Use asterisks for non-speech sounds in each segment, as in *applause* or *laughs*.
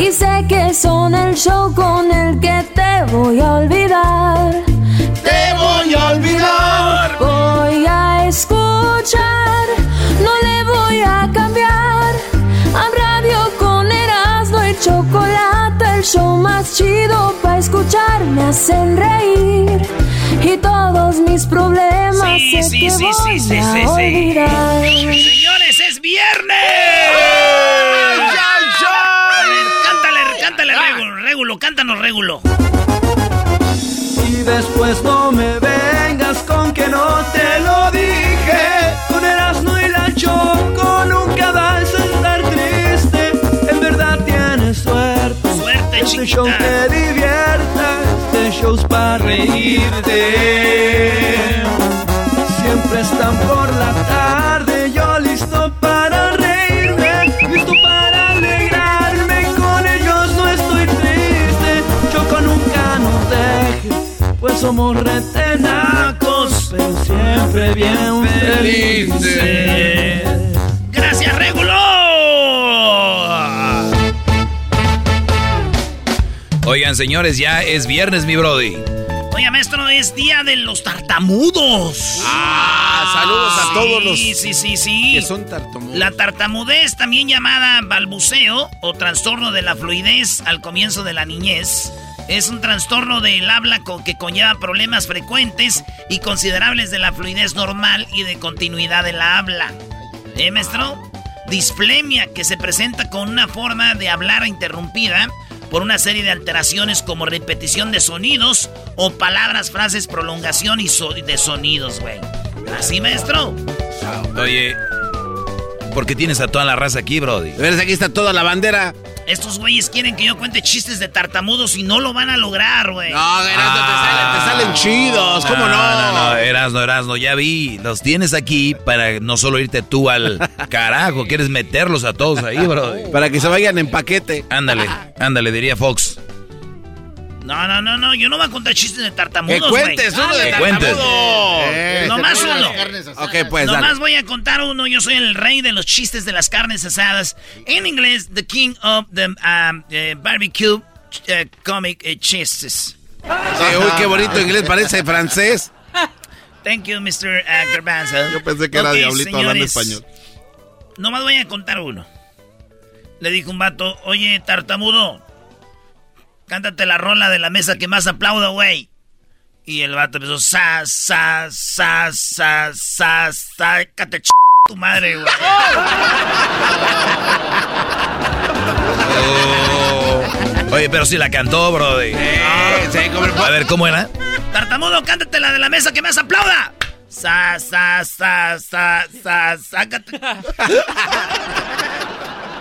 y sé que son el show con el que te voy a olvidar. Te voy a olvidar. Voy a escuchar, no le voy a cambiar. A radio con Erasmo y chocolate, el show más chido para escuchar. Me hacen reír y todos mis problemas Sí, sé sí, que sí, voy sí, sí, a sí, sí. olvidar. Señores, es viernes. A ver, cántale, cántale, Regulo, cántanos, Regulo. Y después no me vengas con que no te lo dije. Con Erasmo y la Choco nunca vas a estar triste. En verdad tienes suerte. Suerte, Este show chiquita. te divierta. Este show es para reírte. Siempre están por la tarde. Somos retenacos. Pero siempre bien felices. Gracias, Regulo. Oigan, señores, ya es viernes, mi brody. Oiga, maestro, es día de los tartamudos. Ah, saludos a todos los Sí, sí, sí, sí. que son tartamudos. La tartamudez, también llamada balbuceo o trastorno de la fluidez al comienzo de la niñez, es un trastorno del habla co- que conlleva problemas frecuentes y considerables de la fluidez normal y de continuidad de la habla. ¿Eh, maestro? Displemia, que se presenta con una forma de hablar interrumpida por una serie de alteraciones como repetición de sonidos o palabras, frases, prolongación y so- de sonidos, güey. ¿Así, maestro? Oye, ¿por qué tienes a toda la raza aquí, brody? ¿Ves? Aquí está toda la bandera. Estos güeyes quieren que yo cuente chistes de tartamudos y no lo van a lograr, güey. No, Erasmo, te, salen, te salen chidos. ¿Cómo no? No, no, Erasno, Erasno, ya vi. Los tienes aquí para no solo irte tú al *laughs* carajo, quieres meterlos a todos ahí, brody. Para que se vayan en paquete. Ándale, ándale, diría Fox. No, no, no, no, yo no voy a contar chistes de tartamudos, güey. cuentes uno de Que cuentes. tartamudo. Eh, Nomás uno. las carnes asadas. Ok, pues Nomás dale. voy a contar uno. Yo soy el rey de los chistes de las carnes asadas. En inglés, the king of the um, eh, barbecue uh, comic eh, chistes. Sí, uy, qué bonito inglés, parece francés. Thank you, Mr. uh, Garbanzo. Yo pensé que era Ok, Diablito hablando señores, español. Nomás voy a contar uno. Le dijo un vato, oye, tartamudo, cántate la rola de la mesa que más aplaudo, güey. Y el vato empezó, sa, sa, sa, sa, sa, sácate ch tu madre, güey. *laughs* Oh. Oye, pero si la cantó, brody. Sí, sí, como el- A ver, ¿cómo era? Tartamudo, cántate la de la mesa que más aplauda. Sa, sa, sa, sa, sa, sácate. *laughs*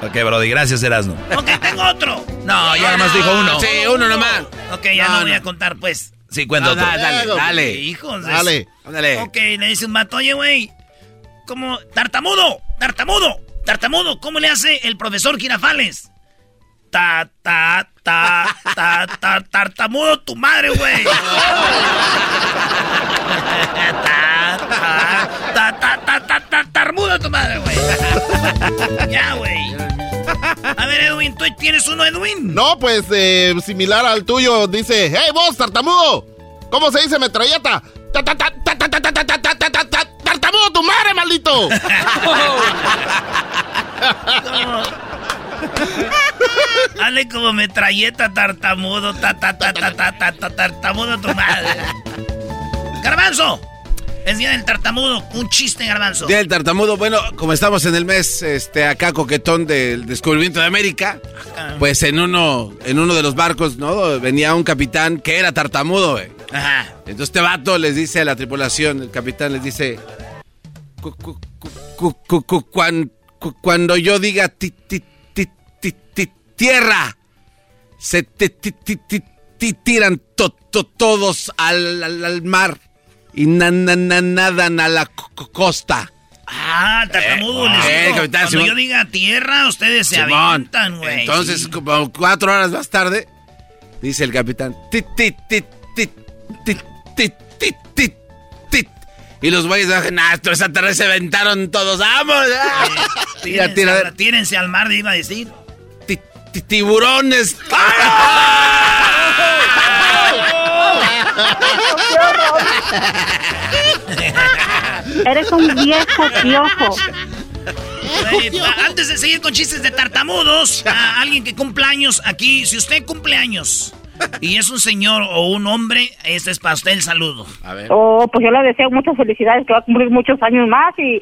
Ok, brody, gracias, Erasno. Ok, tengo otro. No, ya nada más dijo uno. Sí, uno nomás. Ok, ya no, No, voy a contar, pues. Sí, cuenta otro. dale, dale, dale. Hijos Dale. Ándale. Ok, le dice un vato, oye, güey, ¿cómo? Tartamudo, tartamudo, tartamudo, ¿cómo le hace el profesor Girafales? Ta, ta, ta, ta, ta, tartamudo tu madre, güey. *laughs* *laughs* ta, ta, ta, ta, ta, ta, ta, tarmudo tu madre, güey. ya, güey. A ver, Edwin, ¿tú tienes uno, Edwin? No, pues eh, similar al tuyo, dice, hey vos, tartamudo, ¿cómo se dice metralleta? Ta, ta, ta, ta, ta, ta, ta, ta, ta, ta, ta, ta, ta, ¡Tartamudo tu madre, maldito! Hazle como metralleta, tartamudo, ta, ta, ta, ta, ta, ta, ta, tartamudo tu madre. Garbanzo, es día del tartamudo, un chiste, Garbanzo. Día del tartamudo, bueno, como estamos en el mes este acá coquetón del descubrimiento de América, pues en uno en uno de los barcos, ¿no? Venía un capitán que era tartamudo, güey. Ajá. Entonces este vato les dice a la tripulación, el capitán les dice, "Cu- cu- cu- cu- cu- cu- cuan- cu- cuando yo diga ti- ti- ti- ti- ti- tierra, se te ti- ti- ti- tiran todos al, mar y nadan a la costa. Ah, tartamudo. Eh, eh, Cuando yo diga tierra, ustedes se avientan, güey. Entonces, como cuatro horas más tarde, dice el capitán, tit, tit, tit, tit, tit, tit, tit, tit, tit. Y los güeyes bajan, ah, esa tarde se aventaron todos, ¡vamos! *laughs* tírense, tírense, al mar, iba a decir. tiburones. *laughs* *laughs* *laughs* Eres un viejo piojo. antes de seguir con chistes de tartamudos, a alguien que cumple años aquí, si usted cumple años y es un señor o un hombre, este es para usted el saludo. A ver. Oh, pues yo le deseo muchas felicidades, que va a cumplir muchos años más y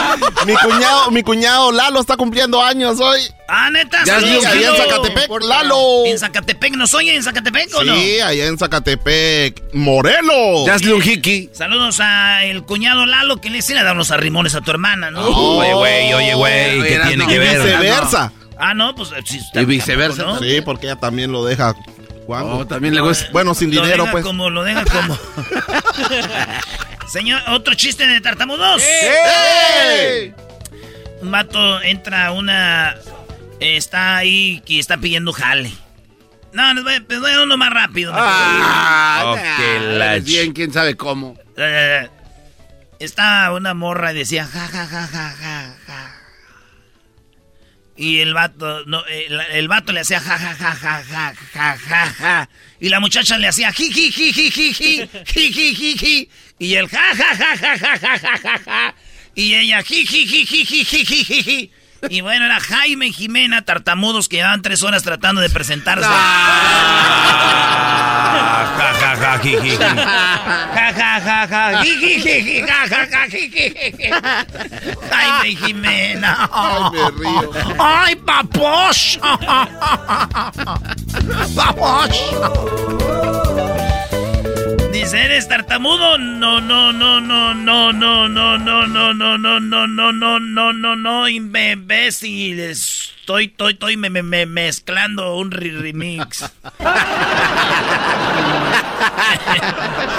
*laughs* mi cuñado, mi cuñado Lalo está cumpliendo años hoy. Ah, neta, ya sí, allá en Zacatepec, Lalo. ¿En Zacatepec nos oye en Zacatepec o no? Sí, allá en Zacatepec, Morelos. Ya es Saludos a el cuñado Lalo que le sí le da unos arrimones a tu hermana, ¿no? oye, güey, oye, güey, ¿qué tiene que ver? Viceversa. Ah, no, pues sí, y viceversa. Sí, porque ella también lo deja Oh, también le gusta. Bueno, sin dinero, pues. Como, lo deja como. *laughs* Señor, otro chiste de tartamudos. Un vato entra una. Está ahí que está pidiendo jale. No, les voy, les voy a dar uno más rápido. Ah, bien, quién sabe cómo. Eh, está una morra y decía ja, ja, ja, ja, ja, ja. Y el vato, no, el, vato le hacía ja, ja, ja, ja, ja, ja, ja, ja. Y la muchacha le hacía ji, ji, ji, ji, ji, ji, ji, ji, ji, Y el ja, ja, ja, ja, ja, ja, ja, ja, ja. Y ella ji, ji, ji, ji, ji, ji, ji, ji. Y bueno, era Jaime y Jimena, tartamudos que llevaban tres horas tratando de presentarse. Jaime y Jimena. Ay, me río. Ay, papos. Papos. Dice, ¿eres tartamudo? No, no, no, no, no, no, no, no, no, no, no, no, no, no, no, no, no, imbécil. Estoy, estoy, estoy me, me, mezclando un remix.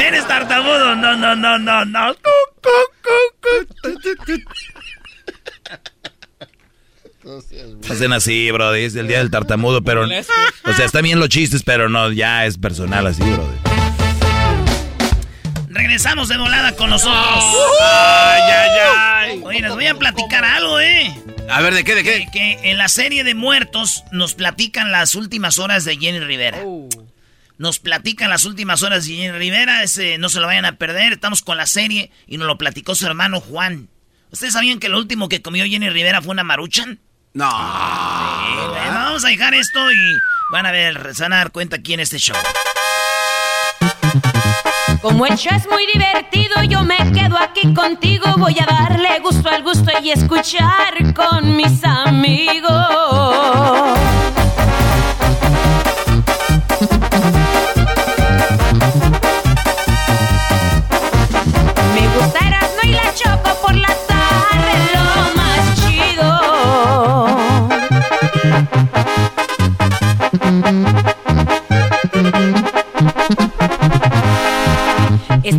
¿Eres tartamudo? No, no, no, no, no. Hacen así, bro. Es el día del tartamudo, pero. O sea, están bien los chistes, pero no, ya es personal así, bro. Regresamos de volada con nosotros. Ay, ay, ay. Oye, les voy a platicar algo, ¿eh? A ver, ¿de qué, de qué? Que, en la serie de muertos nos platican las últimas horas de Jenny Rivera. Oh. Nos platican las últimas horas de Jenny Rivera. Ese, no se lo vayan a perder. Estamos con la serie y nos lo platicó su hermano Juan. ¿Ustedes sabían que lo último que comió Jenny Rivera fue una maruchan? No. vamos a dejar esto y van a ver, se van a dar cuenta aquí en este show. Como el es muy divertido, yo me quedo aquí contigo. Voy a darle gusto al gusto y escuchar con mis amigos. Me gusta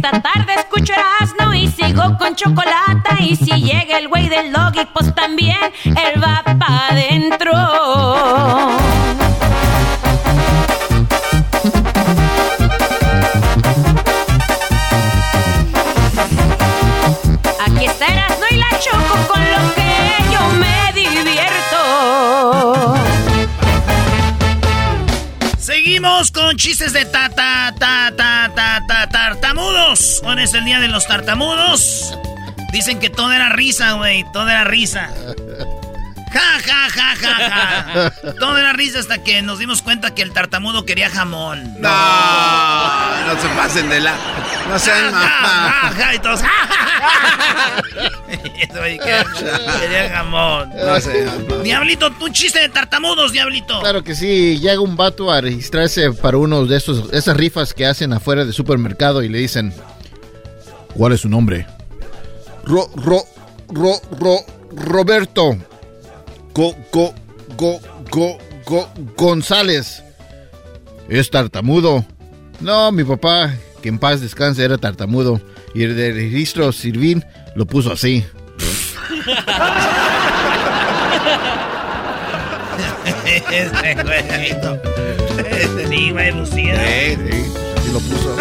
Esta tarde escucho asno y sigo con chocolate. Y si llega el güey del logi, pues también él va pa' adentro. Aquí está asno y la choco con lo que yo me divierto. Seguimos con chistes de ta es el día de los tartamudos. Dicen que todo era risa, güey, todo era risa. Ja, ja, ja, ja, ja. Todo era risa hasta que nos dimos cuenta que el tartamudo quería jamón. No, no se pasen de la. No sean mamá. y todos, *laughs* Quería jamón. No sé. Diablito, un chiste de tartamudos, Diablito. Claro que sí, llega un vato a registrarse para uno de esos, esas rifas que hacen afuera del supermercado y le dicen, ¿cuál es su nombre? Ro, ro, ro, ro, Roberto. Go, go, go, go, go, González. ¿Es tartamudo? No, mi papá, que en paz descanse, era tartamudo. Y el de registro Sirvin lo puso así. *laughs* este güeyito. Este sí, güey, Lucía. Sí, sí, así lo puso.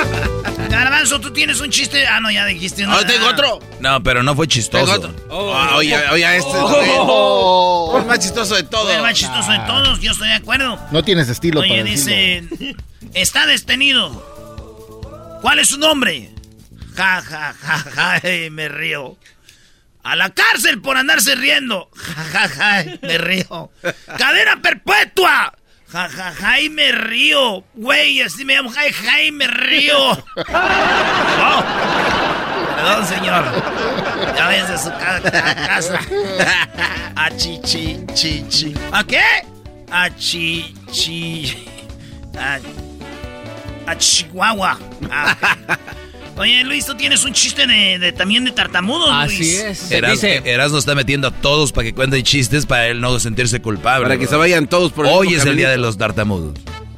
Garbanzo, tú tienes un chiste. Ah, no, ya dijiste uno. Ah, tengo otro. No, pero no fue Tengo chistoso. otro. Ah, oye, oye, este Oh. fue el más chistoso de todos. El más chistoso de todos, yo estoy de acuerdo. No tienes estilo Oye, para dice, está detenido. ¿Cuál es su nombre? Ja, ja, ja, ja, y me río. A la cárcel por andarse riendo. Ja, ja, ja, me río. Cadena perpetua. Ja, ja, ja, y me río. Güey, así me llamo. Ja, ja, y me río. *laughs* Oh. Perdón, señor. Ya a su ca- ca- casa. A chichi, chichi. ¿A qué? A chichi. A, a Chihuahua. Ah. Oye, Luis, tú tienes un chiste de, de- también de tartamudos, Así Luis. es. Eras, Dice, Erasmo está metiendo a todos para que cuenten chistes para él no sentirse culpable. Para que bro. se vayan todos por el Hoy es el día de los tartamudos.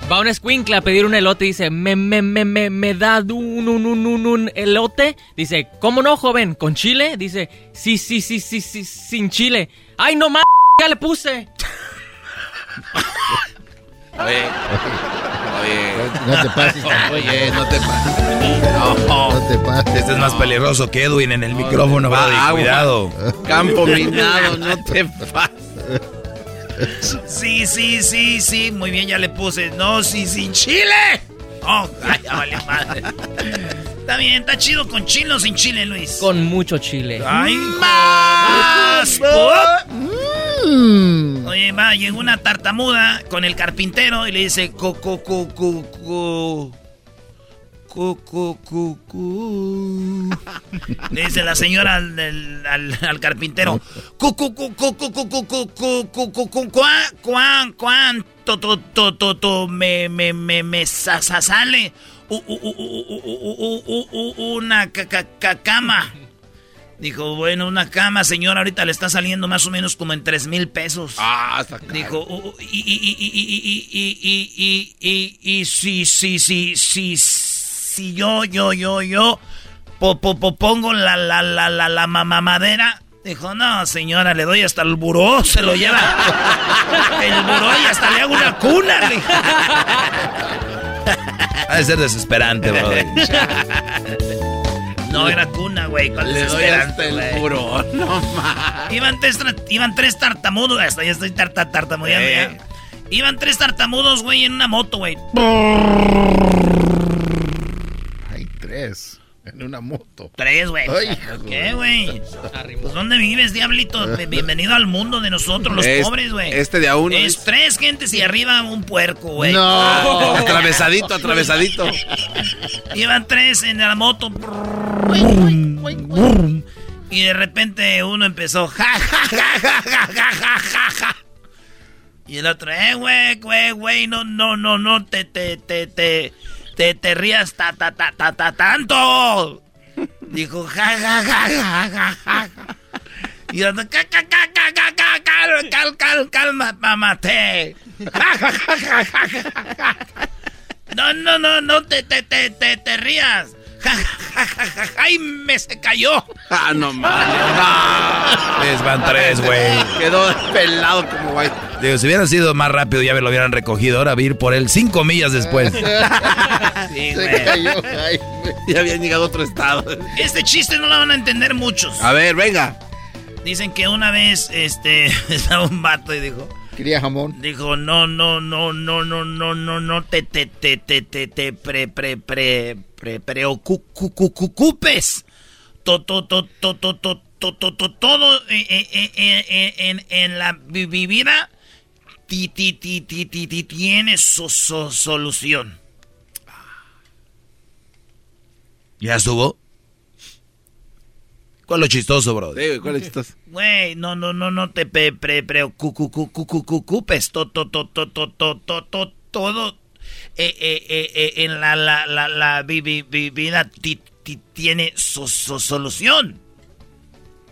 va un escuincle a pedir un elote y dice, me, me, me, me, me da un, un, un, un, un elote. Dice, ¿cómo no, joven? ¿Con chile? Dice, sí, sí, sí, sí, sí, sin chile. ¡Ay, no más! Ya le puse. *laughs* Oye, oye, No te pases. oye, no te pases. No te pases. Este es más peligroso que Edwin en el micrófono, Va. Cuidado. Campo minado, no te pases. Sí, sí, sí, sí. Muy bien, ya le puse. No, sí, sin chile. Oh, ay, ya valió madre. Está bien, está chido con chile o sin chile, Luis. Con mucho chile. Ay, más. Mm. Oye, va, llegó una tartamuda con el carpintero y le dice, co, co, co, co, co. Le dice la señora al, del- al, al carpintero. Cu, cu, cu, cu, cu, cu, cu, cu, cu, cu, cu, cu, cuán, cuán, cuánto, to, to, to, to, me, me, me, me, sa, sa- sale u- u- u- u- u- u- u- una ca- ca- ca- cama. Dijo, bueno, una cama, señor, ahorita le está saliendo más o menos como en tres mil pesos. Ah, está caro. Dijo, y, y, y, y, y, y, si, si, si, si, si yo, yo, yo, yo, po, po, po, pongo la, la, la, la, la mamadera. Dijo, no, señora, le doy hasta el buró, se lo lleva. El buró y hasta le hago una cuna. Ha de ser desesperante, bro. No, era cuna, güey. ¿cuál Le doy hasta el puro. *laughs* No más. Iban tres, iban tres tartamudos. Hasta ya estoy tarta, tartamudeando Eh. ya. Iban tres tartamudos, güey, en una moto, güey. Hay tres en una moto. Tres, güey. ¿Qué, güey? Pues ¿dónde vives, diablito? *laughs* Bienvenido al mundo de nosotros, los este, pobres, güey. Este de a uno. Es, tres gentes y arriba un puerco, güey. No. Ah. Atravesadito, *laughs* atravesadito. Iban tres en la moto. y de repente uno empezó. Ja, ja, ja, ja, ja, ja, ja, ja. Y el otro, eh, güey, güey, güey, no, no, no, no, te, te, te, te te, te rías ta, ta, ta, ta, ta, tanto. Dijo, ja, ja, ja, ja, ja, ja. Y el otro, ca, ca, ca, ca, ca, ca, cal, cal, cal, calma, mamate. No, no, no, no te, te, te, te, te rías. Ja, ja, ja, ja, ja, ¡Ay, me se cayó! Ah, no mames. Les van tres, güey. No. Quedó pelado como guay. Digo, si hubieran sido más rápido ya me lo hubieran recogido. Ahora vi ir por él cinco millas después. *laughs* Sí, Se güey. cayó Jaime. Ya habían llegado a otro estado. Este chiste no lo van a entender muchos. A ver, venga. Dicen que una vez, este, *laughs* estaba un vato y dijo, Quería jamón. dijo, no, no, no, no, no, no, no, no, te, te, te, te, te, te, pre, pre, pre, pre, preocupes to, to, to, todo en, en, en la vida ti, ti, ti, ti tiene su, su, solución. ¿Ya estuvo? ¿Cuál es lo chistoso, bro? Güey, no, no, no, no te preocupes. Todo, eh, eh, eh, eh, en la, la, la, la vi- vi- vi- vida ti- ti- tiene su, su solución.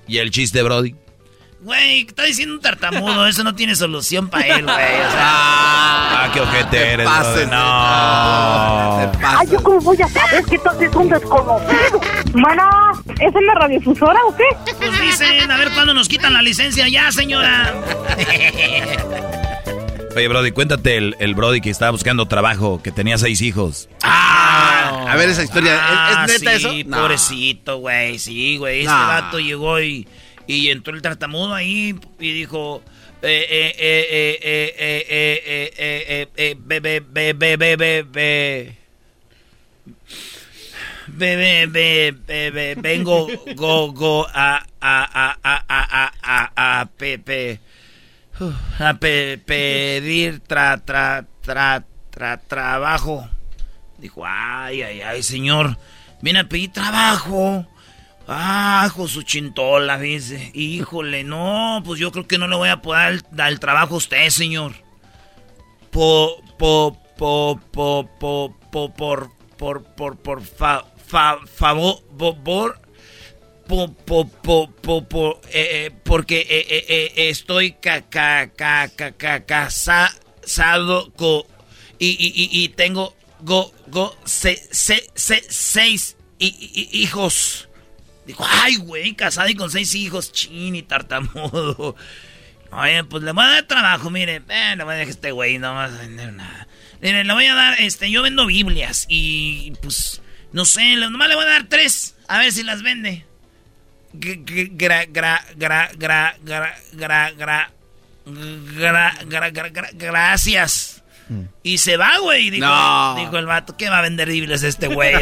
¿Y el chiste, Brody? Güey, está diciendo un tartamudo, *laughs* eso no tiene solución para él, güey. O sea, Ah, qué ojete eres, pases, Brody. No. Te Ay. ¿yo cómo voy a saber que tú es un desconocido? Mana, ¿es en la radiodifusora o qué? pues dicen, a ver cuándo nos quitan la licencia ya, señora. *laughs* Oye, Brody, cuéntate el, el Brody que estaba buscando trabajo, que tenía seis hijos. Ah, a ver esa historia. ¿Es- Ah, ¿Es, neta sí, eso? No. pobrecito, güey. Sí, güey. Este No. vato llegó y, y entró el tartamudo ahí y dijo... Eh, eh, eh, eh, eh, eh, eh, eh, eh, eh, be, be, be, be, be, be, be. Be, be, be, be, be, vengo go, go, a, a, a, a, a, a, a, a, pe, pe, uf, a pe- pedir tra, tra, tra, tra, trabajo. Dijo, ay, ay, ay, señor, viene a pedir trabajo. Ah, su chintola, dice. Híjole, no, pues yo creo que no le voy a poder dar el trabajo a usted, señor. Po, po, po, po, po, po, por, por, por, por, fa, fa, favor, po, po, po, eh, eh, porque eh, eh, eh, estoy ca, ca, ca, ca, casado co, y, y, y, tengo go, go, se, se, se, seis hi- hi- hijos. Dijo, ay, güey, casado y con seis hijos, chin y tartamudo. *laughs* Oye, pues le voy a dar trabajo, mire. Eh, a dejar a este güey, no va a vender nada. Mire, le voy a dar, este, yo vendo Biblias y pues, no sé, nomás le voy a dar tres, a ver si las vende. Gra, gra, gra, gra, gra, gra, gra, gra, gra, gra, gra- gracias. Y se va, güey. Dijo, No. dijo el vato, ¿qué va a vender Biblias este güey?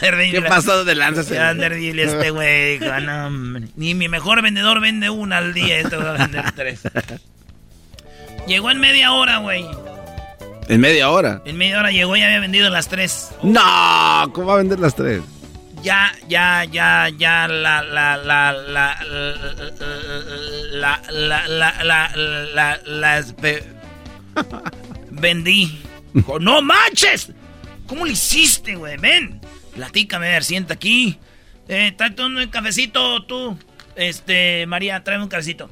¿Qué Biblias. pasó de lanza? Se va a vender Biblia este güey. Dijo, no. Ni mi mejor vendedor vende una al día. Este va a vender tres. Llegó en media hora, güey. En media hora. En media hora llegó y había vendido las tres. No, ¿cómo va a vender las tres? Ya, ya, ya, ya, la, la, la, la, la, la, la, la, la, las ve- vendí. No manches. ¿Cómo lo hiciste, güey? Ven, platícame, a ver, sienta aquí. Eh, tráete un cafecito, tú. Este, María, tráeme un cafecito.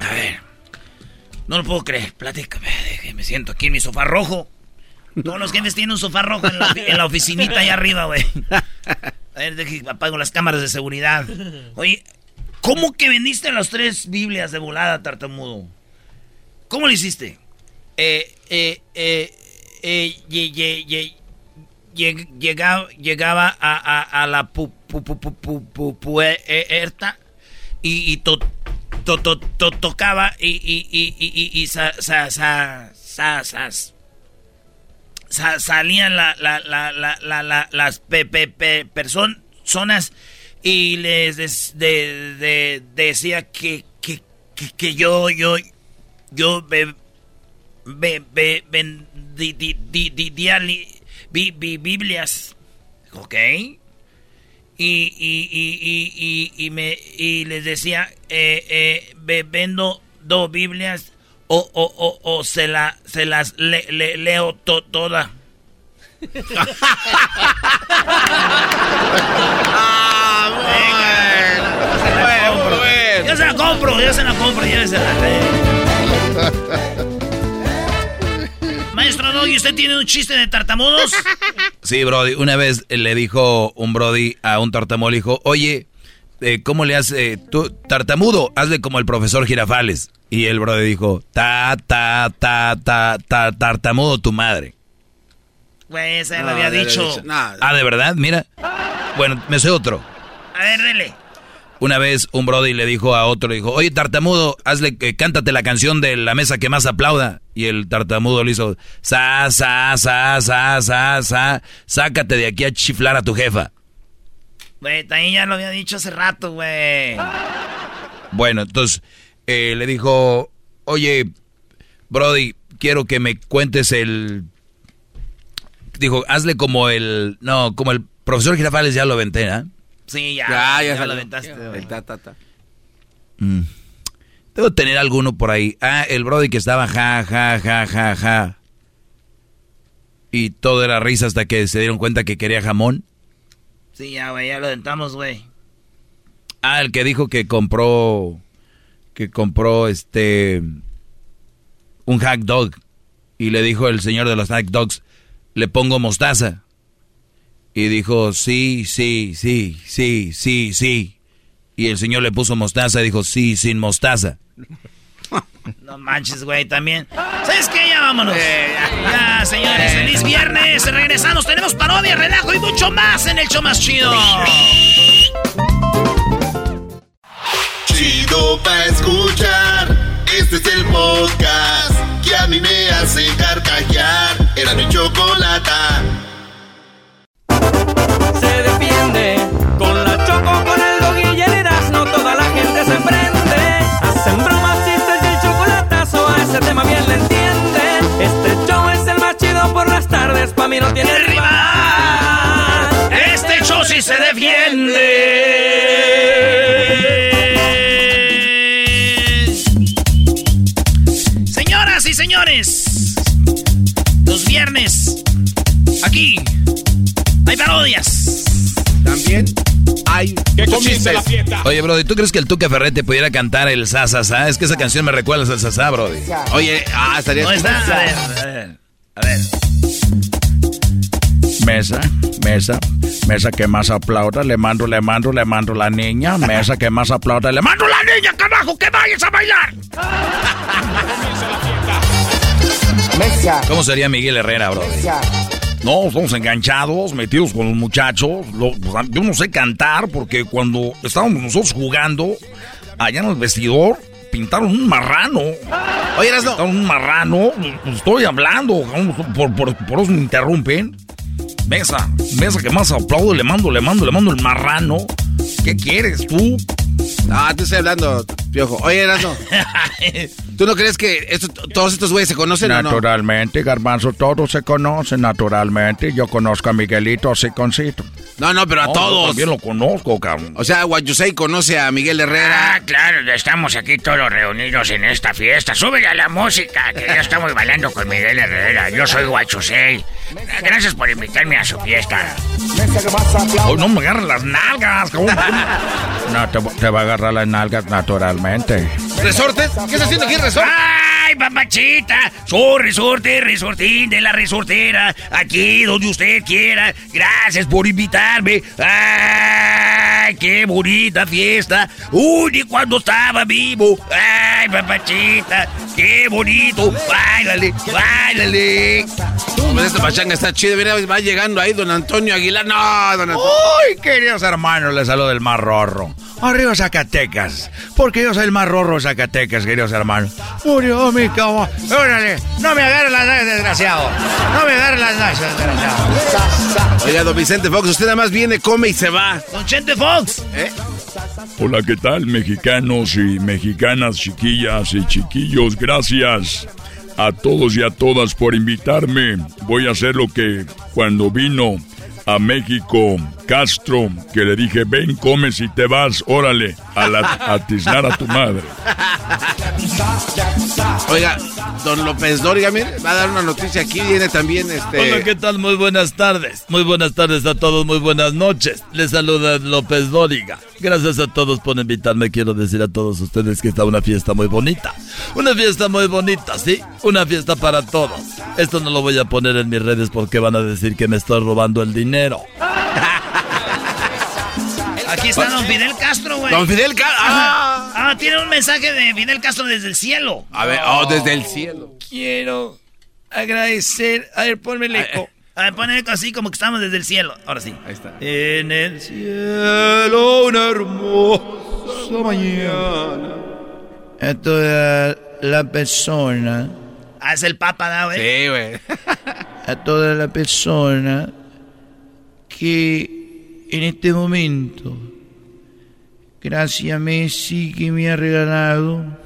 A ver. No lo puedo creer, platícame. Me siento aquí en mi sofá rojo. Todos los jefes tienen un sofá rojo en la, oficinita allá arriba, güey. A ver, deje, apago las cámaras de seguridad. Oye, ¿cómo que vendiste las tres Biblias de volada, tartamudo? ¿Cómo lo hiciste? Eh, eh, eh, eh, llegaba, a, la pu, pu, pu, pu, pu- pu- puerta y, y to- to- to- to- tocaba y, y, y, sa- sa- sa- sa- sas- sa- salían la, la, la, la, la- la- las pe, pe- pe- person- personas y les des- de- de- decía que, que, que, que yo, yo, yo be- be- be- vendí di- di- di- dia- li- bi- bi- Biblias, ¿ok? Y, y, y, y, y, me, y les decía, eh, eh, ve- vendo dos Biblias o, o, o, o se, la, se las le- le- leo to- toda. *laughs* Yo se la compro, yo se la compro, llévesela. Maestro Doggy, ¿usted tiene un chiste de tartamudos? Sí, Brody. Una vez le dijo un Brody a un tartamudo, le dijo, oye, eh, ¿cómo le hace tú, tartamudo? Hazle como el profesor Girafales. Y el Brody dijo, ta, ta, ta, ta, ta, tartamudo tu madre. Güey, ese No, lo había dicho. No, Ah, ¿de verdad? Mira. Bueno, me sé otro. A ver, dele. Una vez un Brody le dijo a otro, le dijo, oye, tartamudo, hazle, eh, cántate la canción de la mesa que más aplauda. Y el tartamudo le hizo, sa, sa, sa, sa, sa, sa, sácate de aquí a chiflar a tu jefa. Güey, también ya lo había dicho hace rato, güey. Bueno, entonces eh, le dijo, oye, Brody, quiero que me cuentes el dijo, hazle como el, no, como el profesor Girafales ya lo venté, ¿ah? Sí, ya. Ya, ya, ya lo aventaste. güey. El ta, ta, ta. Mm. Debo tener alguno por ahí. Ah, el Brody que estaba ja, ja, ja, ja, ja. Y todo era risa hasta que se dieron cuenta que quería jamón. Sí, ya, güey, ya lo aventamos, güey. Ah, el que dijo que compró, que compró este, un hack dog. Y le dijo el señor de los hack dogs, le pongo mostaza. Y dijo, sí, sí, sí, sí, sí, sí. Y el señor le puso mostaza y dijo, sí, sin mostaza. *laughs* No manches, güey, también. ¿Sabes qué? Ya vámonos. ya. señores, feliz viernes. Regresamos. Tenemos parodia, relajo y mucho más en el show más chido. Chido pa' escuchar. Este es el podcast que a mí me hace carcajear. Era mi chocolata. Se defiende con la choco, con el dog y el Erasmo, toda la gente se prende. Hacen bromas, pa' mí no tiene rival. Este show sí se defiende. Señoras y señores, los viernes, aquí, hay parodias. También hay chistes. Oye, Brody, ¿tú crees que el Tuca Ferrete pudiera cantar el Sasasa? Es que esa canción me recuerda al Sasasa, Brody. Oye, ah, estaría... No está, a ver, a ver, a ver. Mesa, mesa, mesa que más aplauda, le mando, le mando, le mando la niña, mesa que más aplauda, le mando la niña, carajo, que vayas a bailar. ¿Cómo sería Miguel Herrera, Brody? No, estamos enganchados, metidos con los muchachos. Lo- yo no sé cantar porque cuando estábamos nosotros jugando allá en el vestidor, pintaron un marrano. Oye, Erasno. Pintaron un marrano. pues, Estoy hablando, por, por, por eso me interrumpen. Mesa, mesa que más aplaudo, le mando, le mando, le mando el marrano. ¿Qué quieres tú? Ah, te estoy hablando, piojo. Oye, Erasno. *laughs* ¿Tú no crees que esto- todos estos güeyes se conocen o no? Naturalmente, Garbanzo, todos se conocen, naturalmente. Yo conozco a Miguelito Siconcito. No, no, pero a No, yo todos. También lo conozco, cabrón. O sea, Guayusei conoce a Miguel Herrera. Ah, claro, estamos aquí todos reunidos en esta fiesta. Súbele a la música, que ya estamos bailando con Miguel Herrera. Yo soy Guachusei. Gracias por invitarme a su fiesta. Oh, no me agarran las nalgas, cabrón. No, te, te va a agarrar las nalgas naturalmente. ¿Resortes? ¿Qué está haciendo aquí, resorte? ¡Ay, papachita! Soy resorte, resortín de la resortera. Aquí donde usted quiera. Gracias por invitarme. ¡Ay, qué bonita fiesta! ¡Uy, ni cuando estaba vivo! ¡Ay, papachita! ¡Qué bonito! ¡Báilale, báilale! Pues esta pachanga está chida. Mira, va llegando ahí don Antonio Aguilar. No, don Antonio. ¡Uy, queridos hermanos! Les saludo el más rorro. Arriba Zacatecas. Porque yo soy el más rorro de Zacatecas, queridos hermanos. Murió mi caballo. Órale, no me agarren las nalgas, desgraciado. No me agarren las nalgas, desgraciado. Oiga, don Vicente Fox, usted nada más viene, come y se va. Don Chente Fox. ¿Eh? Hola, ¿qué tal, mexicanos y mexicanas, chiquillas y chiquillos? Gracias a todos y a todas por invitarme. Voy a hacer lo que cuando vino a México Castro, que le dije, ven, comes y te vas, órale, a, la, a tiznar a tu madre. Oiga, don López Dóriga, mire, va a dar una noticia aquí. Viene también este. Hola, ¿qué tal? Muy buenas tardes. Muy buenas tardes a todos, muy buenas noches. Les saluda López Dóriga. Gracias a todos por invitarme. Quiero decir a todos ustedes que está una fiesta muy bonita. Una fiesta muy bonita, ¿sí? Una fiesta para todos. Esto no lo voy a poner en mis redes porque van a decir que me estoy robando el dinero. *laughs* Aquí está don Fidel Castro, güey. Don Fidel Castro. Ah. Ah, tiene un mensaje de Fidel Castro desde el cielo. A ver, oh, desde el cielo. Quiero agradecer. A ver, ponme el eco. A ver, ponme el eco así como que estamos desde el cielo. Ahora sí. Ahí está. En el cielo, una hermosa mañana. A toda la persona, Ah, es el Papa, ¿no, güey? Sí, güey. *laughs* a toda la persona que en este momento, gracias a Messi que me ha regalado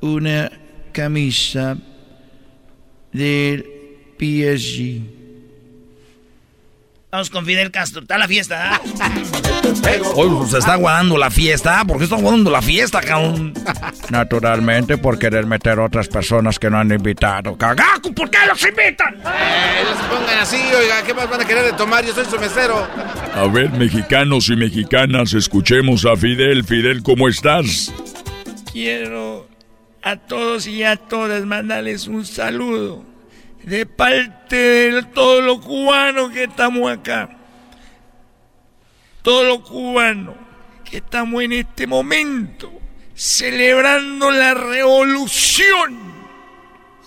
una camisa del PSG. Vamos con Fidel Castro. Está la fiesta, ¿ah? Hoy pues, se está guardando la fiesta. ¿Por qué está guardando la fiesta, cabrón? Naturalmente por querer meter otras personas que no han invitado. ¡Cagaco! ¿Por qué los invitan? Eh, no se pongan así, oiga. ¿Qué más van a querer de tomar? Yo soy su mesero. A ver, mexicanos y mexicanas, escuchemos a Fidel. Fidel, ¿cómo estás? Quiero a todos y a todas mandarles un saludo de parte de todos los cubanos que estamos acá. Todos los cubanos que estamos en este momento celebrando la revolución.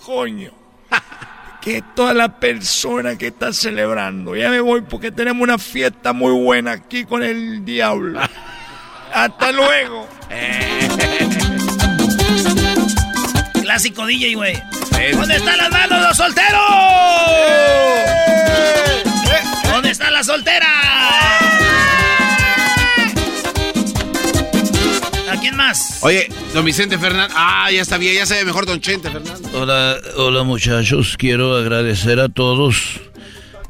Coño. *laughs* Que toda la persona que está celebrando. Ya me voy porque tenemos una fiesta muy buena aquí con el diablo. *laughs* Hasta luego. *laughs* Clásico DJ, güey. ¿Dónde están las manos los solteros? ¿Dónde están las solteras? ¿A quién más? Oye, don Vicente Fernández. Ah, ya está bien, ya se ve mejor don Chente Fernández. Hola, hola muchachos, quiero agradecer a todos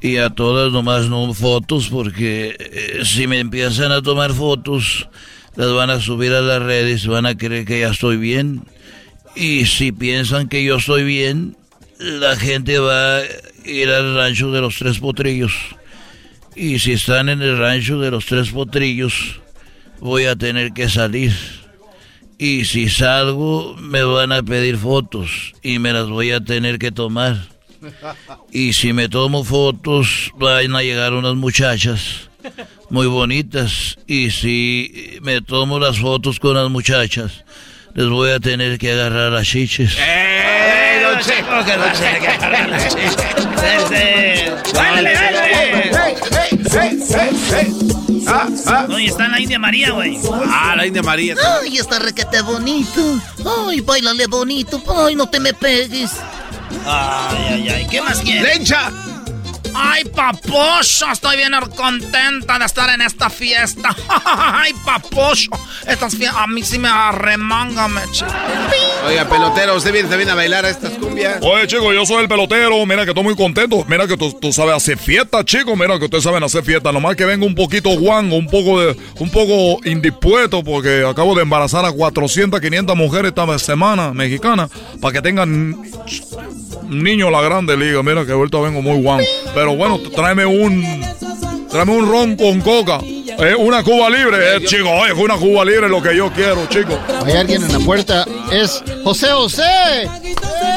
y a todas nomás no fotos porque eh, si me empiezan a tomar fotos las van a subir a las redes, van a creer que ya estoy bien y si piensan que yo estoy bien, la gente va a ir al rancho de los tres potrillos. Y si están en el rancho de los tres potrillos, voy a tener que salir. Y si salgo, me van a pedir fotos y me las voy a tener que tomar. Y si me tomo fotos, van a llegar unas muchachas muy bonitas. Y si me tomo las fotos con las muchachas, les voy a tener que agarrar las chiches. ¡Eh, don Checo! que no se agarrar las chiches. ¡Dale, Oye, está la India María, güey. Ah, la India María. Ay, está requete bonito. Ay, bailale bonito. Ay, no te me pegues. Ay, ay, ay. ¿Qué más quieres? ¡Lencha! Ay, papocho, estoy bien contenta de estar en esta fiesta. *laughs* Ay, papocho, estas fiestas a mí sí me arremangan, me Oiga, pelotero, usted viene también a bailar a estas cumbias. Oye, chico, yo soy el pelotero. Mira que estoy muy contento. Mira que tú, tú sabes hacer fiesta, chico. Mira que ustedes saben hacer fiesta. Nomás que vengo un poquito guango, un poco de, un poco indispuesto porque acabo de embarazar a 400, 500 mujeres esta semana mexicanas para que tengan niño la grande liga. Mira que ahorita vengo muy guango. Pero bueno, tráeme un. Tráeme un ron con coca. Eh, una Cuba libre, eh, chico. Oye, una Cuba libre es lo que yo quiero, chico. Hay alguien en la puerta. Es José José.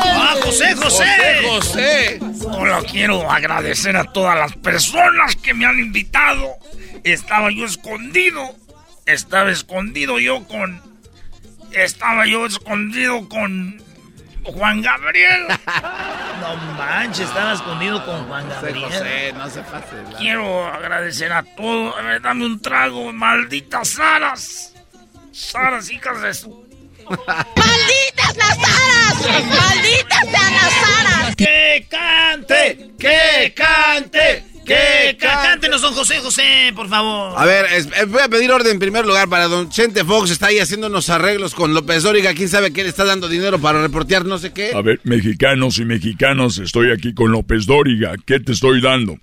¡Ah, José, José! José. Hola, quiero agradecer a todas las personas que me han invitado. Estaba yo escondido. Estaba escondido yo con. Estaba yo escondido con. Juan Gabriel. *laughs* No manches, estaba escondido con Juan Gabriel. José, no se pase. Quiero agradecer a todos. A ver, dame un trago, malditas Saras. Saras, hijas de su. ¡Malditas las aras! ¡Malditas sean las aras! ¡Que cante! ¡Que cante! ¡Que cántenos, don José José, por favor! A ver, es- eh, voy a pedir orden en primer lugar para don Chente Fox. Está ahí haciendo unos arreglos con López Dóriga. ¿Quién sabe qué le está dando dinero para reportear no sé qué? A ver, mexicanos y mexicanas, estoy aquí con López Dóriga. ¿Qué te estoy dando?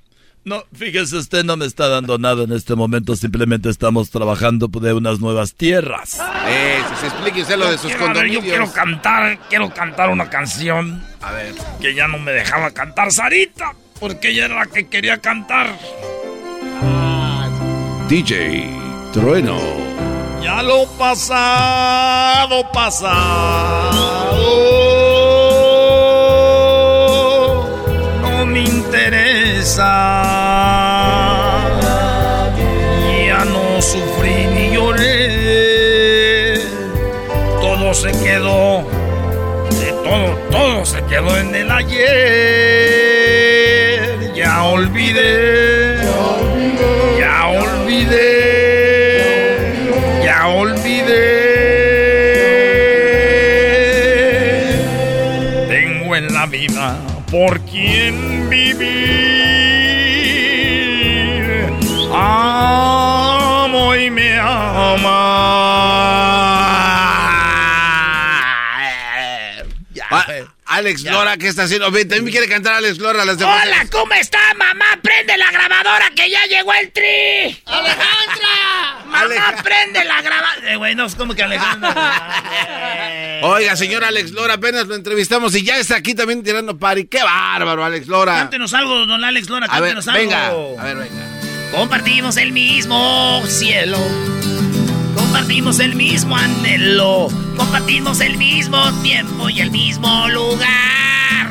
No, fíjese, usted no me está dando nada en este momento, simplemente estamos trabajando de unas nuevas tierras. Eh, si se explique usted lo de sus yo condominios. quiero cantar, quiero cantar una canción. A ver. Que ya no me dejaba cantar Sarita, porque ella era la que quería cantar. DJ Trueno. Ya lo pasado, pasado, no me interesa. Ya no sufrí ni lloré, todo se quedó, de todo, todo se quedó en el ayer. Por quien vivir. Amo y me ama. Ah, Alex Lora, ¿qué está haciendo? También quiere cantar Alex Lora. Las demás. Hola, ¿cómo está, mamá? Prende la grabadora que ya llegó el tri. Alejandra. Mamá, prende la grabadora. Eh, güey, no, es como que Alejandro. *laughs* Oiga, señor Alex Lora, apenas lo entrevistamos y ya está aquí también tirando pari. ¡Qué bárbaro, Alex Lora! Cántenos algo, don Alex Lora, A ver, cántenos algo. venga, a ver, venga. Compartimos el mismo cielo. Compartimos el mismo anhelo. Compartimos el mismo tiempo y el mismo lugar.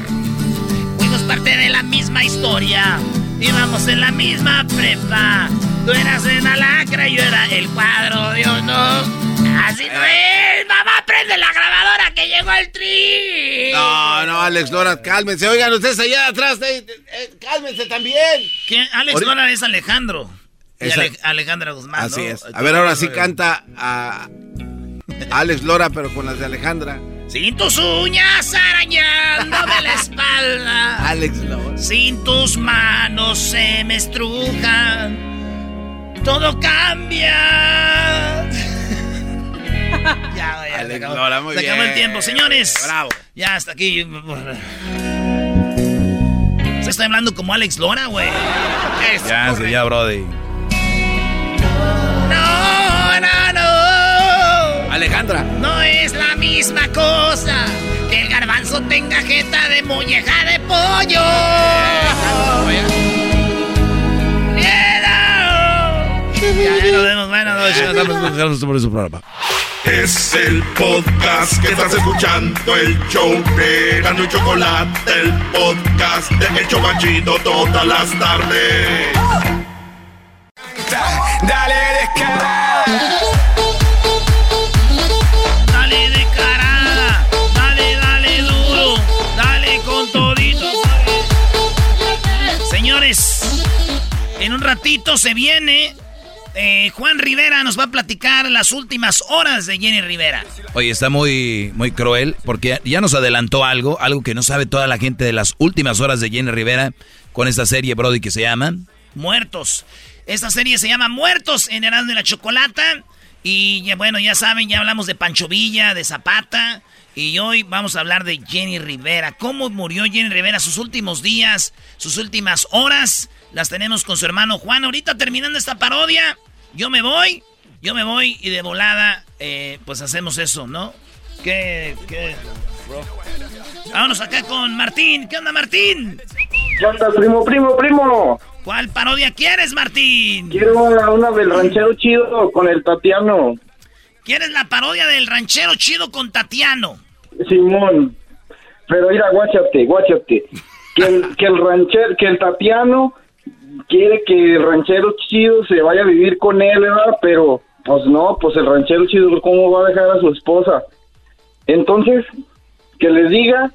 Fuimos parte de la misma historia. Íbamos en la misma prepa. Tú eras en la lacra y yo era el cuadro de honor. Así no es. Mamá, prende la grabadora que llegó el tri. No, no, Alex Lora, cálmense. Oigan, ustedes allá atrás, eh, eh, cálmense también. Alex Ahorita- Lora es Alejandro. Y Ale- Alejandra Guzmán. Así ¿no? es. A ver, ahora sí canta a Alex Lora, pero con las de Alejandra. Sin tus uñas arañándome la espalda. *laughs* Alex Lora. Sin tus manos se me estrujan. Todo cambia. *laughs* ya, ya, Alex se acabó, Lora, muy se acabó el tiempo, señores. Bravo. Ya hasta aquí. Se está hablando como Alex Lora, güey. Ya, sí, ya, Brody. No. Alejandra. No es la misma cosa que el garbanzo tenga jeta de molleja de pollo. Ya, ya nos vemos, bueno, no, ya estamos por su programa. Es el podcast que estás escuchando, el show de Gano y Chocolate, el podcast de El Chobachito todas las tardes. Se viene. eh, Juan Rivera nos va a platicar las últimas horas de Jenny Rivera. Oye, está muy, muy cruel porque ya nos adelantó algo, algo que no sabe toda la gente de las últimas horas de Jenny Rivera con esta serie, Brody, que se llama. Muertos. Esta serie se llama Muertos en Erasmo y la Chocolata. Y ya, bueno, ya saben, ya hablamos de Pancho Villa, de Zapata. Y hoy vamos a hablar de Jenny Rivera. ¿Cómo murió Jenny Rivera? Sus últimos días, sus últimas horas. Las tenemos con su hermano Juan. Ahorita terminando esta parodia, yo me voy. Yo me voy y de volada, eh, pues hacemos eso, ¿no? ¿Qué? ¿Qué? Vámonos acá con Martín. ¿Qué onda, Martín? ¿Qué onda, primo, primo, primo? ¿Cuál parodia quieres, Martín? Quiero una, una del ranchero chido con el Tatiano. ¿Quieres la parodia del ranchero chido con Tatiano? Simón. Pero mira, guáchate, guáchate. Que el, que el ranchero, que el Tatiano quiere que el ranchero chido se vaya a vivir con él, ¿verdad? Pero, pues no, pues el ranchero chido, ¿cómo va a dejar a su esposa? Entonces, que les diga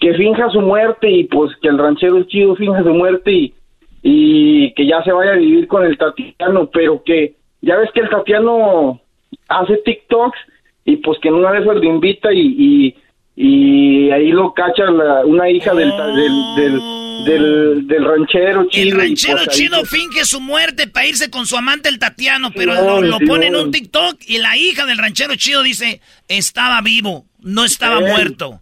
que finja su muerte y pues que el ranchero chido finja su muerte y, y que ya se vaya a vivir con el Tatiano, pero que ya ves que el Tatiano hace TikToks y pues que en una de esas le invita y, y, ahí lo cacha la- una hija del, del, del, del, del ranchero El chido. y, ranchero pues, ahí chido se- finge su muerte para irse con su amante el Tatiano, pero lo, lo pone en un TikTok y la hija del ranchero chido dice, estaba vivo, no estaba muerto.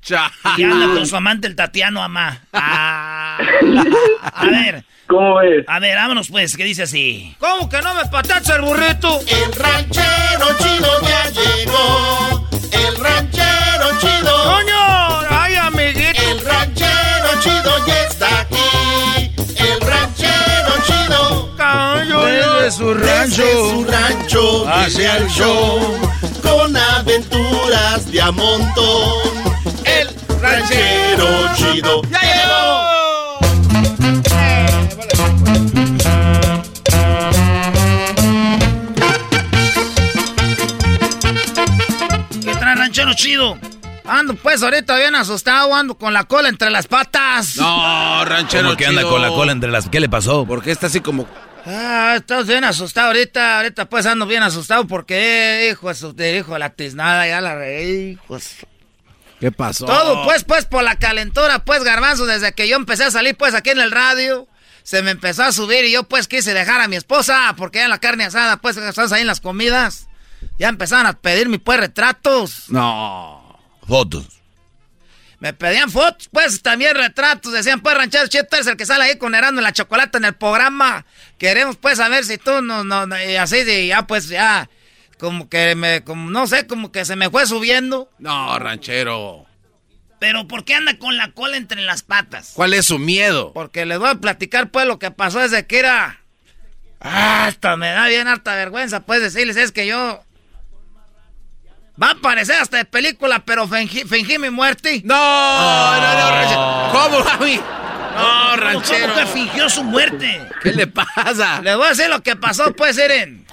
Y anda con su amante el Tatiano Amá. Ah. *laughs* A ver. ¿Cómo ves? A ver, vámonos pues, que dice así. ¿Cómo que no me patacha el burrito? El ranchero chido ya llegó. El ranchero chido. ¡Coño! ¡Ay, amiguito! El ranchero chido ya está aquí. El ranchero chido. Desde su rancho. Desde su rancho Hacia viene el show. Con aventuras de a montón. El ranchero chido ya llegó. ¿Qué trae ranchero chido? Ando pues ahorita bien asustado, ando con la cola entre las patas. No, ranchero ¿Cómo que anda con la cola entre las... ¿Qué le pasó? ¿Por qué está así como... Ah, estás bien asustado ahorita, ahorita pues ando bien asustado porque, hijo de hijo la tiznada, ya la reí, hijos. ¿Qué pasó? Todo pues, pues por la calentura, pues garbanzo, desde que yo empecé a salir pues aquí en el radio, se me empezó a subir y yo pues quise dejar a mi esposa, porque ya la carne asada, pues estás ahí en las comidas, ya empezaron a pedirme pues retratos. No. Fotos. Me pedían fotos, pues también retratos. Decían, pues, ranchero Cheto es el que sale ahí con Herando en la chocolate en el programa. Queremos, pues, saber si tú no, no, no, y así de, ya, pues, ya. Como que me, como, no sé, como que se me fue subiendo. No, ranchero. Pero ¿por qué anda con la cola entre las patas? ¿Cuál es su miedo? Porque les voy a platicar, pues, lo que pasó desde que era. Ah, hasta me da bien harta vergüenza, pues, decirles, es que yo. Va a parecer hasta de película, pero fingí, fingí mi muerte. No, no, no, ranchero. ¿Cómo, mami? No, ranchero. ¿Cómo que fingió su muerte? ¿Qué le pasa? Les voy a decir lo que pasó, pues, Eren. *laughs*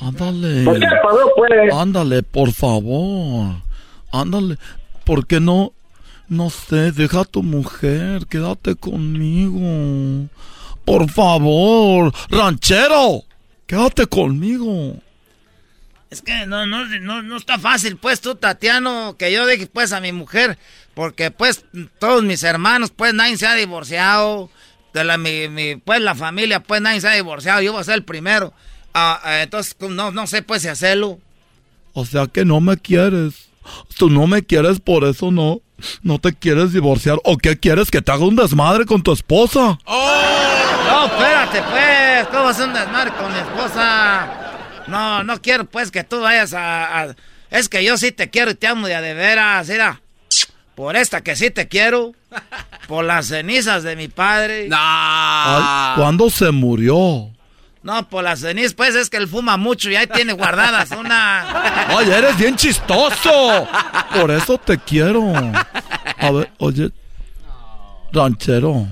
Ándale. ¿Por qué pasó, pues? Ándale, por favor. Ándale. ¿Por qué no? No sé, deja a tu mujer, quédate conmigo. Por favor, ranchero, quédate conmigo. Es que no, no, no, no está fácil, pues, tú, Tatiano, que yo deje, pues, a mi mujer. Porque, pues, todos mis hermanos, pues, nadie se ha divorciado. De la, mi, mi, pues, la familia, pues, nadie se ha divorciado. Yo voy a ser el primero. Ah, eh, entonces, no, no sé, pues, si hacerlo. O sea que no me quieres. Tú no me quieres, por eso no. No te quieres divorciar. ¿O qué quieres? ¿Que te haga un desmadre con tu esposa? No, espérate, pues. ¿Cómo es un desmadre con mi esposa? No, no quiero, pues, que tú vayas a, a- Es que yo sí te quiero y te amo de a de veras, mira. Por esta que sí te quiero. Por las cenizas de mi padre. Ay, ¿Cuándo se murió? No, por las cenizas, pues, es que él fuma mucho y ahí tiene guardadas una... *laughs* Ay, eres bien chistoso. Por eso te quiero. A ver, oye. Ranchero.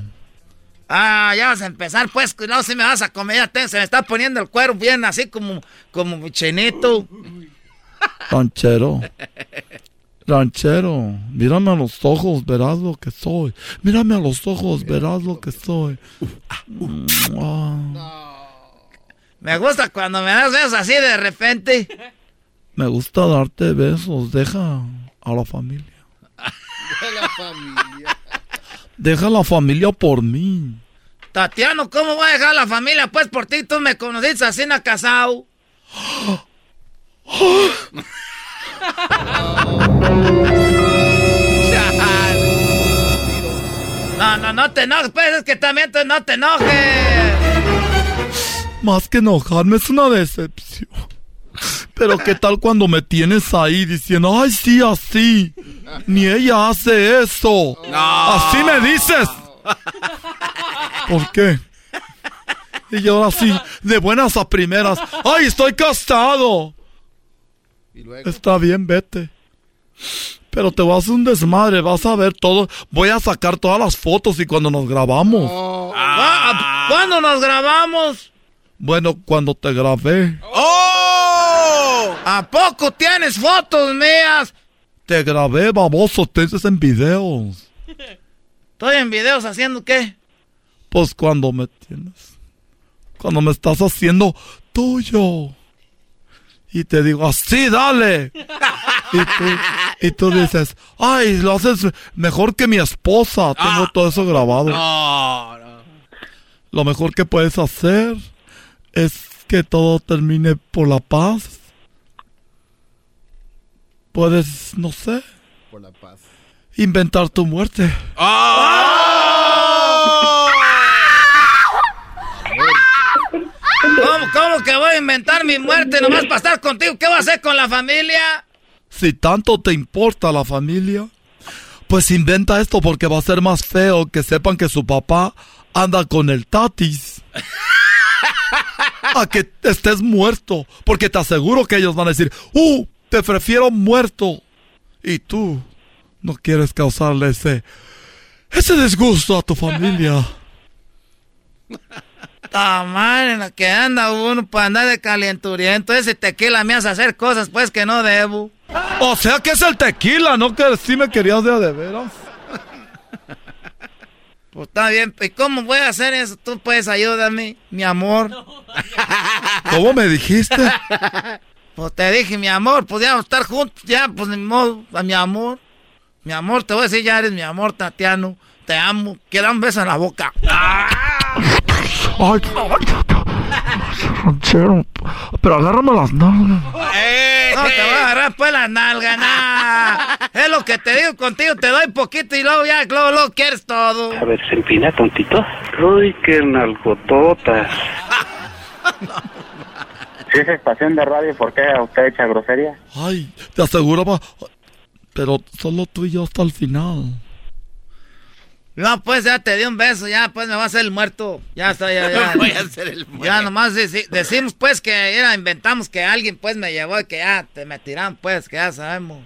Ah, ya vas a empezar, pues, no, si me vas a comer, ya te- se me está poniendo el cuero bien así como, como chinito. Ranchero. Ranchero. Mírame a los ojos, verás lo que soy. Mírame a los ojos, verás lo que soy. Ah, Me gusta cuando me das besos así de repente. me gusta darte besos. Deja a la familia. la familia. Deja a la familia por mí. Tatiano, ¿cómo voy a dejar la familia? Pues por ti tú me conociste así en casado. No, no, no te enojes, pues es que también tú no te enojes. Más que enojarme es una decepción. Pero qué tal cuando me tienes ahí diciendo, ay sí, así. Ni ella hace eso. Así me dices. ¿Por qué? Y yo ahora sí, de buenas a primeras. ¡Ay, estoy casado! Está bien, vete. Pero te vas a hacer un desmadre, vas a ver todo. Voy a sacar todas las fotos y cuando nos grabamos. Ah, ¿Cuándo nos grabamos? Bueno, cuando te grabé. ¡Oh! ¿A poco tienes fotos mías? Te grabé, baboso, te dices en videos. Estoy en videos haciendo qué? Pues cuando me tienes. Cuando me estás haciendo tuyo. Y te digo, así, dale. *laughs* Y tú, y tú dices, ay, lo haces mejor que mi esposa. Tengo todo eso grabado. No, no. Lo mejor que puedes hacer es que todo termine por la paz. Puedes, no sé, Por la paz. inventar tu muerte. ¿Cómo, ¿Cómo que voy a inventar mi muerte nomás para estar contigo? ¿Qué voy a hacer con la familia? Si tanto te importa la familia, pues inventa esto porque va a ser más feo que sepan que su papá anda con el tatis. *laughs* A que estés muerto, porque te aseguro que ellos van a decir, ¡uh! Te prefiero muerto. Y tú no quieres causarle ese, ese disgusto a tu familia. *laughs* Madre, en la que anda uno para andar de calenturiento. Ese tequila me hace hacer cosas pues que no debo. O sea que es el tequila, ¿no? Que sí me querías de a de veras. Pues está bien, ¿y cómo voy a hacer eso? Tú puedes ayudarme, mi amor. *laughs* ¿Cómo me dijiste? Pues te dije, mi amor, podíamos estar juntos, ya, pues ni modo, a mi amor. Mi amor, te voy a decir, ya eres mi amor, Tatiano. Te amo, quiero un beso en la boca. Ay, ranchero, pero agárrame las nalgas. No te voy a agarrar pues la nalga, nah. *laughs* Es lo que te digo contigo, te doy poquito y luego ya, luego, luego quieres todo. A ver, se empina tontito. Uy, qué nalgototas. Si es estación de radio, ¿por qué usted echa grosería? Ay, te aseguraba, pero solo tú y yo hasta el final. No, pues ya te di un beso, ya pues me va a hacer el muerto. Ya está, ya, ya. *laughs* Voy a hacer el muerto. Ya nomás deci- decimos pues que era, inventamos que alguien pues me llevó y que ya te me tiran pues, que ya sabemos.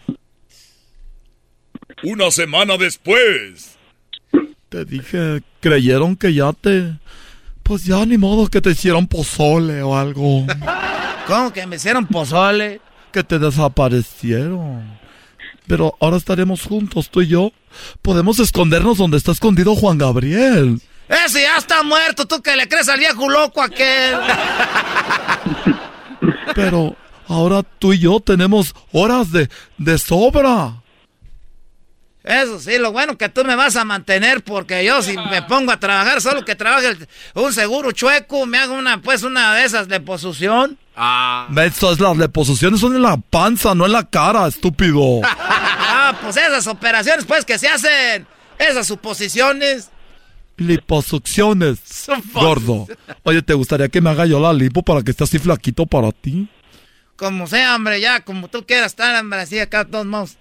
Una semana después. Te dije, creyeron que ya te... Pues ya ni modo que te hicieron pozole o algo. *laughs* ¿Cómo que me hicieron pozole? Que te desaparecieron. Pero ahora estaremos juntos, tú y yo. Podemos escondernos donde está escondido Juan Gabriel. Ese ya está muerto, tú que le crees al viejo loco aquel. *laughs* Pero ahora tú y yo tenemos horas de, de sobra. Eso sí, lo bueno que tú me vas a mantener porque yo si me pongo a trabajar, solo que trabaje el- un seguro chueco, me hago una pues una de esas de posición. Ah. Eso es las deposiciones son en la panza, no en la cara, estúpido. *laughs* Pues esas operaciones pues que se hacen, esas suposiciones. Liposucciones, gordo. Oye, ¿te gustaría que me haga yo la lipo para que esté así flaquito para ti? Como sea, hombre, ya, como tú quieras estar, hombre, así acá todos modos.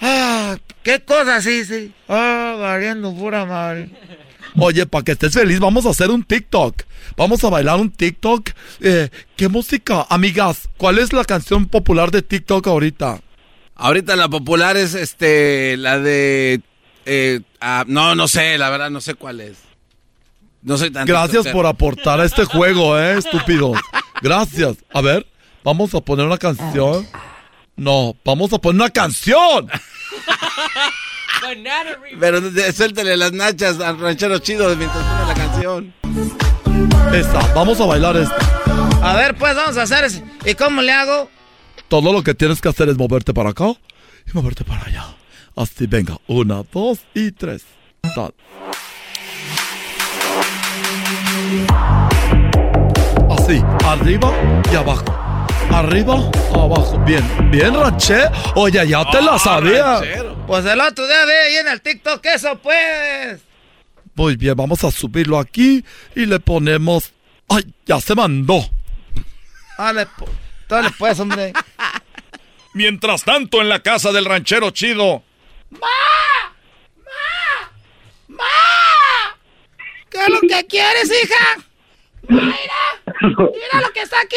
Ah, qué cosa, sí, sí. Ah, valiendo pura madre. Oye, para que estés feliz, vamos a hacer un TikTok. Vamos a bailar un TikTok. Eh, ¿Qué música? Amigas, ¿cuál es la canción popular de TikTok ahorita? Ahorita la popular es este, la de... eh, ah, no, no sé, la verdad, no sé cuál es. No soy tan... Gracias por aportar a este juego, eh, *laughs* estúpidos. Gracias. A ver, vamos a poner una canción. No, vamos a poner una canción. *laughs* Pero suéltale las nachas al ranchero chido mientras pone la canción. Esta, vamos a bailar esta. A ver, pues vamos a hacer ese. ¿Y cómo le hago? Todo lo que tienes que hacer es moverte para acá y moverte para allá. Así, venga. Una, dos y tres. Tal. Así, arriba y abajo. Arriba, abajo. Bien, bien, ranché. Oye, ya te la sabía. Pues el otro día ve ahí en el TikTok eso, pues. Muy bien, vamos a subirlo aquí y le ponemos. ¡Ay, ya se mandó! Dale, pu- dale pues, hombre. *laughs* Mientras tanto, en la casa del ranchero chido. ¿Qué es lo que quieres, hija? Mira, mira lo que está aquí.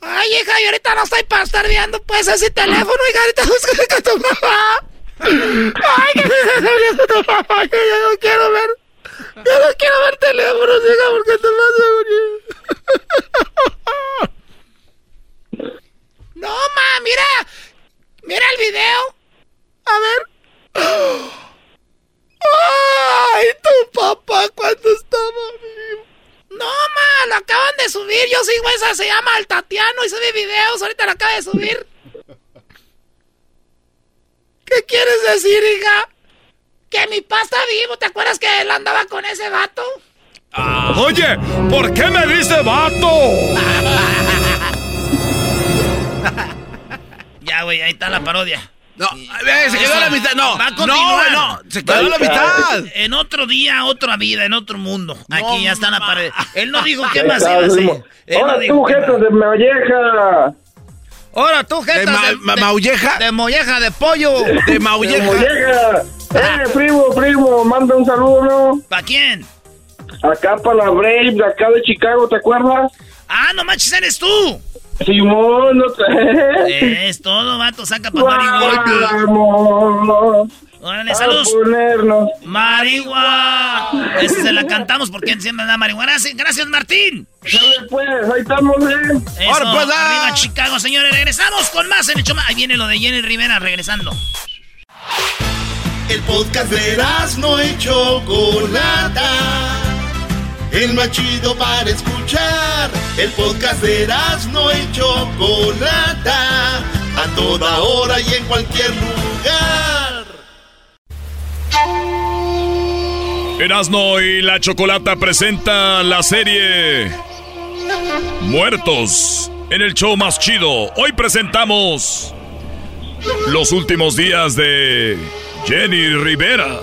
Ay, hija, yo ahorita no estoy para estar viendo pues ese teléfono, hija, ahorita busco con tu mamá. Ay, que está viendo tu mamá, que yo no quiero ver. Yo no quiero ver teléfonos, hija, porque te vas a morir. No, ma, mira. Mira el video. A ver. ¡Ay, tu papá cuando estaba vivo! No, ma, lo acaban de subir. Yo sigo esa, se llama El Tatiano y sube videos. Ahorita lo acaba de subir. ¿Qué quieres decir, hija? Que mi papá está vivo. ¿Te acuerdas que él andaba con ese vato? Oye, ¿por qué me dice vato? *laughs* *laughs* Ya, güey, ahí está la parodia. No, eh, se quedó a la mitad. No, Va a no, continuar. no, se quedó a la mitad. En otro día, otra vida, en otro mundo. Aquí ya está la pared. Él no dijo qué más iba a hacer. no Ahora tú, jetas de molleja. Ahora tú, jetas ¿De ma- de, ma- de- maulleja? De molleja de pollo. *laughs* De De maulleja. molleja. Eh, primo, primo, manda un saludo, ¿no? ¿Para quién? Acá para la Brave, de acá de Chicago, ¿te acuerdas? Ah, no manches, eres tú. Simón, no te... Es todo, vato, saca para marihuana. Vamos Órale, saludos. ponernos. Marihuana. Esa se la cantamos porque siempre da marihuana. Gracias, gracias, Martín. Pues, ahí estamos, ¿eh? Eso, Ahora, pues, ah. arriba Chicago, señores. Regresamos con más en el Choma. Ahí viene lo de Jenny Rivera regresando. El podcast de no y Chocolata. El más chido para escuchar. El podcast de no y Chocolata. A toda hora y en cualquier lugar. Erasno y la Chocolata presenta la serie Muertos en el show más chido. Hoy presentamos los últimos días de Jenny Rivera.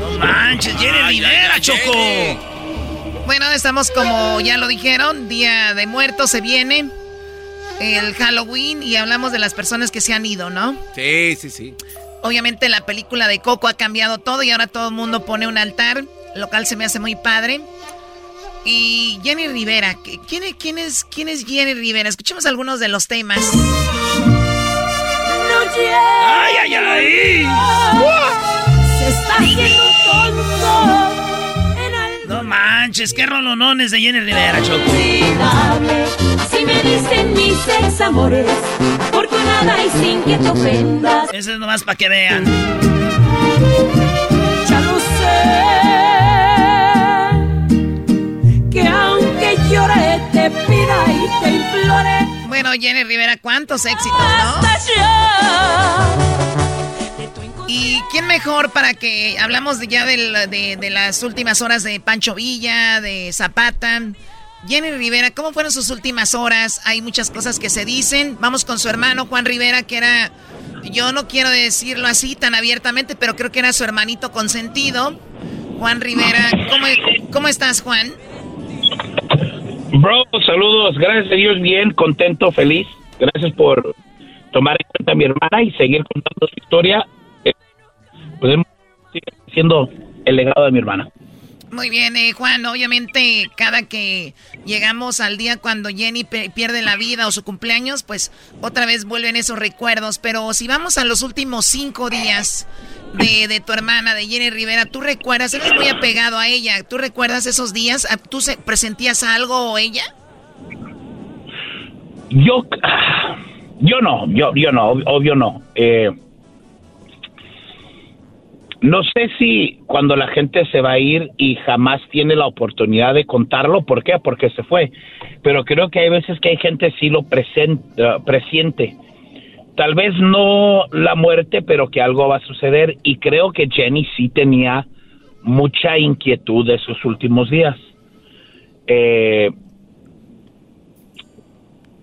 No manches, Jenny Rivera, Choco. Bueno, estamos como ya lo dijeron, Día de Muertos se viene, el Halloween y hablamos de las personas que se han ido, ¿no? Sí, sí, sí. Obviamente la película de Coco ha cambiado todo y ahora todo el mundo pone un altar, lo cual se me hace muy padre. Y Jenny Rivera, ¿quién, quién, es, quién es Jenny Rivera? Escuchemos algunos de los temas. ¡Ay, ay, ay! Se está haciendo. No manches, qué rolonones de Jenny Rivera, Choco. Así me dicen mis ex amores, porque nada y sin que te ofendas. Eso es nomás para que vean. Ya lo sé. Que aunque llore, te pida y te implore. Bueno, Jenny Rivera, ¿cuántos éxitos, no? ¿Y quién mejor para que hablamos ya de, las últimas horas de Pancho Villa, de Zapata? Jenny Rivera, ¿cómo fueron sus últimas horas? Hay muchas cosas que se dicen. Vamos con su hermano Juan Rivera, que era, yo no quiero decirlo así tan abiertamente, pero creo que era su hermanito consentido. Juan Rivera, ¿cómo, cómo estás, Juan? Bro, saludos, gracias a Dios, bien, contento, feliz. Gracias por tomar en cuenta a mi hermana y seguir contando su historia podemos seguir siendo el legado de mi hermana. Muy bien, eh, Juan. Obviamente, cada que llegamos al día cuando Jenny pierde la vida o su cumpleaños, pues otra vez vuelven esos recuerdos. Pero si vamos a los últimos cinco días de, de tu hermana, de Jenny Rivera, ¿tú recuerdas? Eres muy apegado a ella. ¿Tú recuerdas esos días? ¿Tú se, presentías algo o ella? Yo, yo no, yo, yo no, obvio no. Eh, no sé si cuando la gente se va a ir y jamás tiene la oportunidad de contarlo, ¿por qué? Porque se fue. Pero creo que hay veces que hay gente sí lo presenta, presiente. Tal vez no la muerte, pero que algo va a suceder. Y creo que Jenny sí tenía mucha inquietud de sus últimos días. Eh,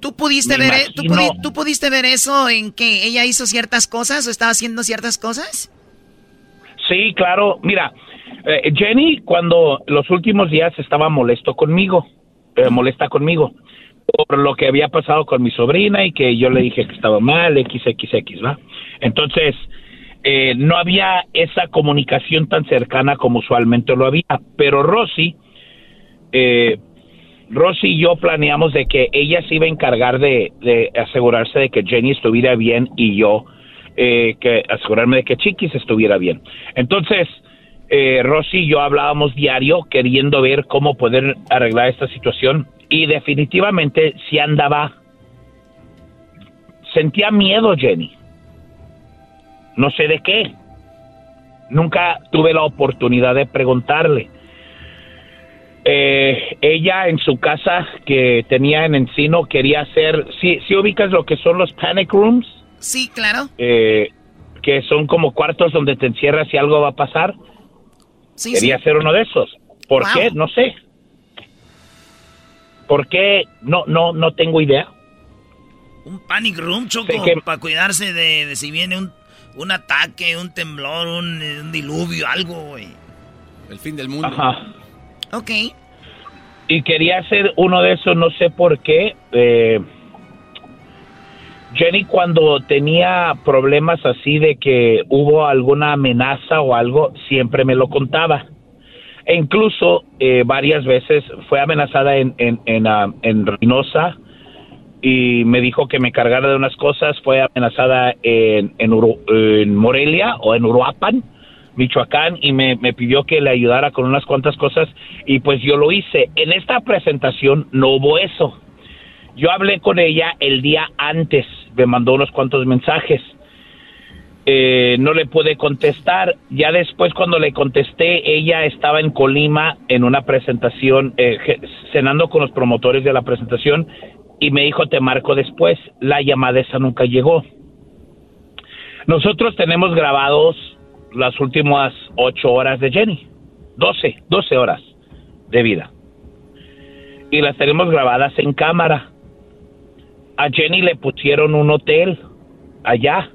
¿Tú pudiste, ver, e-, ¿tú, ¿Tú pudiste ver eso en que ella hizo ciertas cosas o estaba haciendo ciertas cosas? Sí, claro. Mira, eh, Jenny cuando los últimos días estaba molesto conmigo, eh, molesta conmigo por lo que había pasado con mi sobrina y que yo le dije que estaba mal, XXX, ¿va? Entonces, eh, no había esa comunicación tan cercana como usualmente lo había, pero Rosy, eh, Rosy y yo planeamos de que ella se iba a encargar de, de asegurarse de que Jenny estuviera bien y yo eh, que asegurarme de que Chiquis estuviera bien. Entonces, eh, Rosy y yo hablábamos diario queriendo ver cómo poder arreglar esta situación y definitivamente si andaba, sentía miedo Jenny. No sé de qué. Nunca tuve la oportunidad de preguntarle. Eh, ella en su casa que tenía en Encino quería hacer, si, si ubicas lo que son los panic rooms, Sí, claro. Eh, que son como cuartos donde te encierras y algo va a pasar. Sí, Quería ser uno de esos. ¿Por qué? No sé. ¿Por qué? No, no, no tengo idea. Un panic room, Choco, para cuidarse de, si viene un, un ataque, un temblor, un, diluvio, algo, güey. El fin del mundo. Ajá. Ok. Y quería ser uno de esos, no sé por qué. Eh, Jenny cuando tenía problemas así de que hubo alguna amenaza o algo, siempre me lo contaba. E incluso eh, varias veces fue amenazada en, en, en, ah, en, Reynosa y me dijo que me cargara de unas cosas. Fue amenazada en, en, Morelia o en Uruapan, Michoacán, y me, me pidió que le ayudara con unas cuantas cosas y pues yo lo hice. En esta presentación no hubo eso. Yo hablé con ella el día antes me mandó unos cuantos mensajes. Eh, no le pude contestar. Ya después cuando le contesté, ella estaba en Colima en una presentación, eh, cenando con los promotores de la presentación y me dijo, te marco después. La llamada esa nunca llegó. Nosotros tenemos grabados las últimas ocho horas de Jenny. Doce, doce horas de vida. y las tenemos grabadas en cámara. A Jenny le pusieron un hotel allá.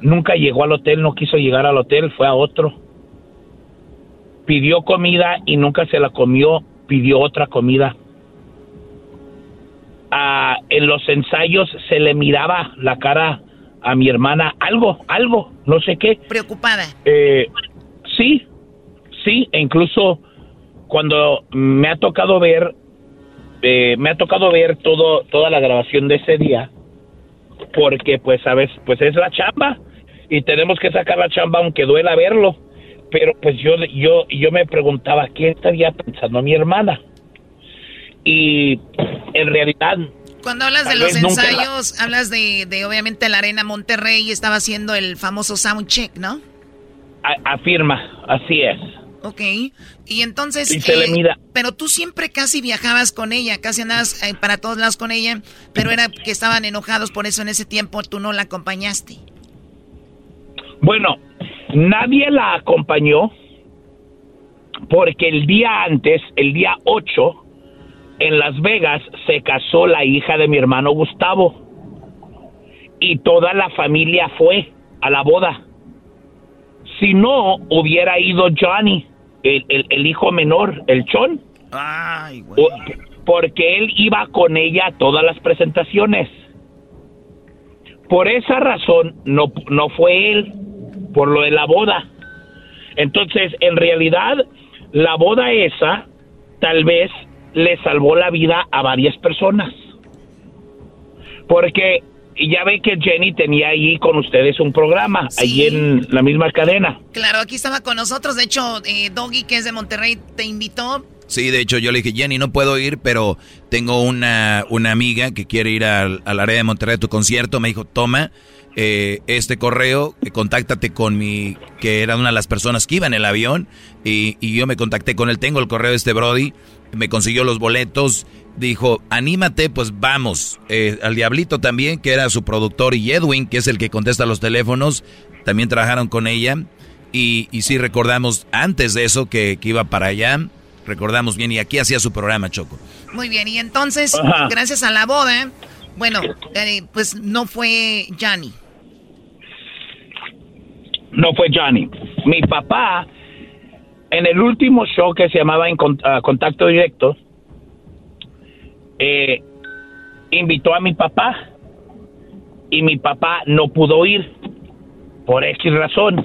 Nunca llegó al hotel, no quiso llegar al hotel, fue a otro. Pidió comida y nunca se la comió, pidió otra comida. Ah, en los ensayos se le miraba la cara a mi hermana, algo, algo, no sé qué. Preocupada. Eh, sí, sí, e incluso cuando me ha tocado ver, eh, me ha tocado ver todo, toda la grabación de ese día, porque pues sabes, pues es la chamba y tenemos que sacar la chamba aunque duela verlo. Pero pues yo, yo, yo me preguntaba qué estaría pensando mi hermana. Y en realidad Cuando hablas de los la- ensayos, hablas de, de obviamente la Arena Monterrey y estaba haciendo el famoso sound check, ¿no? a- afirma, así es. Ok. Y entonces... Y se le eh, mira. Pero tú siempre casi viajabas con ella, casi andabas eh, para todos lados con ella, pero era que estaban enojados, por eso en ese tiempo tú no la acompañaste. Bueno, nadie la acompañó porque el día antes, el día 8, en Las Vegas se casó la hija de mi hermano Gustavo. Y toda la familia fue a la boda. Si no, hubiera ido Johnny, el, el- el hijo menor, el Chon. Ay, Porque él iba con ella a todas las presentaciones. Por esa razón no, no fue él, por lo de la boda. Entonces, en realidad, la boda esa tal vez le salvó la vida a varias personas. Porque ya ve que Jenny tenía ahí con ustedes un programa, ahí en la misma cadena. Claro, aquí estaba con nosotros, de hecho, eh, Doggy, que es de Monterrey, te invitó. Sí, de hecho yo le dije, Jenny, no puedo ir, pero tengo una, una amiga que quiere ir al, al área de Monterrey a tu concierto. Me dijo, toma eh, este correo, eh, contáctate con mi, que era una de las personas que iba en el avión, y, y yo me contacté con él. Tengo el correo de este Brody, me consiguió los boletos, dijo, anímate, pues vamos. Eh, al Diablito también, que era su productor, y Edwin, que es el que contesta los teléfonos, también trabajaron con ella. Y, y sí recordamos antes de eso que, que iba para allá. Recordamos bien, y aquí hacía su programa, Choco. Muy bien, y entonces, Ajá. gracias a la boda, bueno, eh, pues no fue Johnny. No fue Johnny. Mi papá, en el último show que se llamaba en ah, Contacto Directo, eh, invitó a mi papá y mi papá no pudo ir por X razón.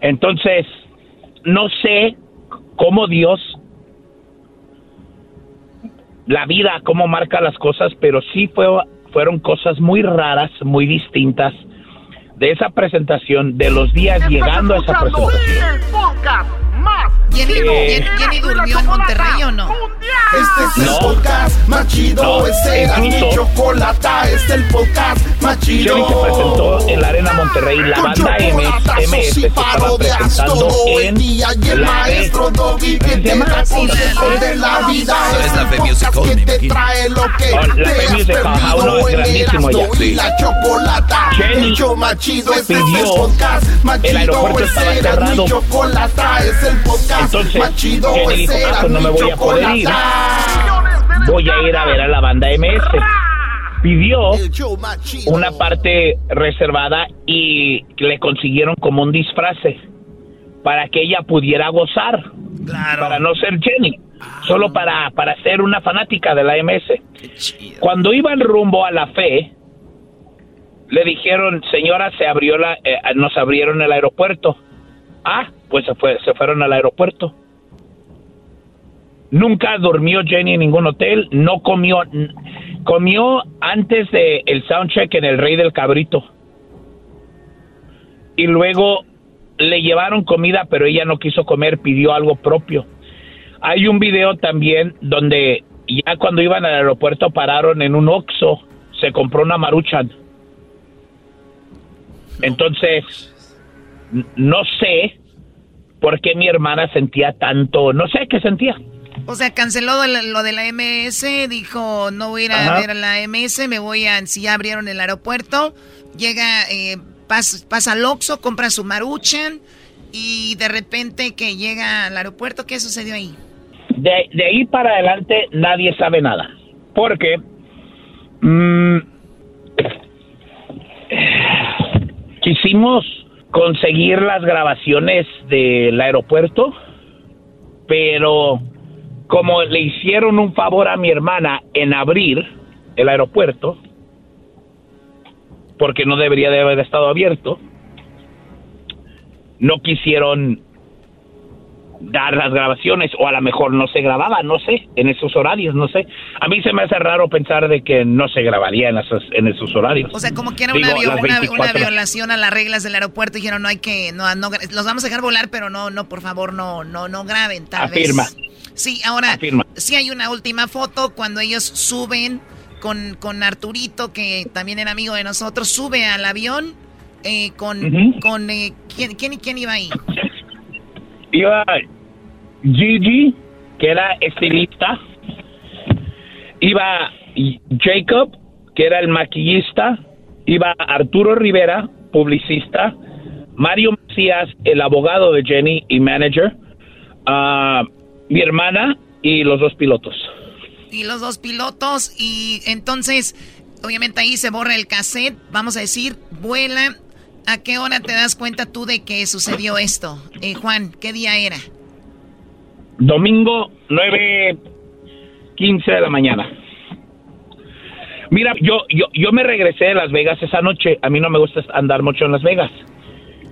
Entonces, no sé cómo Dios, la vida, cómo marca las cosas, pero sí fue, fueron cosas muy raras, muy distintas de esa presentación, de los días llegando a esa presentación. el podcast más Jenny, Eh. Jenny- Jenny durmió en Monterrey o no? Este es el podcast más chido. No, Este era mi chocolata. Este es el podcast más chido. Jenny se presentó en la Arena Monterrey, la Con banda M- chocolatazos MS y se estaba presentando en día. Y el la maestro Doggy que ¿Cómo se te da Sí, consejos de la vida. Es la Fe que te trae lo que Oh, la te has perdido. El grandísimo Erasmo y Sí. la chocolata. Jenny El show más chido. Este es el podcast más el chido. aeropuerto Ese estaba era cerrado. mi chocolata. Es el podcast Entonces. Jenny dijo, ah, pues no me voy a poder ir. Voy a ir a ver a la banda MS. Pidió una parte reservada y le consiguieron como un disfraz para que ella pudiera gozar. Para no ser Jenny, solo para, para ser una fanática de la MS. Cuando iban rumbo a la fe, le dijeron, señora, se abrió la, eh, nos abrieron el aeropuerto. Ah, pues se, fue, se fueron al aeropuerto. Nunca durmió Jenny en ningún hotel, no comió, comió antes de el soundcheck en el Rey del Cabrito. Y luego le llevaron comida, pero ella no quiso comer, pidió algo propio. Hay un video también donde ya cuando iban al aeropuerto pararon en un Oxxo, se compró una Maruchan. Entonces, n- no sé por qué mi hermana sentía tanto, no sé qué sentía. O sea, canceló el- lo de la MS, dijo, no voy a ir a ver a la MS, me voy a, si ya abrieron el aeropuerto, llega, eh, pas- pasa al Oxxo, compra su maruchan, y de repente que llega al aeropuerto, ¿qué sucedió ahí? de, de ahí para adelante nadie sabe nada. Porque mm, *sighs* quisimos conseguir las grabaciones del aeropuerto, pero como le hicieron un favor a mi hermana en abrir el aeropuerto, porque no debería de haber estado abierto, no quisieron dar las grabaciones o a lo mejor no se grababa, no sé, en esos horarios, no sé. A mí se me hace raro pensar de que no se grabaría en esos, en esos horarios. O sea, como que era una, Digo, vio- las una- 24 una violación a las reglas del aeropuerto. Dijeron, no hay que, no, no, los vamos a dejar volar, pero no, no, por favor, no, no, no graben, tal Afirma. vez. Sí, ahora, Afirma. sí hay una última foto cuando ellos suben con, con Arturito, que también era amigo de nosotros, sube al avión eh, con, Ujú. con eh, ¿quién, quién, quién iba ahí? Iba Gigi, que era estilista. Iba Jacob, que era el maquillista. Iba Arturo Rivera, publicista. Mario Macías, el abogado de Jenny y manager. ah, mi hermana y los dos pilotos. Y los dos pilotos, y entonces, obviamente ahí se borra el cassette, vamos a decir, vuela. ¿A qué hora te das cuenta tú de que sucedió esto? Eh, Juan, ¿qué día era? Domingo 9.15 de la mañana. Mira, yo, yo, yo me regresé de Las Vegas esa noche. A mí no me gusta andar mucho en Las Vegas.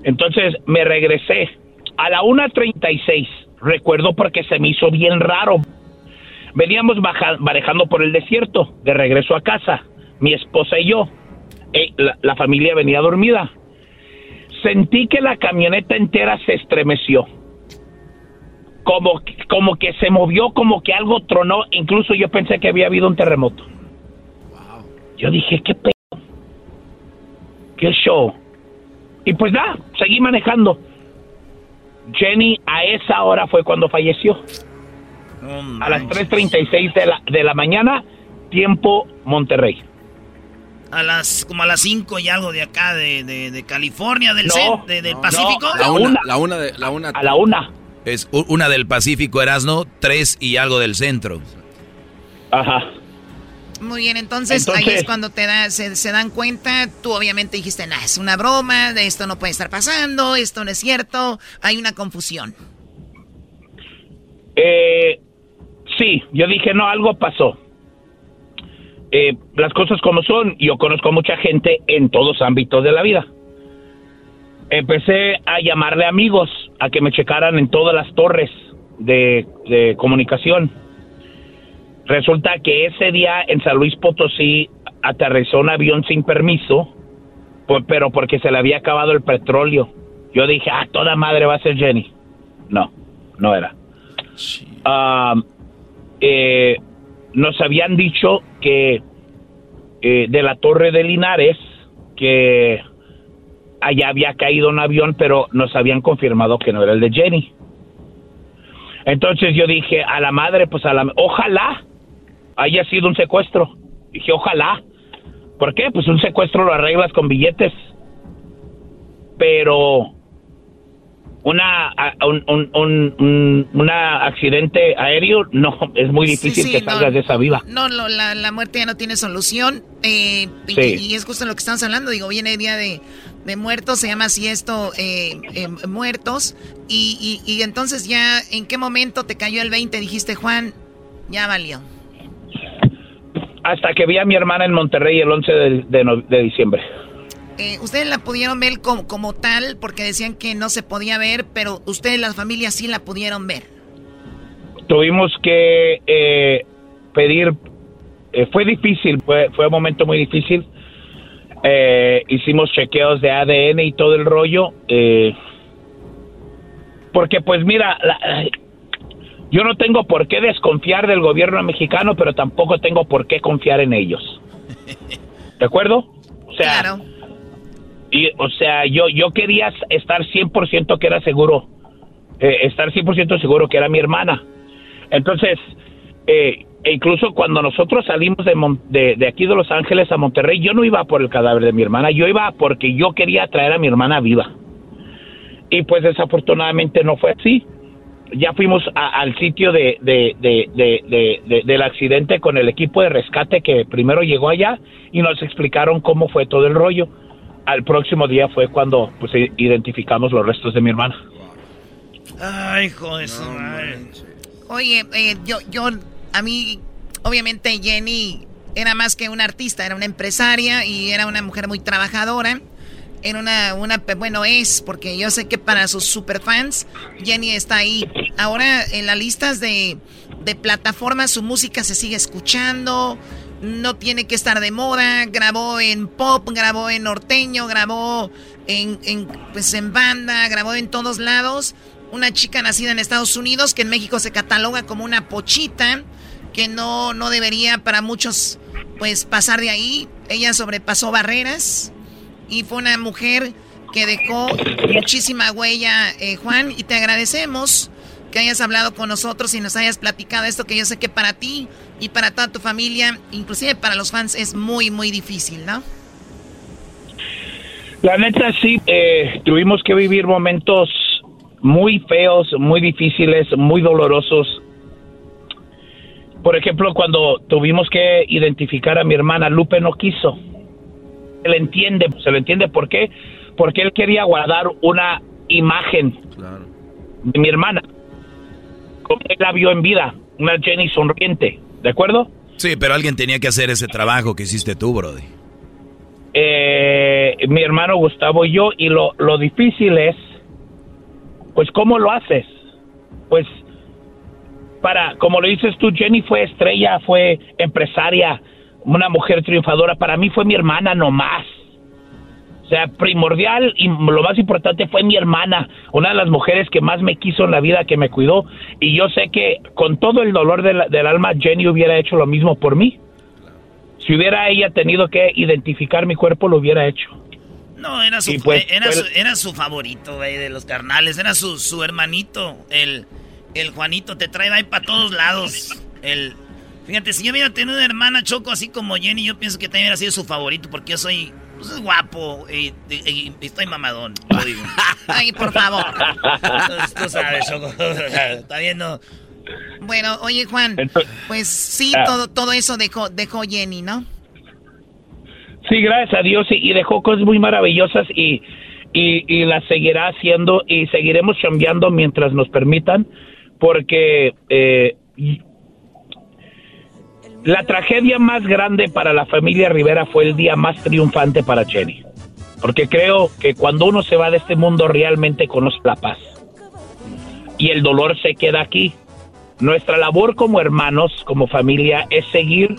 Entonces me regresé a la 1.36. Recuerdo porque se me hizo bien raro. Veníamos manejando por el desierto, de regreso a casa, mi esposa y yo. Eh, la, la familia venía dormida. Sentí que la camioneta entera se estremeció como, como que se movió, como que algo tronó. Incluso yo pensé que había habido un terremoto. Yo dije, ¿qué pedo? ¿Qué show? Y pues nada, seguí manejando. Jenny a esa hora fue cuando falleció. a las 3.36 de la, de la mañana, tiempo Monterrey. A las, como a las 5 y algo de acá, de, de, de California, del, No, cen- de- del no, Pacífico. La una, la una de la una. A la una. Es una del Pacífico, Erasno, tres y algo del centro. Ajá. Muy bien, entonces, ahí es cuando te da, se, se dan cuenta, tú obviamente dijiste, nah, es una broma, de esto no puede estar pasando, esto no es cierto, hay una confusión. Eh, sí, yo dije, no, algo pasó. Eh, las cosas como son, yo conozco a mucha gente en todos ámbitos de la vida. Empecé a llamarle amigos a que me checaran en todas las torres de, de comunicación. Resulta que ese día en San Luis Potosí aterrizó un avión sin permiso, pues, pero porque se le había acabado el petróleo. Yo dije, ah, toda madre va a ser Jenny. No, no era. Ah, eh, nos habían dicho que eh, de la torre de Linares que allá había caído un avión, pero nos habían confirmado que no era el de Jenny. Entonces yo dije, a la madre, pues a la... Ojalá haya sido un secuestro. Dije, ojalá. ¿Por qué? Pues un secuestro lo arreglas con billetes. Pero una un, un, un, un- una accidente aéreo no es muy difícil sí, que no. salgas de esa viva. No, lo- la, la muerte ya no tiene solución. eh, y- Sí. y, es justo lo que estamos hablando. Digo, viene el día de, de muertos, se llama así esto, eh, eh, muertos. Y, y, y entonces ya, ¿en qué momento te cayó el 20? Dijiste, Juan, ya valió. Hasta que vi a mi hermana en Monterrey el 11 de, de de diciembre. Eh, ustedes la pudieron ver como, como tal porque decían que no se podía ver, pero ustedes, las familias, sí la pudieron ver. Tuvimos que eh, pedir, eh, fue difícil, fue, fue un momento muy difícil. Eh, hicimos chequeos de ADN y todo el rollo. porque pues mira, la- yo no tengo por qué desconfiar del gobierno mexicano, pero tampoco tengo por qué confiar en ellos. ¿De acuerdo? O sea, o sea yo, yo quería estar 100% que era seguro, eh, estar 100% seguro que era mi hermana. Entonces, eh, e incluso cuando nosotros salimos de, Mon- de, de aquí de Los Ángeles a Monterrey, yo no iba por el cadáver de mi hermana, yo iba porque yo quería traer a mi hermana viva. Y pues desafortunadamente no fue así. ya fuimos al sitio de, del accidente con el equipo de rescate que primero llegó allá y nos explicaron cómo fue todo el rollo. Al próximo día fue cuando pues identificamos los restos de mi hermana. Ay, joder, Oye, eh, yo, yo, a mí, obviamente Jenny era más que una artista, era una empresaria y era una mujer muy trabajadora. Era una, una, bueno, es, porque yo sé que para sus superfans, Jenny está ahí. Ahora en las listas de, de plataformas su música se sigue escuchando, no tiene que estar de moda, grabó en pop, grabó en norteño, grabó en, pues en banda, grabó en todos lados una chica nacida en Estados Unidos que en México se cataloga como una pochita, que no, no debería para muchos pues pasar de ahí. Ella sobrepasó barreras y fue una mujer que dejó muchísima huella, eh, Juan, y te agradecemos que hayas hablado con nosotros y nos hayas platicado esto que yo sé que para ti y para toda tu familia, inclusive para los fans, es muy, muy difícil, ¿no? La neta sí, eh, tuvimos que vivir momentos muy feos, muy difíciles, muy dolorosos. Por ejemplo, cuando tuvimos que identificar a mi hermana, Lupe no quiso. Se le entiende, se le entiende por qué. Porque él quería guardar una imagen de mi hermana. Como él la vio en vida, una Jenny sonriente, ¿de acuerdo? Sí, pero alguien tenía que hacer ese trabajo que hiciste tú, Brody. Eh, mi hermano Gustavo y yo, y lo, lo difícil es pues ¿cómo lo haces? Pues para, como lo dices tú, Jenny fue estrella, fue empresaria, una mujer triunfadora. Para mí fue mi hermana nomás. O sea, primordial y lo más importante fue mi hermana, una de las mujeres que más me quiso en la vida, que me cuidó. Y yo sé que con todo el dolor del alma, Jenny hubiera hecho lo mismo por mí. Si hubiera ella tenido que identificar mi cuerpo, lo hubiera hecho. No, era su, pues, era, su era su favorito, güey, de los carnales. Era su, su hermanito, el, el Juanito. Te trae ahí para todos lados. El, fíjate, si yo hubiera tenido una hermana Choco así como Jenny, yo pienso que también hubiera sido su favorito porque yo soy pues, guapo y, estoy mamadón. digo. *laughs* Ay, por favor. Tú, sabes, Choco. *laughs* Está viendo. Bueno, oye, Juan, pues sí, ah. todo, todo eso dejó, dejó Jenny, ¿no? Sí, gracias a Dios y, dejó cosas muy maravillosas y, y, las seguirá haciendo y seguiremos cambiando mientras nos permitan porque eh, la tragedia más grande para la familia Rivera fue el día más triunfante para Jenny. Porque creo que cuando uno se va de este mundo realmente conoce la paz. Y el dolor se queda aquí. Nuestra labor como hermanos, como familia, es seguir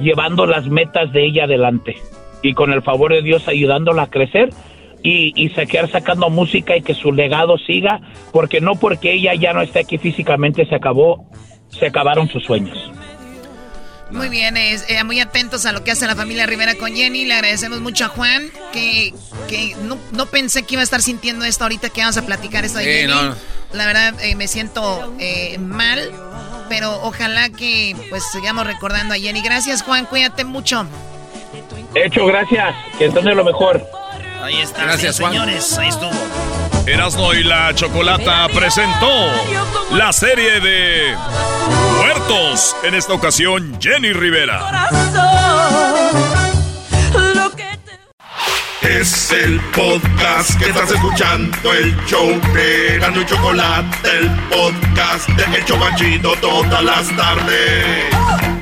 llevando las metas de ella adelante y con el favor de Dios ayudándola a crecer y, y se quedar sacando música y que su legado siga, porque no porque ella ya no esté aquí físicamente se acabó, se acabaron sus sueños. Muy bien, es, eh, muy atentos a lo que hace la familia Rivera con Jenny. Le agradecemos mucho a Juan, que, que no, no, pensé que iba a estar sintiendo esto ahorita que vamos a platicar esto de Jenny. La verdad, eh, me siento eh, mal, pero ojalá que pues sigamos recordando a Jenny. Gracias, Juan, cuídate mucho. Hecho, gracias. Que entonces lo mejor. Ahí está, gracias, señores. Ahí estuvo. Erasno y la Chocolata presentó la serie de Muertos. En esta ocasión, Jenny Rivera. Es el podcast que estás escuchando, el show de y Chocolate, el podcast de El todas las tardes.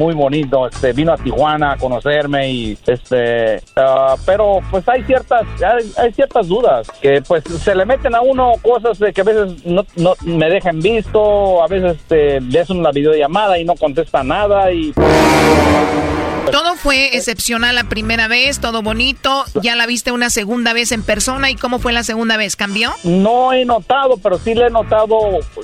muy bonito. Este, vino a Tijuana a conocerme y este, ah, pero pues hay ciertas, hay, ciertas dudas que pues se le meten a uno cosas de que a veces no, no me dejan visto, a veces este, le hacen una videollamada y no contesta nada y todo fue excepcional la primera vez, todo bonito. ¿Ya la viste una segunda vez en persona? ¿Y cómo fue la segunda vez? ¿Cambió? No he notado, pero sí le he notado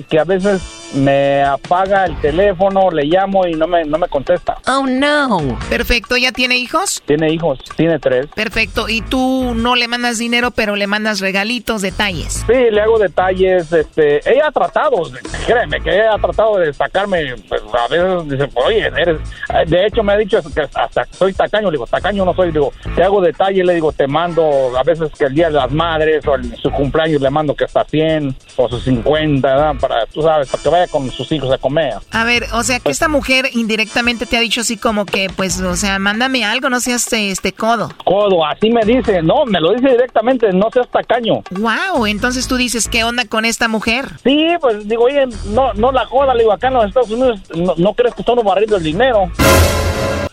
que a veces me apaga el teléfono, le llamo y no me, no me contesta. Oh, no. Perfecto. ¿Ya tiene hijos? Tiene hijos, tiene tres. Perfecto. ¿Y tú no le mandas dinero, pero le mandas regalitos, detalles? Sí, le hago detalles. Este, ella ha tratado, créeme, que ella ha tratado de sacarme, pues, a veces dice, oye, eres... De hecho, me ha dicho que hasta soy tacaño. Le digo, tacaño no soy. Le digo, te hago detalles, le digo, te mando a veces que el día de las madres o el, su cumpleaños le mando que hasta 100 o sus 50, ¿verdad? Para, tú sabes, para que vaya con sus hijos a comer. A ver, o sea, que esta mujer indirectamente te ha dicho así como que, pues, o sea, mándame algo, no seas este codo. Codo, así me dice, no, me lo dice directamente, no seas tacaño. Wow, entonces tú dices, ¿qué onda con esta mujer? Sí, pues digo, oye, no, no la joda, le digo, acá en los Estados Unidos no, no crees que estamos barriendo el dinero.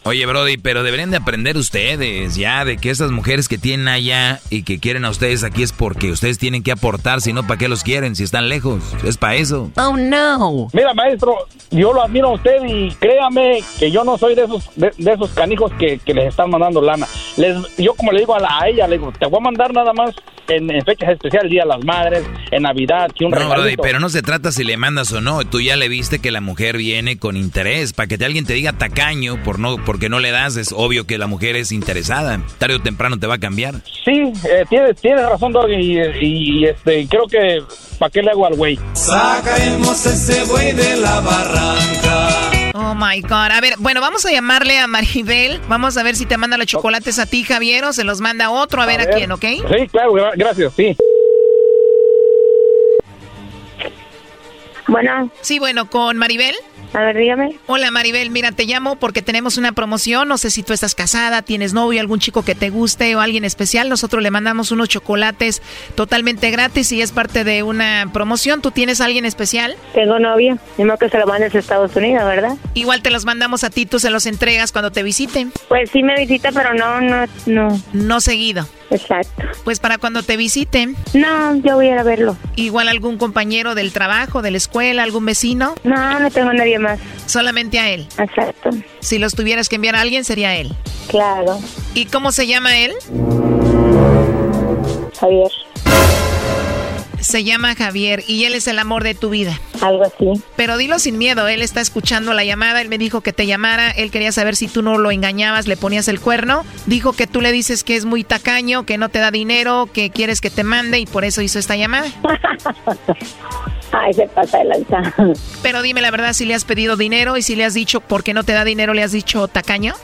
Oye, Brody, pero deberían de aprender ustedes ya de que esas mujeres que tienen allá y que quieren a ustedes aquí es porque ustedes tienen que aportar, si no, ¿para qué los quieren si están lejos? Es para eso. Oh, no. Mira, maestro, yo lo admiro a usted y créame que yo no soy de esos de, esos canijos que, les están mandando lana. Les, yo como le digo a, la, a ella, le digo, te voy a mandar nada más en, fechas especiales, Día de las Madres, en Navidad, que un No, Brody, pero no se trata si le mandas o no. Tú ya le viste que la mujer viene con interés. Para que te, alguien te diga tacaño por no porque no le das, es obvio que la mujer es interesada. Tarde o temprano te va a cambiar. Sí, eh, tienes, tienes razón, Doggy, y, este, creo que ¿para qué le hago al güey? Sacaremos ese güey de la barranca. Oh my God. A ver, bueno, vamos a llamarle a Maribel. Vamos a ver si te manda los chocolates a ti, Javier, o se los manda otro, a, ver, a quién, ¿ok? Sí, claro, gracias, sí. Bueno. Sí, bueno, con Maribel. A ver, dígame. Hola Maribel, mira, te llamo porque tenemos una promoción. No sé si tú estás casada, tienes novio, algún chico que te guste o alguien especial. Nosotros le mandamos unos chocolates totalmente gratis y es parte de una promoción. ¿Tú tienes alguien especial? Tengo novio. Dime que se lo mandes a Estados Unidos, ¿verdad? Igual te los mandamos a ti, tú se los entregas cuando te visiten. Pues sí me visita, pero no, no, no. No seguido. Exacto. Pues para cuando te visiten. No, yo voy a ir a verlo. Igual algún compañero del trabajo, de la escuela, algún vecino. No, no tengo nadie más. Solamente a él. Exacto. Si los tuvieras que enviar a alguien, sería él. Claro. ¿Y cómo se llama él? Javier. Se llama Javier y él es el amor de tu vida. Algo así. Pero dilo sin miedo, él está escuchando la llamada, él me dijo que te llamara, él quería saber si tú no lo engañabas, le ponías el cuerno. Dijo que tú le dices que es muy tacaño, que no te da dinero, que quieres que te mande y por eso hizo esta llamada. *laughs* Ay, se pasa de lanza. *laughs* Pero dime la verdad, si le has pedido dinero y si le has dicho por qué no te da dinero, le has dicho tacaño.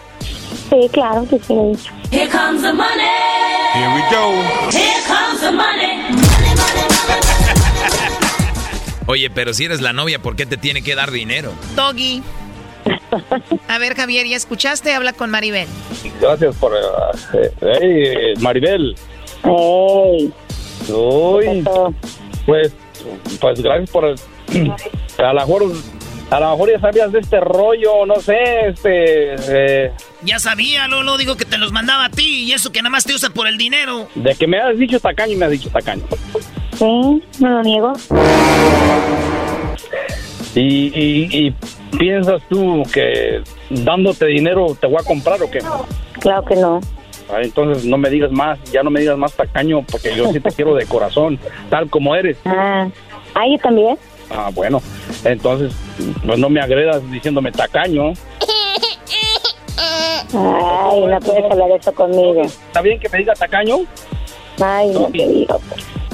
Sí, claro que sí le he dicho. Here comes the money. Here we go. Here comes the money. Oye, pero si eres la novia, ¿por qué te tiene que dar dinero? Doggy. A ver, Javier, ¿ya escuchaste? Habla con Maribel. Gracias por... Eh, hey, Maribel. Hey. Uy. Pues, pues gracias por... A lo mejor... A lo mejor ya sabías de este rollo, no sé, este... Eh. Ya sabía, Lolo, digo que te los mandaba a ti y eso que nada más te usa por el dinero. De que me has dicho tacaño y me has dicho tacaño. Sí, no lo niego. ¿Y, y, piensas tú que dándote dinero te voy a comprar o qué? Claro que no. Ah, entonces no me digas más, ya no me digas más tacaño, porque yo sí te quiero de corazón, tal como eres. Ah, ¿ah yo también? Ah, bueno, entonces, pues no me agredas diciéndome tacaño. Ay, no puedes hablar eso conmigo. ¿Está bien que me diga tacaño? Ay, no te digo.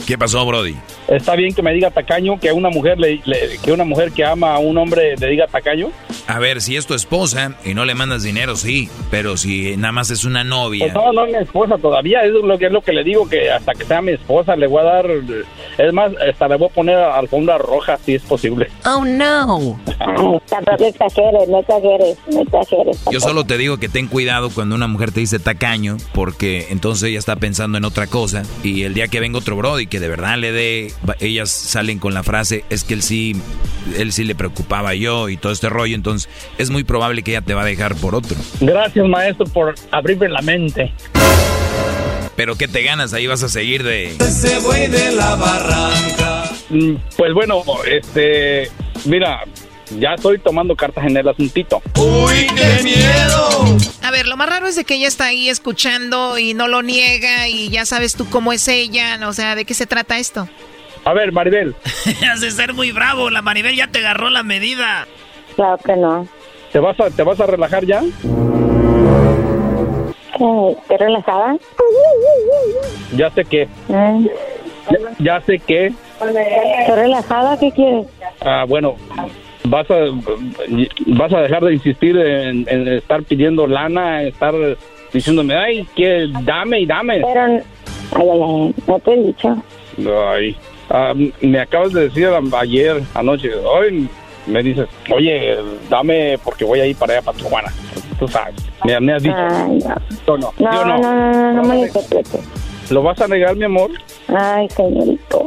¿Qué pasó, Brody? Está bien que me diga tacaño, que una mujer le, le- que una mujer que ama a un hombre le diga tacaño. A ver, si es tu esposa y no le mandas dinero, sí. Pero si nada más es una novia. Pues no, no es mi esposa todavía, es lo que es lo que le digo que hasta que sea mi esposa le voy a dar, es más, hasta le voy a poner alfombra roja si es posible. Oh no. Tampoco exageres, no exageres, no exageres. Yo solo te digo que ten cuidado cuando una mujer te dice tacaño, porque entonces ella está pensando en otra cosa. Y el día que venga otro brody que de verdad le dé, ellas salen con la frase, es que él sí, él sí le preocupaba yo y todo este rollo. Entonces es muy probable que ella te va a dejar por otro. Gracias maestro por abrirme la mente. Pero ¿qué te ganas? Ahí vas a seguir de... Ese güey de la barranca. Mm, Pues bueno, este, mira, ya estoy tomando cartas en el asuntito. ¡Uy, qué miedo! A ver, lo más raro es de que ella está ahí escuchando y no lo niega y ya sabes tú cómo es ella, o sea, ¿de qué se trata esto? A ver, Maribel. *laughs* Hace ser muy bravo. La Maribel ya te agarró la medida. Claro que no. ¿Te vas a, te vas a relajar ya? Eh, ¿Te relajada? Ya sé que, Mm. ya, ya sé que, ¿Te relajada? ¿Qué quieres? ah, bueno, vas a, vas a dejar de insistir en, en estar pidiendo lana, estar diciéndome, ay, que dame y dame. Pero, ay, ay, ay, no te he dicho. Ay, me acabas de decir ayer, anoche, hoy me dices, oye, dame porque voy a ir para allá, para Tijuana. Tú sabes, me, me has dicho. Ay, no. Yo no, No, no, no. no, no, no, me lo interpretes. ¿Lo vas a negar, mi amor? Ay, señorito.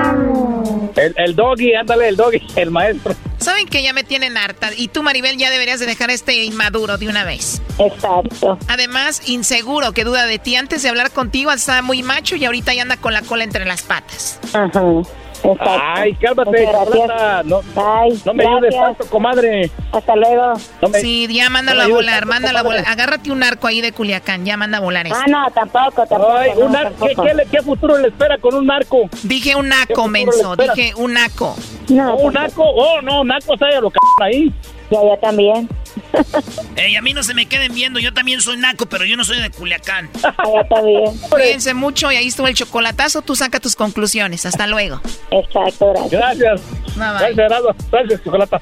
El, el Doggy, ándale, el Doggy, el maestro. Saben que ya me tienen harta y tú, Maribel, ya deberías de dejar este inmaduro de una vez. Exacto. Además, inseguro, que duda de ti. Antes de hablar contigo estaba muy macho y ahorita ya anda con la cola entre las patas. Ajá. Exacto. Ay, cálmate, chocolata. No, Ay, no me ayudes tanto, comadre. Hasta luego. No me- Sí, ya mándalo no a volar, mándalo a volar. Agárrate un arco ahí de Culiacán, ya manda a volar eso. Ah, no, tampoco, tampoco. Ay, un ¿qué, tampoco. qué le- qué futuro le espera con un narco? Dije un ¿Qué naco, menso, dije un naco. No, Oh, un narco, oh, no, narco, se lo c ahí. Ya, ya también. *laughs* Ey, a mí no se me queden viendo. Yo también soy naco, pero yo no soy de Culiacán. *laughs* Ya también. Cuídense mucho y ahí estuvo el chocolatazo. Tú saca tus conclusiones. Hasta luego. Exacto, gracias. Gracias. Bye, bye. Gracias. Gracias, chocolata.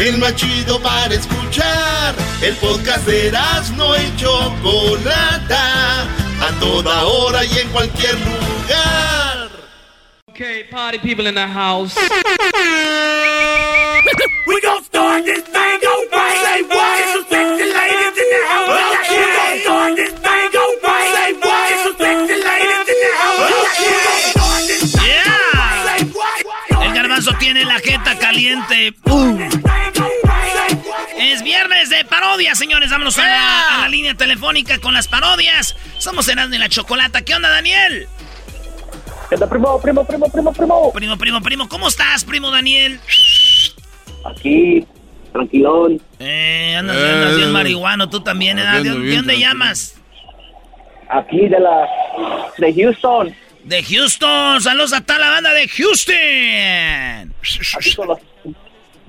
El más chido para escuchar. El podcast de no y Chocolata. A toda hora y en cualquier lugar. Okay, party people in the house. We gon' start this thing over. Say what? Disrespect the ladies in the house. We gon' start this thing over. Say what? Disrespect the ladies in the house. We gon' start this thing Yeah. over. Say what? El garbanzo tiene la jeta caliente. Uh. Es viernes de parodias, señores. Vámonos a la, a la línea telefónica con las parodias. Somos Erasmo y la Chocolata. ¿Qué onda, Daniel? ¿Qué onda, primo, primo, primo, primo, primo? Primo, primo, primo. ¿Cómo estás, primo Daniel? Aquí, tranquilón. Eh, andas, andas bien marihuano. Tú también, ¿eh? ¿De, dónde llamas? Aquí de la. de Houston. De Houston. Saludos a toda la banda de Houston. Aquí con los.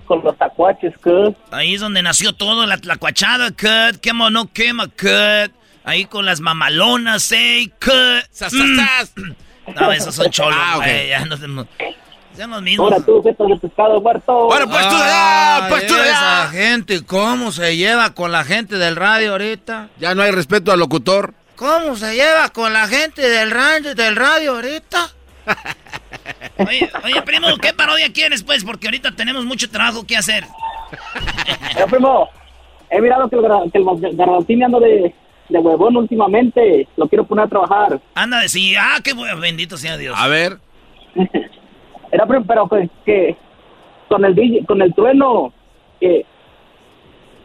Con los tacuaches, que. Ahí es donde nació todo, la tlacuachada, cut, quema o no quema, cut. Ahí con las mamalonas, eh, cut. Sas, Mm. sas, sas. No, esos son cholos, Ah, ok. güey, ya no tenemos... Mismos. Ahora tú, feto de pescado muerto. Bueno, pues tú de allá, pues tú de esa gente, ¿cómo se lleva con la gente del radio ahorita? Ya no hay respeto al locutor. ¿Cómo se lleva con la gente del radio, del radio ahorita? *laughs* Oye, oye, primo, ¿qué parodia quieres, pues? Porque ahorita tenemos mucho trabajo que hacer. Eh, primo, he mirado que el, que el Garbanzini anda de, de huevón últimamente. Lo quiero poner a trabajar. Anda de sí, ah, qué bueno, bendito sea Dios. A ver. *laughs* Era, pero, pero que, que con el DJ con el trueno, que,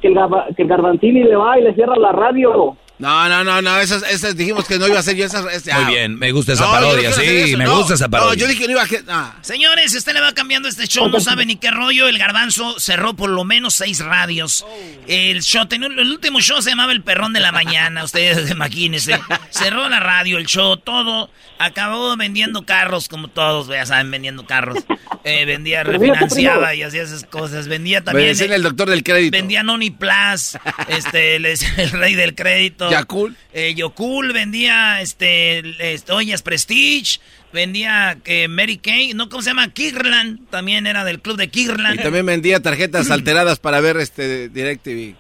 que, el, que el Garbanzini le va y le cierra la radio. No, no, no, no, esas, esas dijimos que no iba a ser yo esas. ese- Muy bien, me gusta esa No, parodia, sí, me no. gusta esa parodia. No, yo dije que no iba a... ah. Señores, usted le va cambiando este show, no sabe ni qué rollo. El garbanzo cerró por lo menos seis radios. El show, tenía- el último show se llamaba El Perrón de la Mañana. Ustedes *laughs* imagínense. Cerró la radio, el show, todo. Acabó vendiendo carros, como todos, ya saben, vendiendo carros. Eh, vendía, refinanciaba y hacía esas cosas. Vendía Me también. decían el doctor del crédito. Vendía Noni Plus, este, el rey del crédito. Yakul. Eh, Yokul vendía, este, este, ollas Prestige, vendía eh, Mary Kay, ¿no? ¿Cómo se llama? Kirland, también era del club de Y Kirland. también vendía tarjetas *clears throat* alteradas para ver este DirecTV.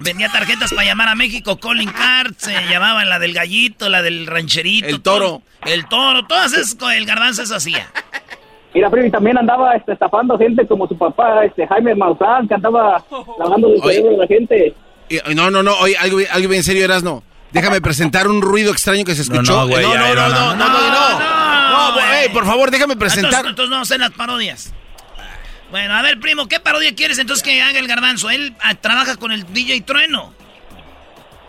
Vendía tarjetas para llamar a México, calling cards, se llamaba la del gallito, la del rancherito. El toro. todo. el toro, todas esas, el garbanzo eso hacía. Mira, primo, y también andaba este, estafando gente como su papá, este Jaime Maussan, que andaba *laughs* lavando el cerebro de la gente. No, no, no, oye, algo, bien- algo bien serio, Erasno. Déjame presentar un ruido extraño que se escuchó. no, güey, no, ya, no, no, no, no, no, no, no. No, güey. güey, por favor, déjame presentar. Entonces, entonces no hacen las parodias. Bueno, a ver, primo, ¿qué parodia quieres entonces que haga el garbanzo? Él ah, trabaja con el DJ Trueno.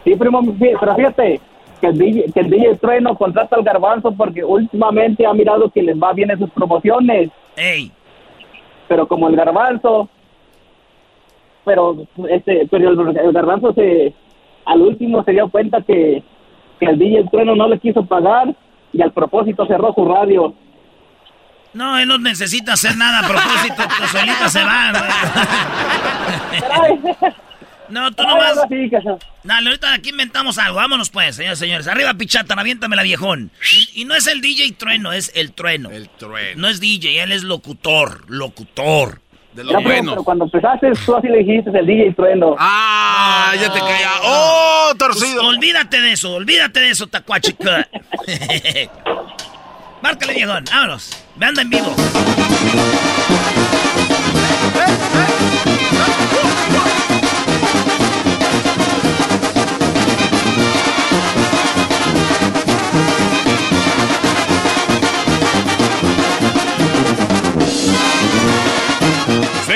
Sí, primo, pero fíjate que el, DJ, que el DJ Trueno contrata al garbanzo porque últimamente ha mirado que les va bien en sus promociones. Ey. Pero como el garbanzo, pero este, pero el, el garbanzo se, al último se dio cuenta que, que el DJ Trueno no le quiso pagar y al propósito cerró su radio. No, él no necesita hacer nada a propósito, *laughs* que solito se va. No, tú nomás. Dale, ahorita aquí inventamos algo. Vámonos pues, señores señores. Arriba, pichata, aviéntamela, viejón. Y, y no es el DJ Trueno, es el Trueno. El Trueno. No es DJ, él es locutor, locutor. De Ya, primo, pero cuando empezaste tú así le dijiste el DJ Trueno. Ah, ya te caía. ¡Oh, torcido! Pues, olvídate de eso, olvídate de eso, tacuachica. *laughs* Márcale, viejón, vámonos. Me anda en vivo.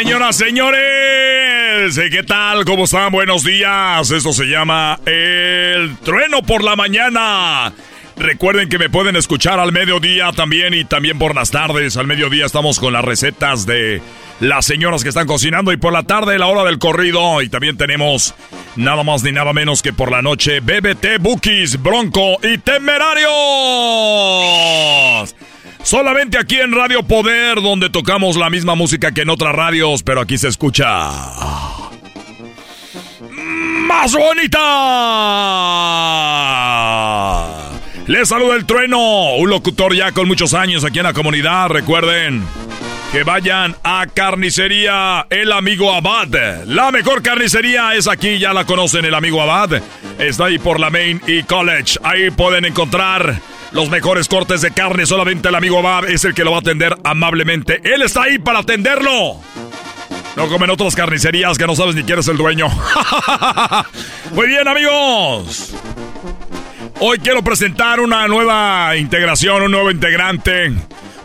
Señoras, señores, ¿eh, ¿qué tal? ¿Cómo están? Buenos días. Esto se llama El Trueno por la Mañana. Recuerden que me pueden escuchar al mediodía también y también por las tardes. Al mediodía estamos con las recetas de las señoras que están cocinando y por la tarde la hora del corrido. Y también tenemos nada más ni nada menos que por la noche BBT, Bookies, Bronco y Temerarios. Solamente aquí en Radio Poder, donde tocamos la misma música que en otras radios, pero aquí se escucha. ¡Más bonita! Les saluda el trueno, un locutor ya con muchos años aquí en la comunidad. Recuerden que vayan a Carnicería El Amigo Abad. La mejor carnicería es aquí, ya la conocen, El Amigo Abad. Está ahí por la Main y College. Ahí pueden encontrar los mejores cortes de carne. Solamente el amigo Abad es el que lo va a atender amablemente. Él está ahí para atenderlo. No como en otras carnicerías que no sabes ni quién es el dueño. *laughs* Muy bien, amigos. Hoy quiero presentar una nueva integración, un nuevo integrante.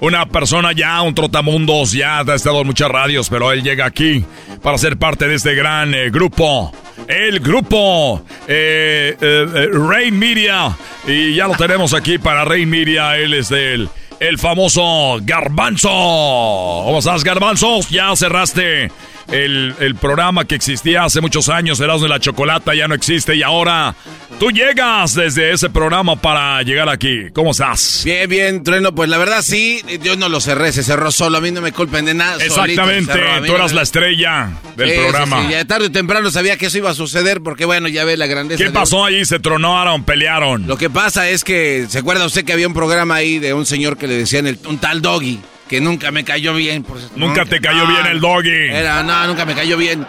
Una persona ya, un trotamundos, ya ha estado en muchas radios, pero él llega aquí para ser parte de este gran eh, grupo. El grupo eh, eh, eh, Rain Media. Y ya lo tenemos aquí para Rain Media. Él es del el famoso Garbanzo. ¿Cómo estás, Garbanzo? Ya cerraste el, el programa que existía hace muchos años, Erasmo de la Chocolata, ya no existe y ahora tú llegas desde ese programa para llegar aquí. ¿Cómo estás? Bien, bien, Trueno. Pues la verdad sí, yo no lo cerré, se cerró solo. A mí no me culpen de nada. Exactamente, cerró, tú eras la estrella del Sí, sí, programa. sí, ya tarde o temprano sabía que eso iba a suceder porque, bueno, ya ve la grandeza. ¿Qué de- pasó ahí? ¿Se tronaron? ¿Pelearon? Lo que pasa es que, ¿se acuerda usted que había un programa ahí de un señor que le decían el- un tal Doggy? Que nunca me cayó bien. por- Nunca te cayó bien el Doggy. Era, no, nunca me cayó bien.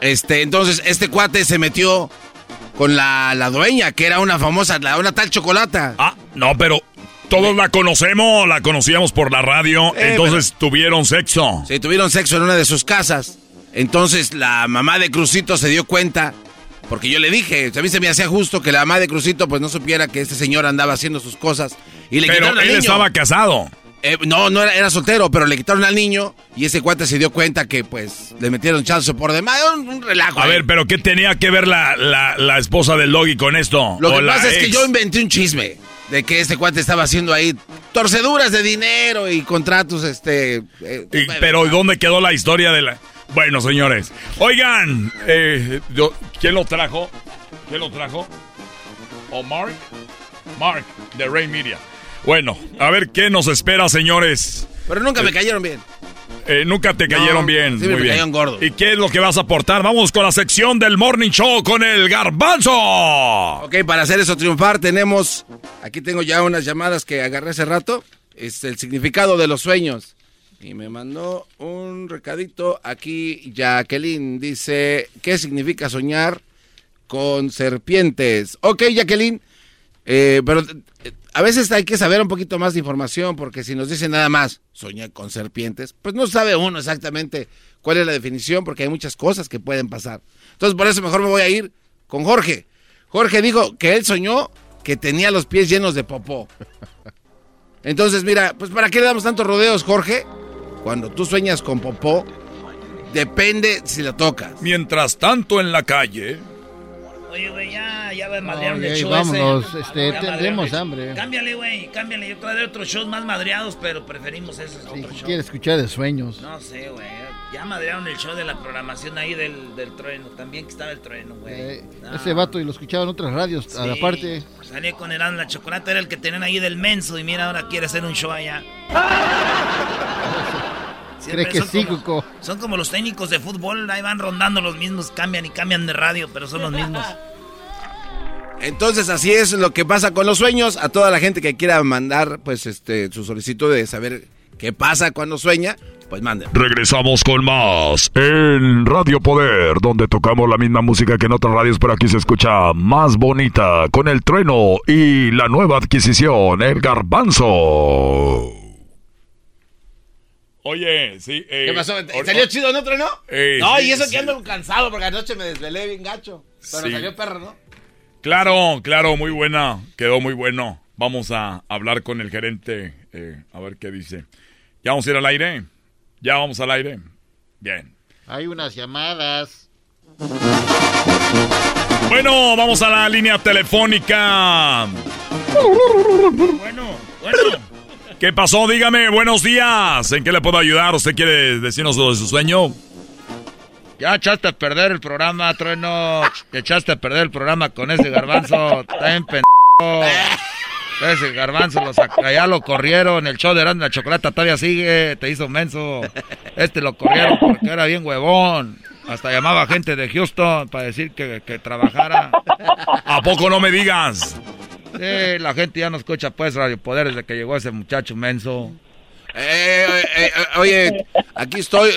Este, entonces, este cuate se metió con la, la dueña, que era una famosa, la, una tal chocolata. Ah, no, pero todos la conocemos, la conocíamos por la radio, Eh, entonces tuvieron sexo. Sí, tuvieron sexo en una de sus casas. Entonces la mamá de Crucito se dio cuenta Porque yo le dije, a mí se me hacía justo que la mamá de Crucito pues no supiera que este señor andaba haciendo sus cosas. Y le Pero él niño. estaba casado. Eh, no, no era, era soltero, pero le quitaron al niño y ese cuate se dio cuenta que pues le metieron chance por demás. Un, un relajo. A ahí. ver, pero ¿qué tenía que ver la, la, la esposa del Doggy con esto? Lo O que pasa es que yo inventé un chisme de que este cuate estaba haciendo ahí torceduras de dinero y contratos, este... eh, Y- pero ¿dónde quedó la historia de la...? Bueno, señores. Oigan, eh, yo- ¿quién lo trajo? ¿Quién lo trajo? ¿O Mark? Mark, de Ray Media. Bueno, a ver qué nos espera, señores. Pero nunca me cayeron bien. Eh, nunca te cayeron No, bien. siempre Muy me bien. cayeron gordo. ¿Y qué es lo que vas a aportar? Vamos con la sección del Morning Show con el garbanzo. Ok, para hacer eso triunfar tenemos... Aquí tengo ya unas llamadas que agarré hace rato. Es el significado de los sueños. Y me mandó un recadito aquí Jacqueline. Dice, ¿qué significa soñar con serpientes? Ok, Jacqueline. eh, pero eh, a veces hay que saber un poquito más de información porque si nos dicen nada más, soñar con serpientes, pues no sabe uno exactamente cuál es la definición porque hay muchas cosas que pueden pasar. Entonces por eso mejor me voy a ir con Jorge. Jorge dijo que él soñó que tenía los pies llenos de popó. Entonces, mira, pues ¿para qué le damos tantos rodeos, Jorge? Cuando tú sueñas con popó, depende si la tocas. Mientras tanto en la calle... Oye, güey, ya, ya el show vámonos, ese. este, Ya tendremos hambre. Cámbiale, güey, cámbiale. Yo traeré otros shows más madreados, pero preferimos esos otros shows. Quiere escuchar de sueños. No sé, güey. Ya madrearon el show de la programación ahí del, del trueno. También que estaba el trueno, güey. Eh, No. Ese vato y lo escuchaba en otras radios. A la Sí, parte. Salí con el la chocolate, era el que tenían ahí del menso. Y mira, ahora quiere hacer un show allá. *laughs* Siempre Cree que son sí, como-. Son como los técnicos de fútbol, ahí van rondando los mismos, cambian y cambian de radio, pero son los mismos. Entonces así es lo que pasa con los sueños. A toda la gente que quiera mandar pues este su solicitud de saber qué pasa cuando sueña, pues manden. Regresamos con más en Radio Poder, donde tocamos la misma música que en otras radios, pero aquí se escucha más bonita con el trueno y la nueva adquisición, el garbanzo. Oye, sí. eh, ¿Qué pasó? ¿Salió chido no otro no? Eh, no, sí, y eso sí. que ando cansado porque anoche me desvelé bien gacho. Pero Sí. salió perro, ¿no? Claro, claro, muy buena. Quedó muy bueno. Vamos a hablar con el gerente eh, a ver qué dice. ¿Ya vamos a ir al aire? ¿Ya vamos al aire? Bien. Hay unas llamadas. Bueno, vamos a la línea telefónica. Bueno, bueno. ¿Qué pasó? Dígame, buenos días. ¿En qué le puedo ayudar? ¿Usted quiere decirnos lo de su sueño? Ya echaste a perder el programa, Trueno. Echaste a perder el programa con ese garbanzo. Está bien pendejo. Ese garbanzo lo saca, ya lo corrieron. El show de Erasmo la Chocolata todavía sigue. Te hizo menso. Este lo corrieron porque era bien huevón. Hasta llamaba gente de Houston para decir que, que trabajara. ¿A poco no me digas? Sí, la gente ya no escucha pues Radio Poder desde que llegó ese muchacho menso. Eh, eh, eh, oye, aquí estoy.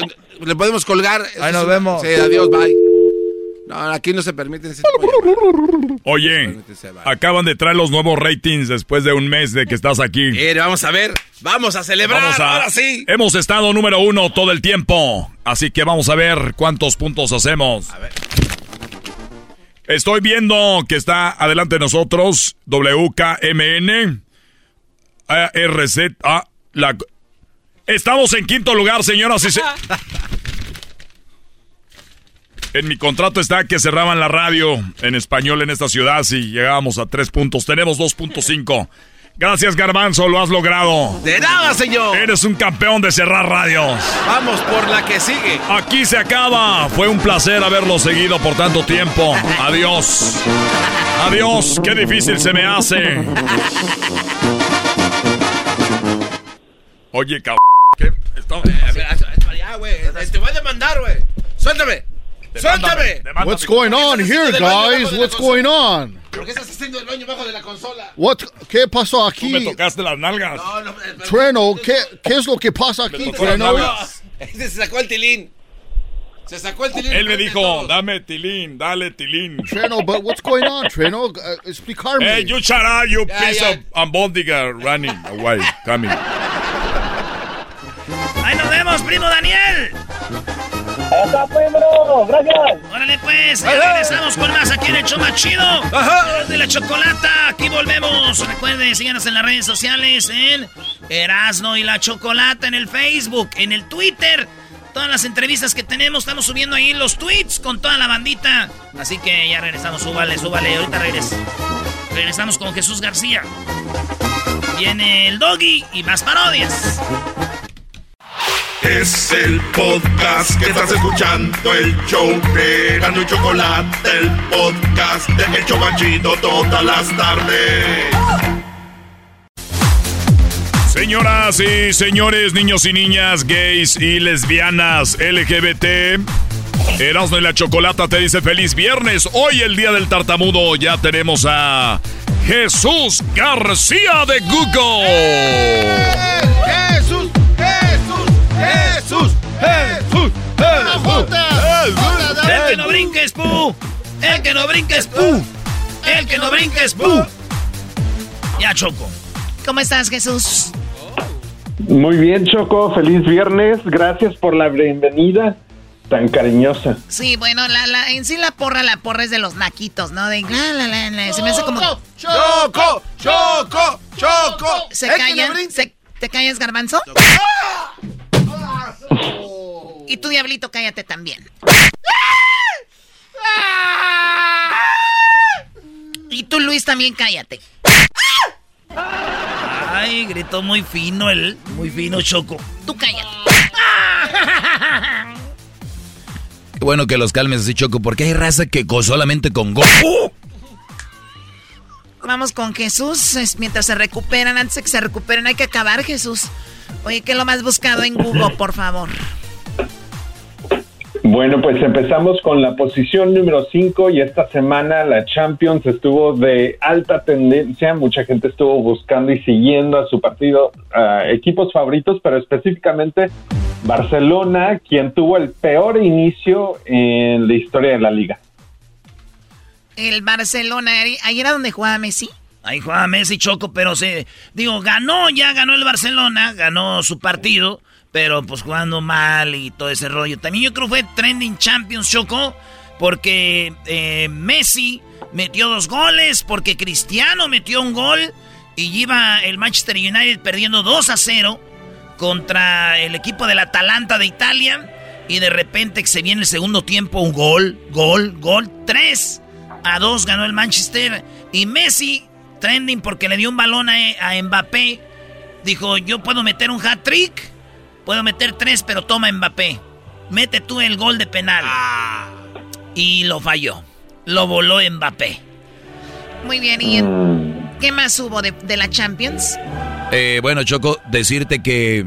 ¿Le podemos colgar? Ahí nos vemos. Sí, adiós, bye. No, aquí no se permiten ese tipo de llamadas. Oye, acaban de traer los nuevos ratings después de un mes de que estás aquí. Mire, vamos a ver. Vamos a celebrar. Vamos a- Ahora sí. Hemos estado número uno todo el tiempo. Así que vamos a ver cuántos puntos hacemos. Estoy viendo que está adelante de nosotros WKMN. ARZ. Ah, la... Estamos en quinto lugar, señoras y se... *laughs* En mi contrato está que cerraban la radio en español en esta ciudad si llegábamos a tres puntos. Tenemos 2.5. Gracias, Garbanzo, lo has logrado. De nada, señor. Eres un campeón de cerrar radios. Vamos por la que sigue. Aquí se acaba. Fue un placer haberlo seguido por tanto tiempo. Adiós. Adiós. Qué difícil se me hace. Oye, cabrón. ¿Qué? Está- Ya, güey. Te voy a demandar, güey. Suéltame. Suéltame. What's going on here, guys? What's going on? ¿Por qué estás haciendo el baño bajo de la consola? What, ¿Qué pasó Tú aquí? me tocaste las nalgas. No, no, Trueno, ¿qué, ¿qué es lo que pasa aquí. Ese *laughs* se sacó el tilín. Se sacó el tilín. Él me dijo, dame tilín, dale tilín. Trueno, but what's going on, Trueno? Uh, explicarme. Hey, you shut up, you Ya, piece ya. of ambondiga running away, coming. Ahí nos vemos, primo Daniel. ¡Está primero! ¡Gracias! ¡Órale, pues! Ya regresamos con más aquí en el show más chido. De la chocolata. Aquí volvemos. Recuerden, síganos en las redes sociales en Erasno y la Chocolata, en el Facebook, en el Twitter. Todas las entrevistas que tenemos, estamos subiendo ahí los tweets con toda la bandita. Así que ya regresamos, súbale, súbale. Ahorita regresamos. Regresamos con Jesús García. Viene el doggy y más parodias. Es el podcast que estás escuchando, el show de Gano y Chocolate, el podcast de El Chocachito todas las tardes. Señoras y señores, niños y niñas, gays y lesbianas, LGBT. Erasmo y la Chocolata te dice feliz viernes. Hoy el día del tartamudo ya tenemos a Jesús García de Google. Jesús, Jesús, Jesús, Jesús, El que no brinques, pu. El que no brinques, pu. El que no brinques, pu. Ya, Choco. ¿Cómo estás, Jesús? Muy bien, Choco. Feliz viernes. Gracias por la bienvenida tan cariñosa. Sí, bueno, la, la, en sí la porra, la porra es de los naquitos, ¿no? De la, la, la, la, se me hace como... Choco, Choco, Choco. ¿Se callan? no brinque. ¿Se- ¿Te callas, garbanzo? Y tú, diablito, cállate también. Y tú, Luis, también cállate. Ay, gritó muy fino el... Muy fino, Choco. Tú cállate. Qué bueno que los calmes así, Choco, porque hay raza que co- solamente con go. Vamos con Jesús. es mientras se recuperan, antes de que se recuperen, hay que acabar, Jesús. Oye, ¿qué es lo más buscado en Google, por favor? Bueno, pues empezamos con la posición número 5 y esta semana la Champions estuvo de alta tendencia. Mucha gente estuvo buscando y siguiendo a su partido, a equipos favoritos, pero específicamente Barcelona, quien tuvo el peor inicio en la historia de la liga. El Barcelona, ahí era donde jugaba Messi. Ahí jugaba Messi Choco, pero se. Digo, ganó, ya ganó el Barcelona, ganó su partido, pero pues jugando mal y todo ese rollo. También yo creo que fue Trending Champions Choco, porque eh, Messi metió dos goles, porque Cristiano metió un gol y iba el Manchester United perdiendo 2 a 0 contra el equipo del Atalanta de Italia. Y de repente se viene el segundo tiempo, un gol, gol, gol, 3 a 2 ganó el Manchester. Y Messi, trending porque le dio un balón a, a Mbappé, dijo, yo puedo meter un hat-trick, puedo meter tres, pero toma Mbappé. Mete tú el gol de penal. Y lo falló. Lo voló Mbappé. Muy bien, ¿y en- qué más hubo de, de la Champions? Eh, bueno, Choco, decirte que,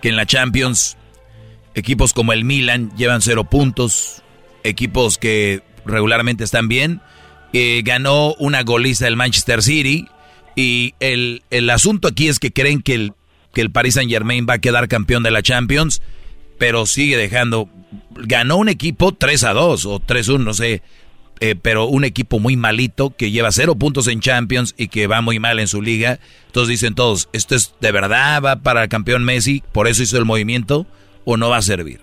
que en la Champions equipos como el Milan llevan cero puntos, equipos que regularmente están bien. Ganó una goliza del Manchester City y el, el asunto aquí es que creen que el, que el Paris Saint Germain va a quedar campeón de la Champions, pero sigue dejando... Ganó un equipo 3 a 2 o 3 a 1, no sé, eh, pero un equipo muy malito que lleva cero puntos en Champions y que va muy mal en su liga. Entonces dicen todos, ¿esto es de verdad va para el campeón Messi? ¿Por eso hizo el movimiento o no va a servir?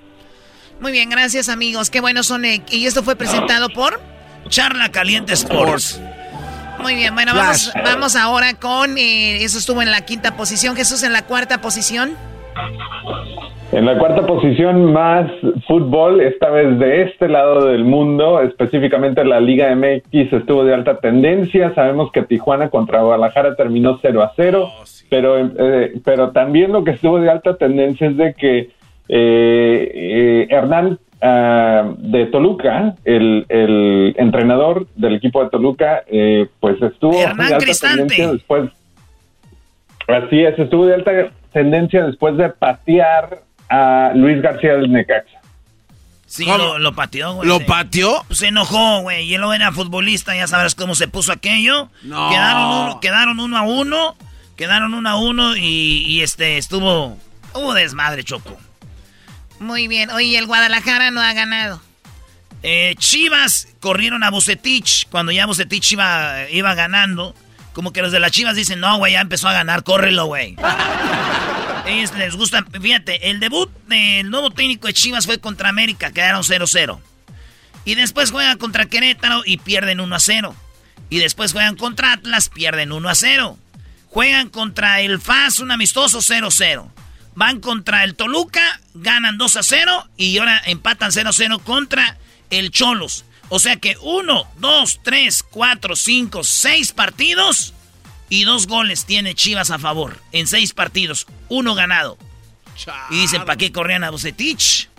Muy bien, gracias amigos. Qué buenos son. eh, Y esto fue presentado por Charla Caliente Sports. Muy bien, bueno, vamos, vamos ahora con. eh, eso estuvo en la quinta posición. Jesús en la cuarta posición. En la cuarta posición, más fútbol, esta vez de este lado del mundo, específicamente la Liga MX estuvo de alta tendencia. Sabemos que Tijuana contra Guadalajara terminó 0 a 0, pero, eh, pero también lo que estuvo de alta tendencia es de que eh, eh, Hernán ah, de Toluca, el, el entrenador del equipo de Toluca, eh, pues estuvo Hernán de alta Cristante. tendencia después. Así es, estuvo de alta tendencia después de patear a Luis García del Necaxa. Sí, lo, lo pateó, güey. ¿Lo Se- pateó? Se enojó, güey. Y él no era futbolista, ya sabrás cómo se puso aquello. No. Quedaron uno, quedaron uno a uno. Quedaron uno a uno y, y, este estuvo. Hubo desmadre, Choco. Muy bien. Oye, el Guadalajara no ha ganado. Eh, Chivas corrieron a Bucetich cuando ya Bucetich iba, iba ganando. Como que los de las Chivas dicen, no, güey, ya empezó a ganar, córrelo, güey. *laughs* Ellos les gusta, fíjate, el debut del nuevo técnico de Chivas fue contra América, quedaron 0-0. Y después juegan contra Querétaro y pierden 1-0. Y después juegan contra Atlas, pierden 1-0. Juegan contra el FAS, un amistoso 0-0. Van contra el Toluca, ganan 2-0 y ahora empatan 0-0 contra el Cholos. O sea que 1, 2, 3, 4, 5, 6 partidos y dos goles tiene Chivas a favor en seis partidos, uno ganado. Y dicen, ¿para qué corrían a Bucetich?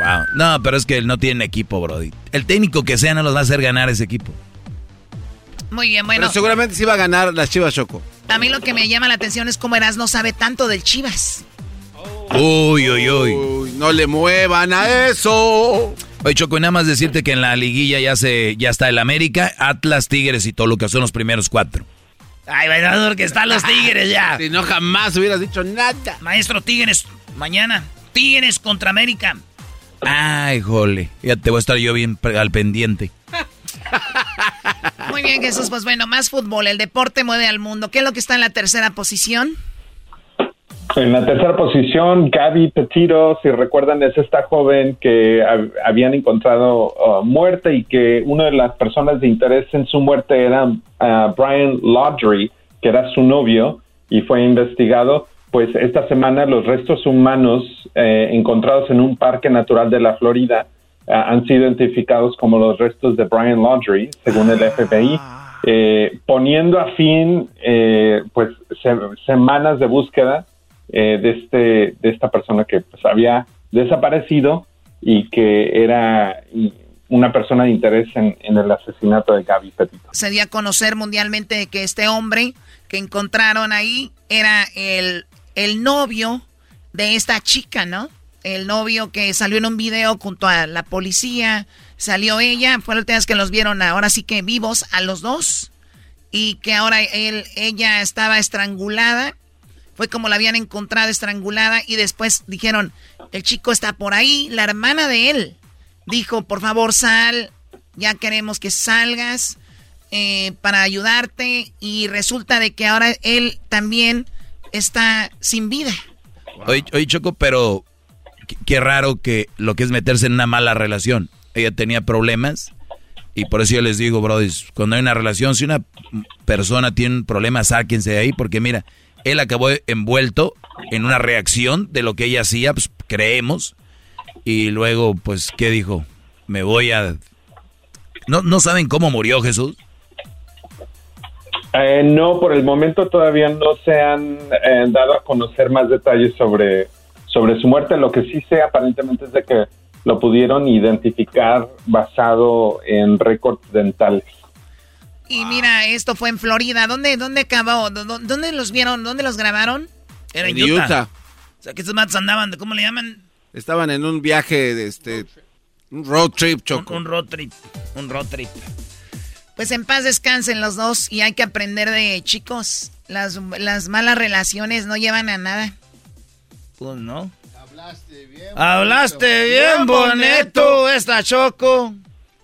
Wow. No, pero es que él no tiene equipo, Brody. El técnico que sea no los va a hacer ganar ese equipo. Muy bien, bueno. Pero seguramente sí va a ganar las Chivas Choco. A mí lo que me llama la atención es cómo Eras no sabe tanto del Chivas. Uy, uy, uy. no le muevan a eso. Oye, Choco, y nada más decirte que en la liguilla ya se ya está el América, Atlas, Tigres y todo lo que son los primeros cuatro. Ay, bailador, que están los Tigres ya. *laughs* Si no, jamás hubieras dicho nada. Maestro Tigres, mañana. Tigres contra América. Ay, jole. Ya te voy a estar yo bien al pendiente. *laughs* Muy bien, Jesús. Pues bueno, más fútbol. El deporte mueve al mundo. ¿Qué es lo que está en la tercera posición? En la tercera posición, Gaby Petito, si recuerdan, es esta joven que habían encontrado uh, muerta y que una de las personas de interés en su muerte era uh, Brian Laudry, que era su novio y fue investigado. Pues esta semana los restos humanos eh, encontrados en un parque natural de la Florida han sido identificados como los restos de Brian Laudry, según el FBI. Eh, poniendo a fin eh, pues semanas de búsqueda eh, de, este, de esta persona que pues, había desaparecido y que era una persona de interés en, el asesinato de Gaby Petito. Se dio a conocer mundialmente que este hombre que encontraron ahí era el, el novio de esta chica, ¿no? El novio que salió en un video junto a la policía, salió ella, fue la última vez que los vieron ahora sí que vivos a los dos y que ahora él, ella estaba estrangulada fue como la habían encontrado estrangulada y después dijeron, el chico está por ahí, la hermana de él dijo, por favor sal, ya queremos que salgas eh, para ayudarte y resulta de que ahora él también está sin vida. Oye, Choco, pero qué raro que lo que es meterse en una mala relación. Ella tenía problemas y por eso yo les digo, brothers, cuando hay una relación, si una persona tiene un problema, sáquense de ahí porque mira, él acabó envuelto en una reacción de lo que ella hacía, pues creemos. Y luego, pues, ¿qué dijo? Me voy a... ¿No, no saben cómo murió Jesús? Eh, no, por el momento todavía no se han eh, dado a conocer más detalles sobre, sobre su muerte. Lo que sí sé aparentemente es de que lo pudieron identificar basado en récords dentales. Y mira, esto fue en Florida. ¿Dónde, dónde acabó? ¿Dónde los vieron? ¿Dónde los grabaron? Era en, Utah. O sea, que estos matos andaban, ¿cómo le llaman? Estaban en un viaje de este... Un road trip, Choco. Un, road trip. Un road trip. Pues en paz descansen los dos y hay que aprender de chicos. Las, las malas relaciones no llevan a nada. Pues no. Hablaste bien. Hablaste bien, bonito, esta Choco.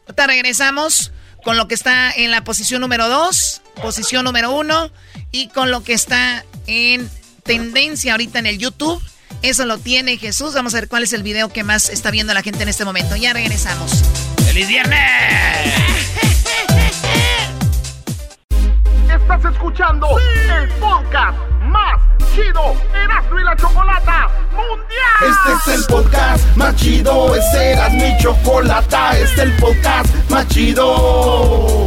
Ahorita regresamos con lo que está en la posición número 2, posición número 1 y con lo que está en tendencia ahorita en el YouTube. Eso lo tiene Jesús. Vamos a ver cuál es el video que más está viendo la gente en este momento. Ya regresamos. ¡Feliz viernes! *laughs* Estás escuchando el podcast más chido Erasmo y la Chocolata Mundial. Este es el podcast más chido, este era mi chocolata, este es el podcast más chido.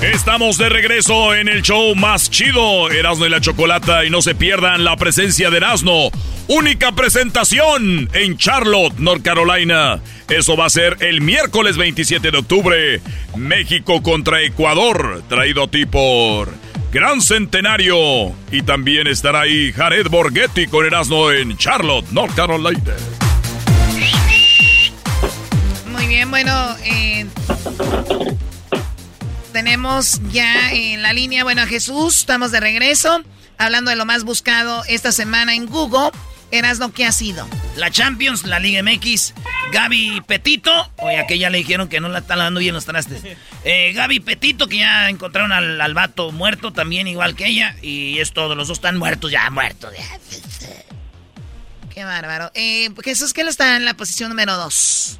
Estamos de regreso en el show más chido, Erasmo y la Chocolata, y no se pierdan la presencia de Erasmo. Única presentación en Charlotte, North Carolina. Eso va a ser el miércoles 27 de octubre. México contra Ecuador, traído a ti por Gran Centenario. Y también estará ahí Jared Borghetti con Erasmo en Charlotte, North Carolina. Muy bien, bueno, eh, tenemos ya en la línea, bueno, a Jesús, estamos de regreso, hablando de lo más buscado esta semana en Google. Erasmo, ¿qué ha sido? La Champions, la Liga MX, Gaby Petito, oye, a que ya le dijeron que no la está lavando bien los trastes. Eh, Gaby Petito, que ya encontraron al, al vato muerto también, igual que ella, y es todo, los dos están muertos, ya muertos. Ya. Qué bárbaro. Eh, Jesús, ¿qué está en la posición número dos?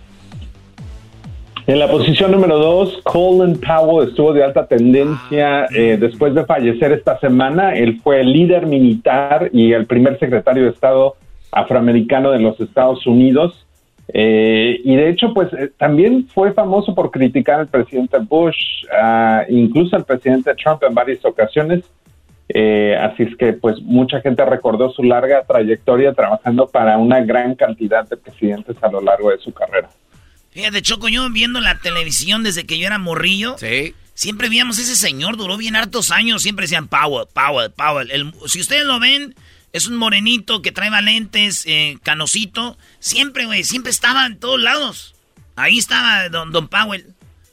En la posición número dos, Colin Powell estuvo de alta tendencia eh, después de fallecer esta semana. Él fue el líder militar y el primer secretario de Estado afroamericano de los Estados Unidos. Eh, y de hecho, pues eh, también fue famoso por criticar al presidente Bush, uh, incluso al presidente Trump en varias ocasiones. Eh, así es que, pues, mucha gente recordó su larga trayectoria trabajando para una gran cantidad de presidentes a lo largo de su carrera. Fíjate, Choco, yo viendo la televisión desde que yo era morrillo. Sí. Siempre veíamos ese señor, duró bien hartos años. Siempre decían Powell, Powell, Powell. El, si ustedes lo ven, es un morenito que trae lentes, eh, canosito. Siempre, güey, siempre estaba en todos lados. Ahí estaba don, don Powell.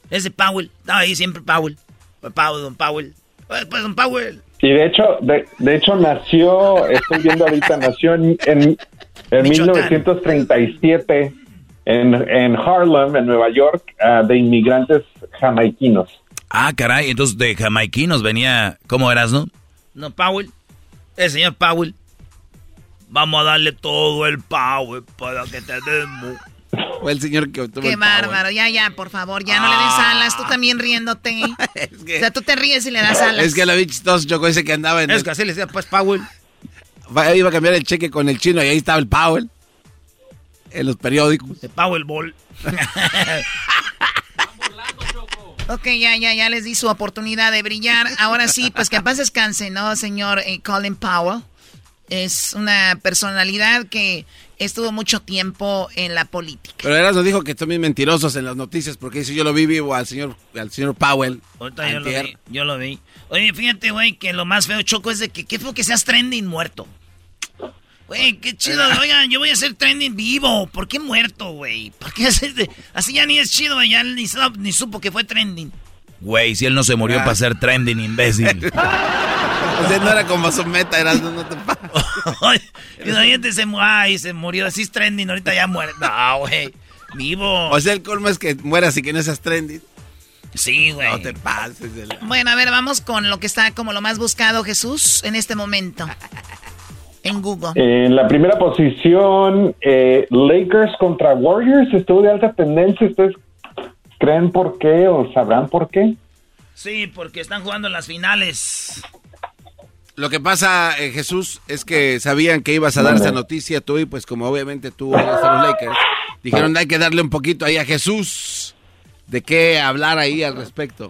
Ese Powell. Estaba ahí siempre Powell. Powell, don Powell. Pues, pues don Powell. Y de hecho, de, de hecho nació, estoy viendo ahorita, nació en, en, en 1937 en, en Harlem, en Nueva York, uh, de inmigrantes jamaiquinos. Ah, caray, entonces de jamaiquinos venía, ¿cómo eras, no? No, Powell. El señor Powell. Vamos a darle todo el Powell para que te demos. Fue el señor que tuvo Qué el bárbaro, ya, ya, por favor, ya no le des alas, tú también riéndote. *laughs* O sea, tú te ríes y le das alas. Es que lo vi chistoso, Choco, ese que andaba en... Es que así le decía, pues, Powell. Iba a cambiar el cheque con el chino y ahí estaba el Powell. En los periódicos. De Powell Ball. Ok, ya, ya, ya les di su oportunidad de brillar. Ahora sí, pues que paz descanse, ¿no, señor eh, Colin Powell? Es una personalidad que estuvo mucho tiempo en la política. Pero Erasmo dijo que bien mentirosos en las noticias porque dice yo lo vi vivo al señor, al señor Powell. Ahorita yo lo vi, yo lo vi. Oye, fíjate, güey, que lo más feo, Choco, es de que qué feo que seas trending muerto. Güey, qué chido. Oigan, yo voy a ser trending vivo. ¿Por qué muerto, güey? ¿Por qué haces de- Así ya ni es chido, güey. Ya ni, ni supo que fue trending. Güey, si él no se murió Ah. para ser trending, imbécil. *laughs* O sea, no era como su meta, Erasmo, no te pases. Y la *laughs* gente se, ay, se murió. Así es trending. Ahorita ya muere. No, güey. Vivo. O sea, el colmo es que mueras y que no seas trendy. Sí, güey. No te pases. de la- Bueno, a ver, vamos con lo que está como lo más buscado, Jesús, en este momento. En Google. En la primera posición, eh, Lakers contra Warriors estuvo de alta tendencia. ¿Ustedes creen por qué o sabrán por qué? Sí, porque están jugando en las finales. Lo que pasa, eh, Jesús, es que sabían que ibas a dar esa noticia tú y pues como obviamente tú eres de los Lakers, dijeron hay que darle un poquito ahí a Jesús de qué hablar ahí al respecto.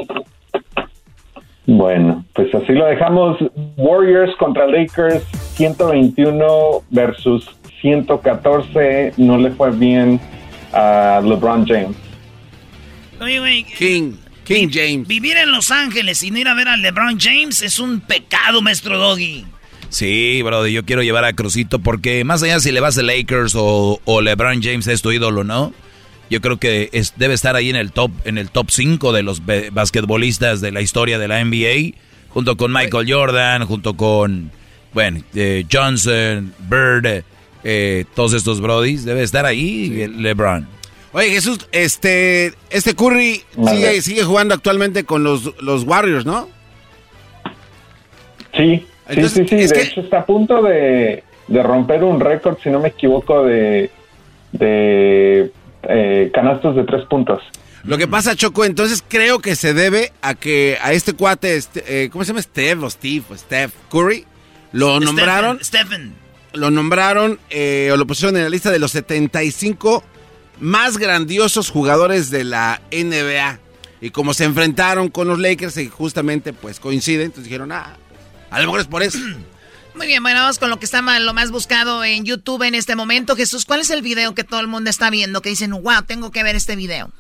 Bueno, pues así lo dejamos. Warriors contra Lakers, 121 versus 114. No le fue bien a LeBron James. Oye, güey. King, King James. Vivir en Los Ángeles y no ir a ver a LeBron James es un pecado, maestro Doggy. Sí, brother, yo quiero llevar a Crucito porque más allá si le vas a Lakers o, o LeBron James es tu ídolo, ¿no? Yo creo que es- debe estar ahí en el top en el top 5 de los be- basquetbolistas de la historia de la NBA, junto con Michael Jordan, junto con bueno, eh, Johnson, Bird, eh, todos estos brodies, debe estar ahí el LeBron. Oye, Jesús, este este Curry sigue, sigue jugando actualmente con los, los Warriors, ¿no? Sí, Entonces, sí, sí, sí. es De que- hecho, está a punto de, de romper un récord, si no me equivoco, de, de eh, canastos de tres puntos. Lo que pasa, Choco, entonces creo que se debe a que a este cuate, este, eh, ¿cómo se llama? Steve o Steve o Steph Curry, lo nombraron, Stephen. lo nombraron eh, o lo pusieron en la lista de los 75 más grandiosos jugadores de la NBA. Y como se enfrentaron con los Lakers y justamente pues coinciden, entonces dijeron, ah, a lo mejor es por eso. *clears throat* Muy bien, bueno, vamos con lo que está ma- lo más buscado en YouTube en este momento. Jesús, ¿cuál es el video que todo el mundo está viendo? Que dicen, wow, tengo que ver este video.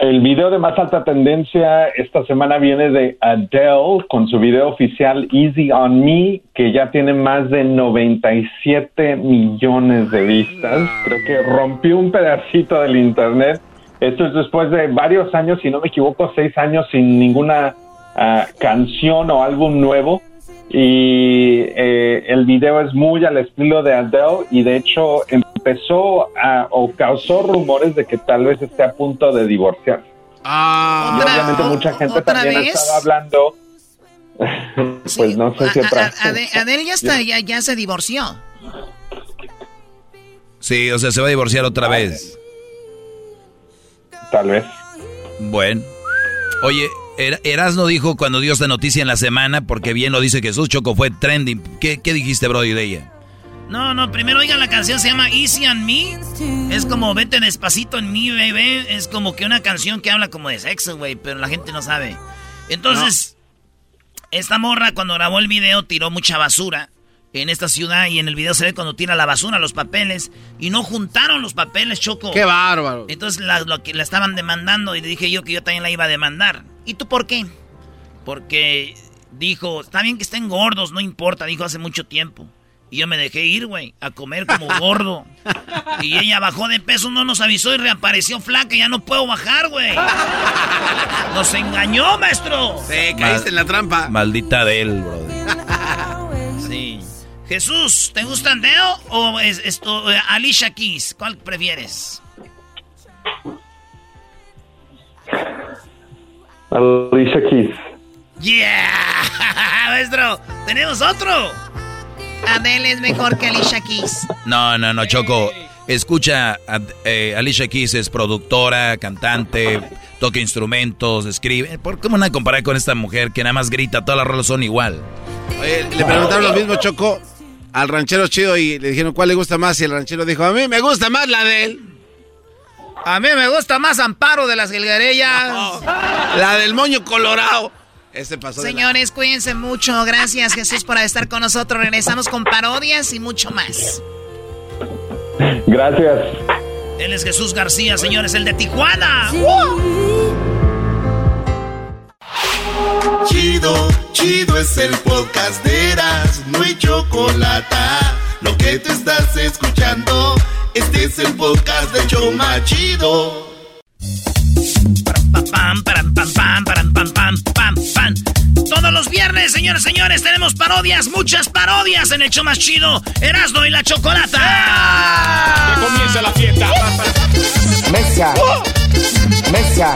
El video de más alta tendencia esta semana viene de Adele con su video oficial Easy on Me, que ya tiene más de 97 millones de vistas. Creo que rompió un pedacito del internet. Esto es después de varios años, si no me equivoco, seis años sin ninguna ah, canción o álbum nuevo. Y eh, el video es muy al estilo de Adele y de hecho empezó a, o causó rumores de que tal vez esté a punto de divorciar. Ah, y obviamente mucha gente también vez? estaba hablando. *laughs* pues no sé si otra. a- Ade- Adele ya, está, ya, ya se divorció. Sí, o sea, se va a divorciar otra vez. Tal vez. Bueno. Oye, Er- Erasno dijo cuando dio esta noticia en la semana, porque bien lo dice Jesús, Choco, fue trending. ¿Qué, qué dijiste, Brody, de ella? No, no, primero oigan la canción, se llama Easy on Me. Es como vete despacito en mí, bebé. Es como que una canción que habla como de sexo, güey, pero la gente no sabe. Entonces, esta morra cuando grabó el video tiró mucha basura en esta ciudad y en el video se ve cuando tira la basura, los papeles, y no juntaron los papeles, Choco. Qué bárbaro. Entonces la, lo que la estaban demandando y le dije yo que yo también la iba a demandar. ¿Y tú por qué? Porque dijo, está bien que estén gordos, no importa, dijo hace mucho tiempo. Y yo me dejé ir, güey, a comer como *laughs* gordo. Y ella bajó de peso, no nos avisó y reapareció flaca. Ya no puedo bajar, güey. Nos engañó, maestro. Sí, caíste en la trampa. Maldita de él, Brody. Sí. Jesús, ¿te gusta Deo o es esto eh, Alicia Keys? ¿Cuál prefieres? Alicia Keys. Yeah, *laughs* maestro, tenemos otro. Adele es mejor que Alicia Keys. No, no, no, Choco. Escucha, a- eh, Alicia Keys es productora, cantante, toca instrumentos, escribe. ¿Por qué me van a comparar con esta mujer que nada más grita? Todas las rolas son igual. Oye, le preguntaron lo mismo, Choco, al ranchero chido y le dijeron cuál le gusta más y el ranchero dijo, a mí me gusta más la de él. A mí me gusta más Amparo de las Gilgarellas. La del moño colorado. Este pasó la- Señores, cuídense mucho. Gracias, Jesús, por estar con nosotros. Regresamos con parodias y mucho más. Gracias. Él es Jesús García, señores, el de Tijuana. Chido, chido es el podcast de Eras, no hay chocolate. Lo que te estás escuchando, este es el podcast de Choma Chido. Pam, param, pam, pam, param, pam, pam, pam, pam. Todos los viernes, señores, señores, tenemos parodias, muchas parodias en el show más chido, Erasmo y la Chocolata. Que comience la fiesta. Mesa. Mesa.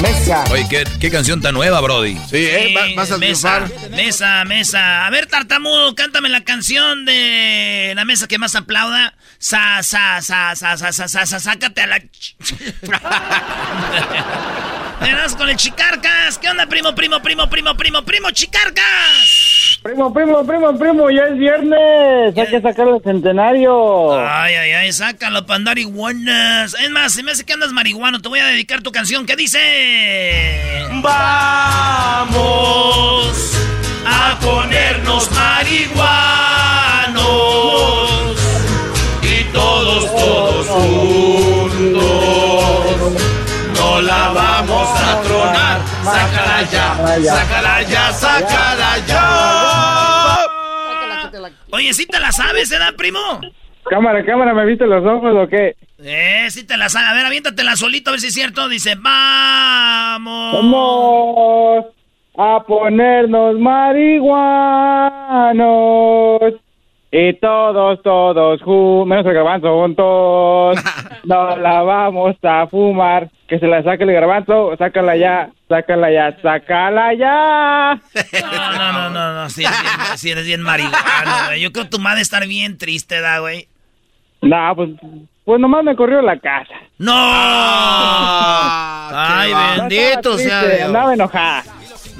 Mesa. Oye, ¿qué, qué canción tan nueva, Brody. Sí, ¿eh? Va- vas a mesa, triunfar. mesa, mesa. A ver, tartamudo, cántame la canción de la mesa que más aplauda sa, sa, sa, sa, sa, sa, sa, sa sácate a la... das *laughs* con el Chicarcas. ¿Qué onda, primo, primo, primo, primo, primo, primo, Chicarcas? Primo, primo, primo, primo, ya es viernes. Hay que sacar el centenario. Ay, ay, ay, sácalo para andar iguanas. Es más, si me hace que andas marihuano, te voy a dedicar tu canción. ¿Qué dice? Vamos a ponernos marihuana. Sácala ya, sácala ya, sácala ya. Oye, ¿sí te la sabes, eh, primo? Cámara, cámara, ¿me viste los ojos o qué? Eh, sí te la sabes. A ver, aviéntatela solito a ver si es cierto. Dice, vamos. Vamos a ponernos marihuanos. Y todos, todos, ju- menos el garbanzo, juntos. *laughs* No la vamos a fumar. Que se la saque el garbanzo, sácala ya, sácala ya, sácala ya. No, no, no, no, no. Si eres bien, sí eres bien marihuano, güey. Yo creo que tu madre estar bien triste, ¿da, güey? No, pues, pues nomás me corrió la casa. ¡No! Ay, No bendito sea triste, Dios. Andaba enojada.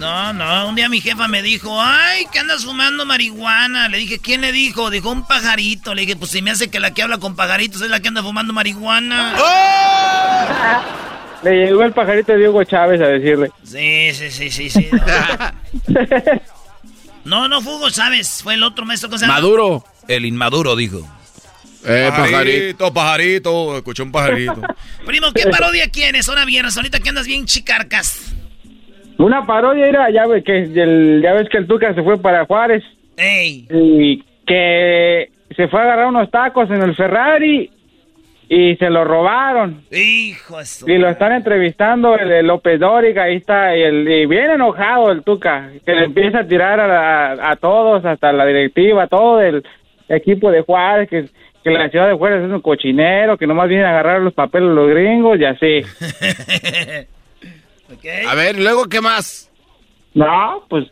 No, no, un día mi jefa me dijo, ay, que andas fumando marihuana. Le dije, ¿quién le dijo? Dijo un pajarito. Le dije, pues si me hace que la que habla con pajaritos es la que anda fumando marihuana. Le llegó el pajarito de Diego Chávez a decirle. Sí, sí, sí, sí, sí. No, *laughs* no, no fue Hugo Chávez, fue el otro maestro que se llama. Maduro. El inmaduro, dijo. Eh, pajarito, pajarito, escuché un pajarito. *laughs* Primo, ¿qué parodia quieres? Ahora viernes, ahorita que andas bien chicarcas. Una parodia era, ya ves que el, ya ves que el Tuca se fue para Juárez. Ey. Y que se fue a agarrar unos tacos en el Ferrari y se lo robaron. Hijo Y lo están entrevistando el, el López Dóriga, ahí está, y, el, y bien enojado el Tuca, que le empieza a tirar a, la- a todos, hasta la directiva, todo el equipo de Juárez, que, que la ciudad de Juárez es un cochinero, que nomás vienen a agarrar los papeles los gringos y así. *laughs* A ver, luego, ¿qué más? No, pues...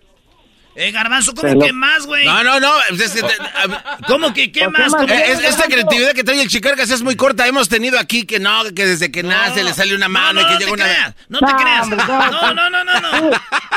Eh, Garbanzo, ¿cómo Pero- que más, güey? No, no, no. ¿Cómo que qué más? ¿Cómo- Eh, es- esta creatividad que trae el Chicarcas es muy corta. Hemos tenido aquí que no, que desde que nace le sale una mano no, y que no llega una. creas, no te creas. No, no, no, no, no.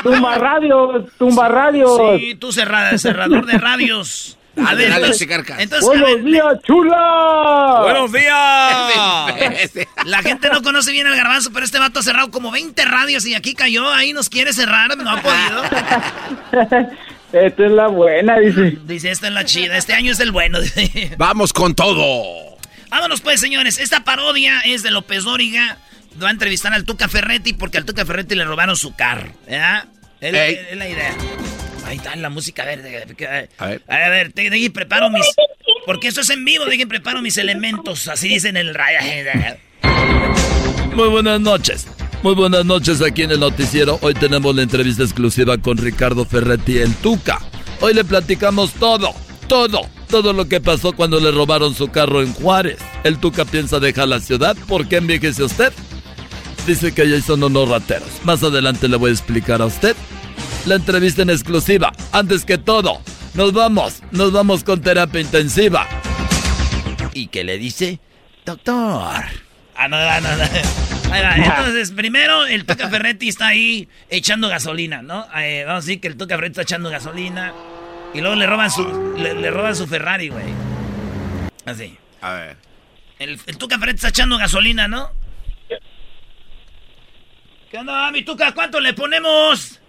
Tumba radio, tumba radio. Sí, tú cerrada, cerrador de radios. A Dale, ver, entonces, entonces, a ver, Buenos días, chula. Buenos días. la gente no conoce bien al garbanzo, pero este vato ha cerrado como 20 radios y aquí cayó, ahí nos quiere cerrar, no ha podido. *laughs* Esta es la buena, dice. Dice, esta es la chida, este año es el bueno. dice. Vamos con todo. Vámonos pues, señores. Esta parodia es de López Dóriga. Va a entrevistar al Tuca Ferretti porque al Tuca Ferretti le robaron su carro. ¿Ya? Es, es la idea. Ahí está la música. A ver, A ver. a ver, te- preparo mis... Porque esto es en vivo, dejen preparo mis elementos. Así dicen en el. Muy buenas noches. Muy buenas noches aquí en el noticiero. Hoy tenemos la entrevista exclusiva con Ricardo Ferretti el Tuca. Hoy le platicamos todo, todo, todo lo que pasó cuando le robaron su carro en Juárez. El Tuca piensa dejar la ciudad. ¿Por qué envejece usted? Dice que ya son unos rateros. Más adelante le voy a explicar a usted la entrevista en exclusiva. Antes que todo, nos vamos, nos vamos con terapia intensiva. ¿Y qué le dice? Doctor. Ah, no, no, no. Entonces, primero, el Tuca Ferretti está ahí echando gasolina, ¿no? Eh, vamos a decir que el Tuca Ferretti está echando gasolina. Y luego le roban su, le, le roban su Ferrari, güey. Así. A ver. El, el Tuca Ferretti está echando gasolina, ¿no? ¿Qué onda, mi Tuca? ¿Cuánto le ponemos?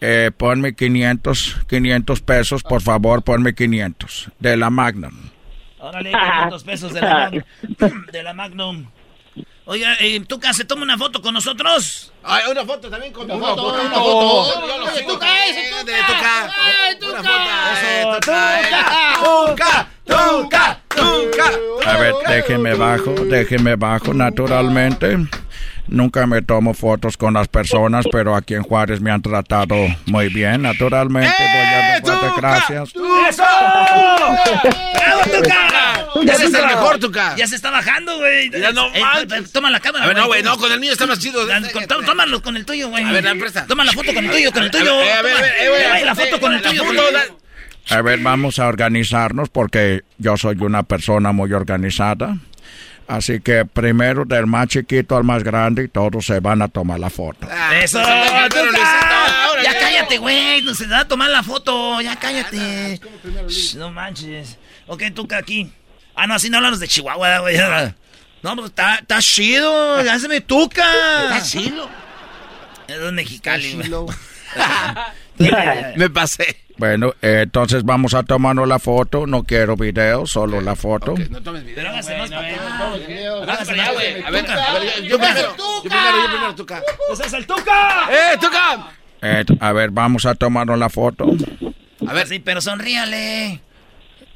Eh, ponme 500, 500 pesos, por favor, ponme 500. De la Magnum. Órale, 500 pesos de la, Magnum, *clears throat* de la Magnum. Oiga, eh, Tuca, ¿se toma una foto con nosotros? Ay, una foto también con Una tu foto, foto. una foto. Yo lo Oye. Tuca, Eh, Tuca. de Tuca. Ay, Una Tuca. foto. Eso, Tuca. Tuca. Tuca. Tuca. A ver, déjenme bajo, déjenme bajo, naturalmente. Nunca me tomo fotos con las personas, pero aquí en Juárez me han tratado muy bien, naturalmente. Voy a darte gracias. ¡Eso! ¡Bravo, Tuca! Ya eres el mejor, Tuca. Ya se está bajando, güey. Ya no Eh, manches. Toma la cámara. A ver, no, güey. no, con el mío está más chido. Tómalo con el tuyo, güey. A ver, dame, presta. Toma la foto con el tuyo, con el A tuyo. ver, eh, a ver, Toma. eh, güey, Güey, la apunte, foto con el la tuyo. con foto, el- la- A ver, vamos a organizarnos porque yo soy una persona muy organizada. Así que primero del más chiquito al más grande y todos se van a tomar la foto. ¡Eso! Primero, Tuca. Luisito, Ya cállate, güey. No se da a tomar la foto. Ya cállate. Shh, No manches. Ok, Tuca, aquí. Ah, no, así no hablamos de Chihuahua, güey. No, pues está, está chido. Hazme Tuca. Está chido. Es Mexicali, güey. *laughs* Me pasé. Bueno, eh, entonces vamos a tomarnos la foto. No quiero video, solo la foto. No tomes video. Pero hágase más para allá, güey. A ver, a ver, yo- primero. Yo primero, yo primero, Tuca. ¡Ese es el Tuca! ¡Eh, Tuca! Eh, a ver, vamos a tomarnos la foto. A ver. Sí, pero sonríale.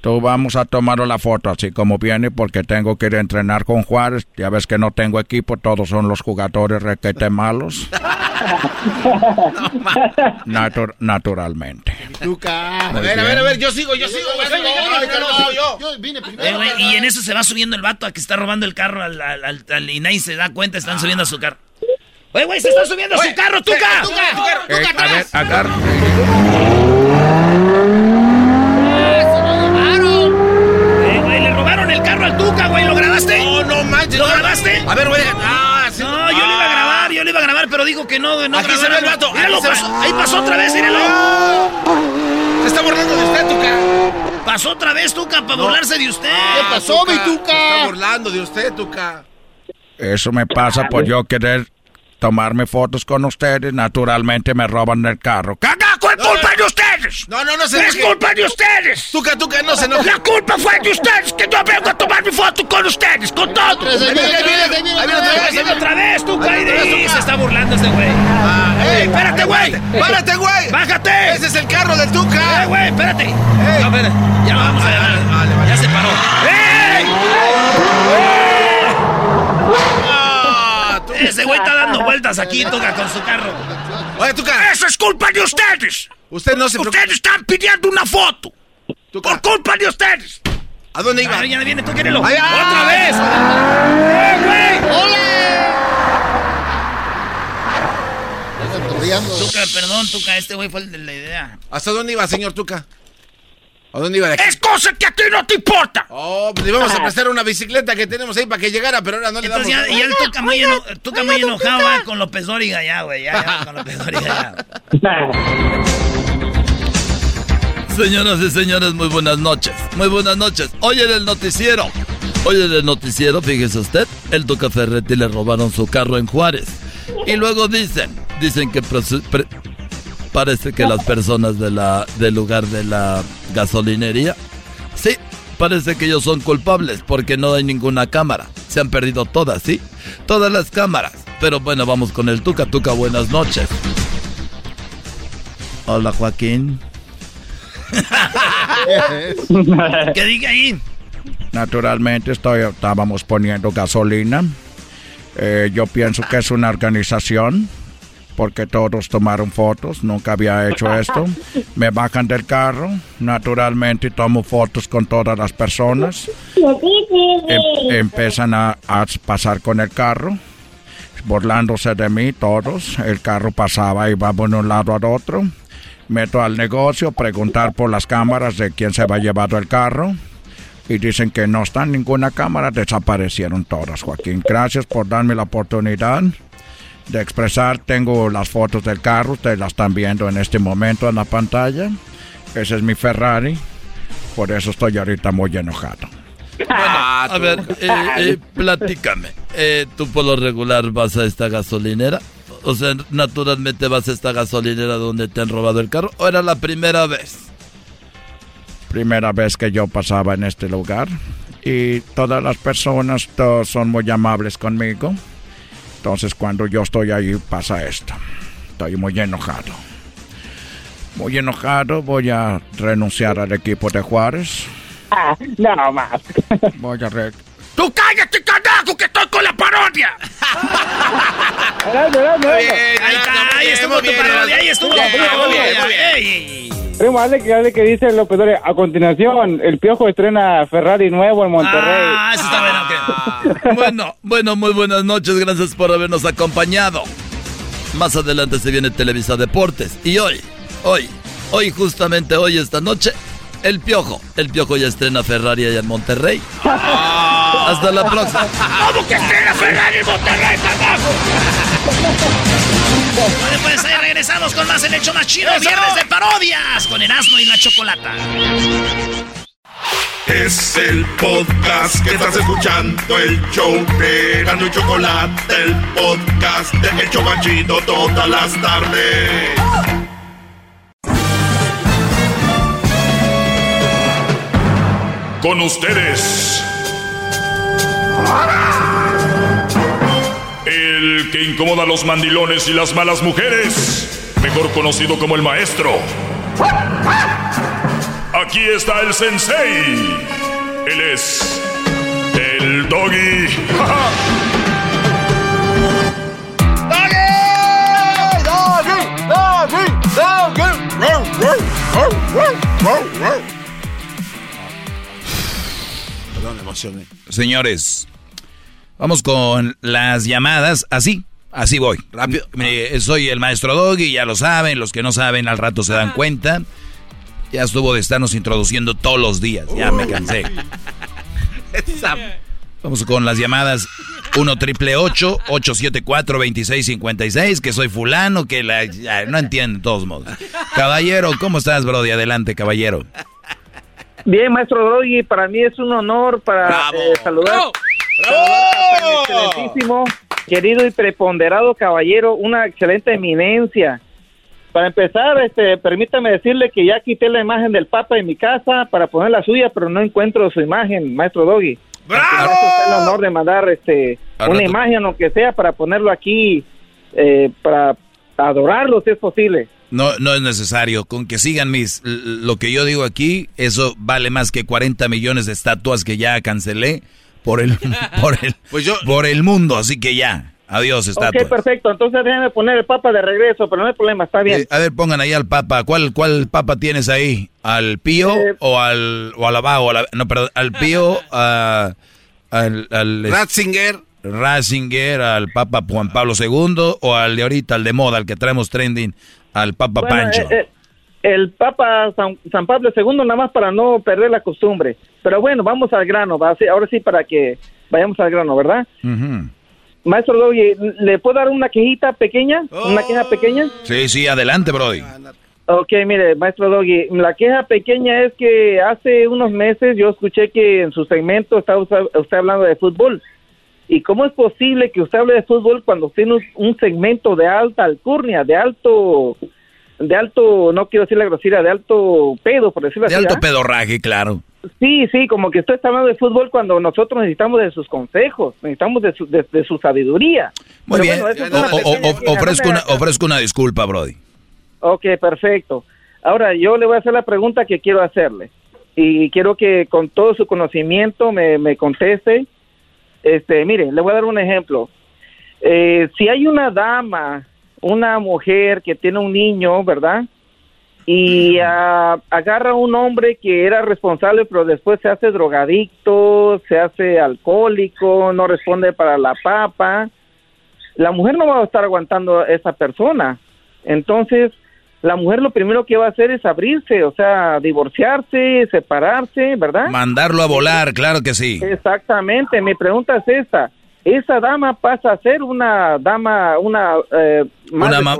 Tú vamos a tomarnos la foto así como viene porque tengo que ir a entrenar con Juárez. Ya ves que no tengo equipo, todos son los jugadores requete malos. *laughs* *laughs* Natur- naturalmente. Tuca. A ver, a ver, a ver, yo sigo, yo sigo. Yo vine Eh, primero. güey, y en eso se va subiendo el vato a que está robando el carro al, al- al- al- y nadie se da cuenta, están subiendo a su carro. ¡Oye, güey, se está subiendo a su carro, Tuca! Eh, a ver, agarra. Eh, güey, le robaron el carro al Tuca, güey, ¿lo grabaste? No, no manches. ¿Lo no, grabaste? A ver, güey. Ah, sí. No, yo lo iba a grabar, pero digo que no, no Aquí se ve el vato, Míralo, pasó, ahí pasó otra vez, míralo. Se está burlando de usted, Tuca. Pasó otra vez, Tuca, para burlarse de usted. ¿Qué pasó, mi Se está Tuca? burlando de usted, Tuca. Eso me pasa por yo querer tomarme fotos con ustedes. Naturalmente me roban el carro. ¡Caca, fue culpa de ustedes. No, no, no se Es culpa de ustedes. Tuca, Tuca, no se enoje. La culpa fue de ustedes que yo vengo a tomar mi foto con ustedes, con todos. Ahí viene, ahí viene, ahí viene, otra vez, otra vez, tú, Ahí. Tuca. Se está burlando ese güey. Ah, ¡Ey, espérate, güey! ¡Párate, güey! ¡Bájate! ¡Ese es el carro del Tuca! ¡Eh, güey, espérate! No, espera, ya vamos a llamar. Ya se paró. ¡Ey! Ese güey está dando vueltas aquí, toca con su carro. Oye, Tuca. ¡Eso es culpa de ustedes! Usted no se. Ustedes están pidiendo una foto. Por culpa de ustedes. ¿A dónde iba? Ah, ya viene, tú quérelo. Ah. ¡Otra vez! ¡Eh, güey! Tuca, perdón, Tuca, este güey fue el de la idea. ¿Hasta dónde iba, señor Tuca? ¿A dónde iba de aquí? Es cosa que a ti no te importa. Oh, pues le íbamos a prestar una bicicleta que tenemos ahí para que llegara, pero ahora no le damos. Entonces ya, y el Tuca muy, eno- Tuca muy enojado va con López Dóriga ya, güey. Ya, ya, con López Dóriga ya. *laughs* Señoras y señores, muy buenas noches. Muy buenas noches. Hoy en el noticiero. Hoy en el noticiero, fíjese usted, el Tuca Ferretti le robaron su carro en Juárez. Y luego dicen, dicen que pre- parece que las personas de la, del lugar de la gasolinería, sí, parece que ellos son culpables porque no hay ninguna cámara. Se han perdido todas, ¿sí? Todas las cámaras. Pero bueno, vamos con el Tuca. Tuca, buenas noches. Hola, Joaquín. *laughs* ¿Qué diga ahí? Naturalmente estoy, estábamos poniendo gasolina. Eh, yo pienso que es una organización porque todos tomaron fotos, nunca había hecho esto. *laughs* Me bajan del carro, naturalmente tomo fotos con todas las personas. Em- empiezan a, a pasar con el carro, burlándose de mí todos. El carro pasaba y va de un lado al otro. Meto al negocio, preguntar por las cámaras de quién se va llevado el carro. Y dicen que no está en ninguna cámara, desaparecieron todas, Joaquín. Gracias por darme la oportunidad de expresar. Tengo las fotos del carro, ustedes las están viendo en este momento en la pantalla. Ese es mi Ferrari, por eso estoy ahorita muy enojado. A ver, eh, eh, platícame. Eh, ¿Tú por lo regular vas a esta gasolinera? O sea, naturalmente vas a esta gasolinera donde te han robado el carro. ¿O era la primera vez? Primera vez que yo pasaba en este lugar y todas las personas todos son muy amables conmigo. Entonces cuando yo estoy ahí pasa esto. Estoy muy enojado. Muy enojado, voy a renunciar al equipo de Juárez. Ah, no más. *laughs* Voy a re- ¡Tú cállate, carajo, que estoy con la parodia! Ahí está, ahí estuvo tu parodia, ahí estuvo tu parodia. Ey, ey, ey. Primo, hazle que, hazle que dice López Dóriga. A continuación, el Piojo estrena Ferrari nuevo en Monterrey. Ah, eso está bueno. ok. Bueno, bueno, muy buenas noches. Gracias por habernos acompañado. Más adelante se viene Televisa Deportes. Y hoy, hoy, hoy, justamente hoy, esta noche, el Piojo. El Piojo ya estrena Ferrari allá en Monterrey. Hasta la próxima. ¿Cómo que estrena Ferrari en Monterrey, carajo? Vale, pues ahí regresamos con más el hecho más chido. Viernes de parodias con Erasmo y la Chocolata. Es el podcast que estás escuchando, el show de Erasmo y Chocolate, el podcast de El Chobachito todas las tardes. Con ustedes. El incomoda a los mandilones y las malas mujeres. Mejor conocido como el maestro. Aquí está el sensei. Él es. El doggy. Perdón, me emocioné. Señores, vamos con las llamadas. Así, así voy. Rápido. Mire, soy el maestro Doggy, ya lo saben. Los que no saben, al rato se dan cuenta. Ya estuvo de estarnos introduciendo todos los días. Ya me cansé. *laughs* Vamos con las llamadas 1 triple 874 2656 que soy fulano, que la, ya, no entiendo de todos modos. Caballero, ¿cómo estás, Brody? Adelante, caballero. Bien, maestro Doggy, para mí es un honor para eh, saludar, excelentísimo, querido y preponderado caballero, una excelente eminencia. Para empezar, este, permítame decirle que ya quité la imagen del Papa en mi casa para poner la suya, pero no encuentro su imagen, maestro Doggy. ¡Bravo! el honor de mandar este, una imagen, aunque sea, para ponerlo aquí, eh, para adorarlo, si es posible. No, no es necesario. Con que sigan mis, lo que yo digo aquí, eso vale más que 40 millones de estatuas que ya cancelé por el, *laughs* por el, pues por el mundo. Así que ya. Adiós, estatuas. Ok, perfecto. Entonces déjame poner el papa de regreso, pero no hay problema, está bien. Eh, a ver, pongan ahí al papa. ¿Cuál, cuál papa tienes ahí? ¿Al Pío eh, o al o al abajo? no, perdón, al Pío, al, al Ratzinger. Ratzinger, al Papa Juan Pablo II o al de ahorita, al de moda, al que traemos trending, al Papa Pancho. Eh, el Papa San, Pablo II, nada más para no perder la costumbre. Pero bueno, vamos al grano, ahora sí para que vayamos al grano, ¿verdad? Maestro Doggy, ¿le puedo dar una quejita pequeña? ¿Una queja pequeña? Sí, sí, adelante, Brody. Ok, mire, maestro Doggy, la queja pequeña es que hace unos meses yo escuché que en su segmento estaba usted, hablando de fútbol. ¿Y cómo es posible que usted hable de fútbol cuando tiene un segmento de alta alcurnia, de alto, de alto, no quiero decir la grosería, de alto pedo, por decirlo así? De alto pedorraje, claro. Sí, sí, como que usted está hablando de fútbol cuando nosotros necesitamos de sus consejos, necesitamos de su, de, su sabiduría. Muy bien, ofrezco, una, ofrezco una disculpa, Brody. Ok, perfecto. Ahora, yo le voy a hacer la pregunta que quiero hacerle. Y quiero que con todo su conocimiento me, me conteste. Este, mire, le voy a dar un ejemplo. Eh, si hay una dama, una mujer que tiene un niño, ¿verdad? y agarra a un hombre que era responsable, pero después se hace drogadicto, se hace alcohólico, no responde para la papa. La mujer no va a estar aguantando a esa persona. Entonces, la mujer lo primero que va a hacer es abrirse, o sea, divorciarse, separarse, ¿verdad? Mandarlo a volar, claro que sí. Exactamente. Mi pregunta es esta esa dama pasa a ser una dama, una... Eh,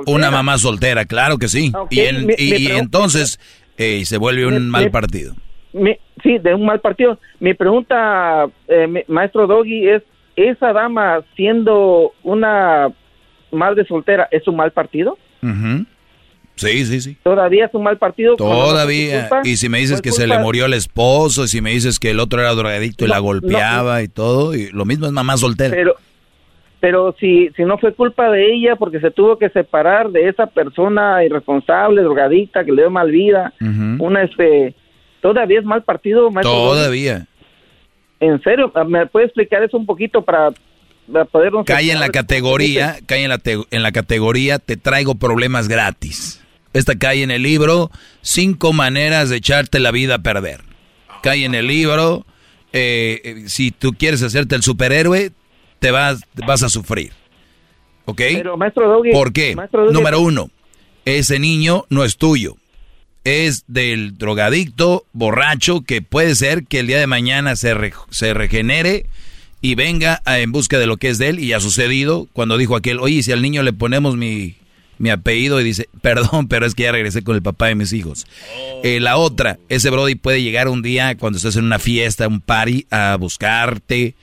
una, mamá soltera, claro que sí. y, entonces eh, se vuelve un mal partido. sí, de un mal partido. Mi pregunta, eh, maestro Doggy, es, ¿esa dama siendo una madre soltera es un mal partido? Sí, sí, sí. ¿Todavía es un mal partido? Todavía. Y si me dices que se le murió el esposo, y si me dices que el otro era drogadicto y la golpeaba y todo, y lo mismo es mamá soltera. Pero, pero si, si no fue culpa de ella porque se tuvo que separar de esa persona irresponsable, drogadicta, que le dio mal vida, una este, todavía es mal partido, Todavía. ¿En serio? ¿Me puede explicar eso un poquito para poder... Cae en la categoría, cae en la, en la categoría, te traigo problemas gratis. Esta cae en el libro Cinco maneras de echarte la vida a perder. Cae en el libro eh, eh, Si tú quieres hacerte el superhéroe, te vas, vas a sufrir. ¿Ok? Pero, maestro Doggy, ¿Por qué? Número uno, ese niño no es tuyo. Es del drogadicto, borracho, que puede ser que el día de mañana se, se regenere y venga en busca de lo que es de él. Y ha sucedido cuando dijo aquel, oye, si al niño le ponemos mi mi apellido y dice, *laughs* perdón, pero es que ya regresé con el papá de mis hijos. Eh, la otra, ese Brody puede llegar un día cuando estás en una fiesta, un party, a buscarte.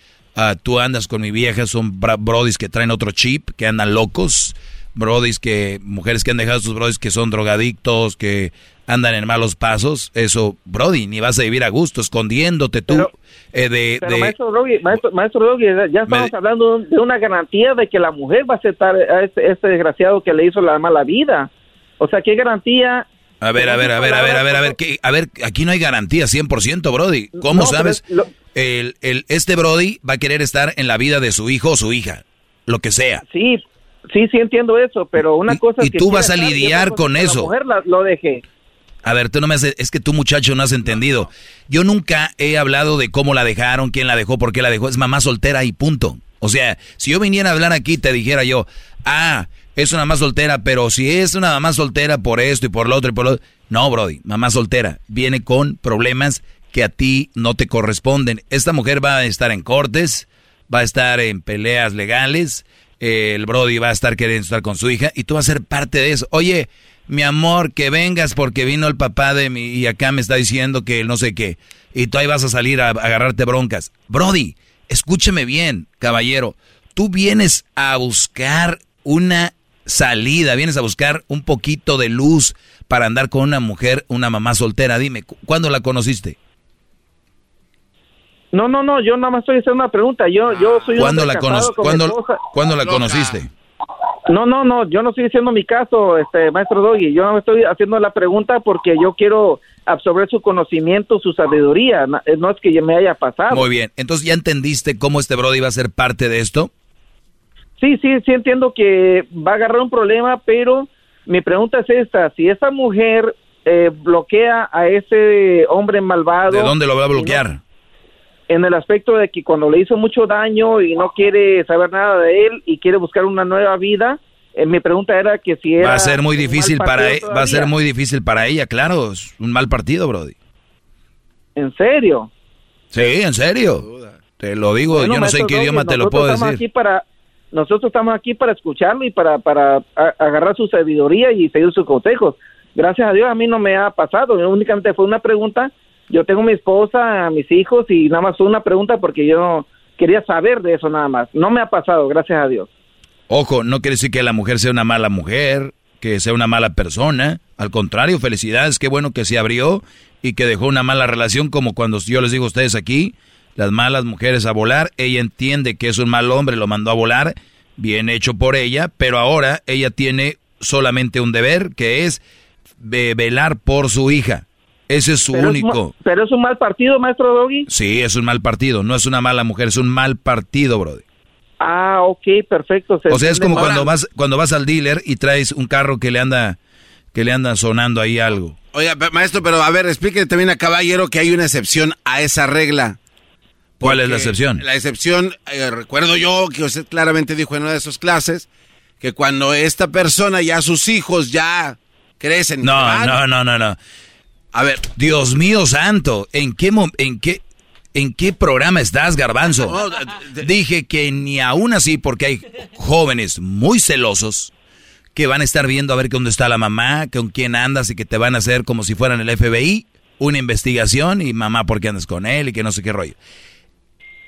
tú andas con mi vieja, son Brodis que traen otro chip, que andan locos. Brodis que, mujeres que han dejado a sus Brodis que son drogadictos, que andan en malos pasos, eso, Brody, ni vas a vivir a gusto, escondiéndote tú. eh, de, maestro Brody, maestro, ya estamos hablando de una garantía de que la mujer va a aceptar a este, este, desgraciado que le hizo la mala vida. O sea, ¿qué garantía? A ver, a ver, a ver, a ver, a ver, a ver, a ver, aquí no hay garantía 100%, Brody. ¿Cómo sabes? El, el, este Brody va a querer estar en la vida de su hijo o su hija, lo que sea. Sí, sí, sí entiendo eso, pero una cosa y, tú vas a lidiar con eso. La mujer lo deje. A ver, tú no me haces, es que tú muchacho no has entendido. Yo nunca he hablado de cómo la dejaron, quién la dejó, por qué la dejó. Es mamá soltera y punto. O sea, si yo viniera a hablar aquí te dijera yo, ah, es una mamá soltera, pero si es una mamá soltera por esto y por lo otro y por lo otro. No, Brody, mamá soltera viene con problemas que a ti no te corresponden. Esta mujer va a estar en cortes, va a estar en peleas legales, el Brody va a estar queriendo estar con su hija y tú vas a ser parte de eso. Oye, mi amor, que vengas porque vino el papá de mi y acá me está diciendo que no sé qué. Y tú ahí vas a salir a, agarrarte broncas. Brody, escúcheme bien, caballero. Tú vienes a buscar una salida, vienes a buscar un poquito de luz para andar con una mujer, una mamá soltera. Dime, ¿cuándo la conociste? No, no, no, yo nada más estoy haciendo una pregunta. Yo, yo soy ¿Cuándo la, cono ¿cuándo, ¿cuándo la conociste? No, no, no, yo no estoy diciendo mi caso, este maestro Doggy. Yo no estoy haciendo la pregunta porque yo quiero absorber su conocimiento, su sabiduría. No eh, es que me haya pasado. Muy bien. Entonces, ¿ya entendiste cómo este Brody va a ser parte de esto? Sí, sí, sí entiendo que va a agarrar un problema, pero mi pregunta es esta. Si esa mujer eh, bloquea a ese hombre malvado... ¿De dónde lo va a bloquear? En el aspecto de que cuando le hizo mucho daño y no quiere saber nada de él y quiere buscar una nueva vida, eh, mi pregunta era que si era va a ser muy difícil para e-, va a ser muy difícil para ella, claro, es un mal partido, Brody. ¿En serio? Sí, en serio. Te lo digo, yo no sé en qué idioma te lo puedo decir. Aquí para, nosotros estamos aquí para escucharlo y para, para agarrar su sabiduría y seguir sus consejos. Gracias a Dios a mí no me ha pasado, únicamente fue una pregunta yo tengo mi esposa, mis hijos y nada más una pregunta porque yo quería saber de eso nada más. No me ha pasado, gracias a Dios. Ojo, no quiere decir que la mujer sea una mala mujer, que sea una mala persona. Al contrario, felicidades, qué bueno que se abrió y que dejó una mala relación como cuando yo les digo a ustedes aquí, las malas mujeres a volar. Ella entiende que es un mal hombre, lo mandó a volar, bien hecho por ella, pero ahora ella tiene solamente un deber que es velar por su hija. Ese es su único. pero es un mal partido, maestro Doggy. Sí, es un mal partido. No es una mala mujer, es un mal partido, Brody. Ah, ok, perfecto. o sea, es como cuando vas, cuando vas al dealer y traes un carro que le anda, que le anda sonando ahí algo. Oiga, maestro, pero a ver, explíquele también a Caballero que hay una excepción a esa regla. ¿Cuál es la excepción? La excepción, eh, recuerdo yo que usted claramente dijo en una de sus clases que cuando esta persona ya sus hijos ya crecen. No, no, no, no, no. A ver, Dios mío santo, ¿en qué, en qué, en qué programa estás, Garbanzo? Dije que ni aún así, porque hay jóvenes muy celosos que van a estar viendo a ver dónde está la mamá, con quién andas y que te van a hacer como si fueran el FBI, una investigación y mamá, ¿por qué andas con él? y que no sé qué rollo.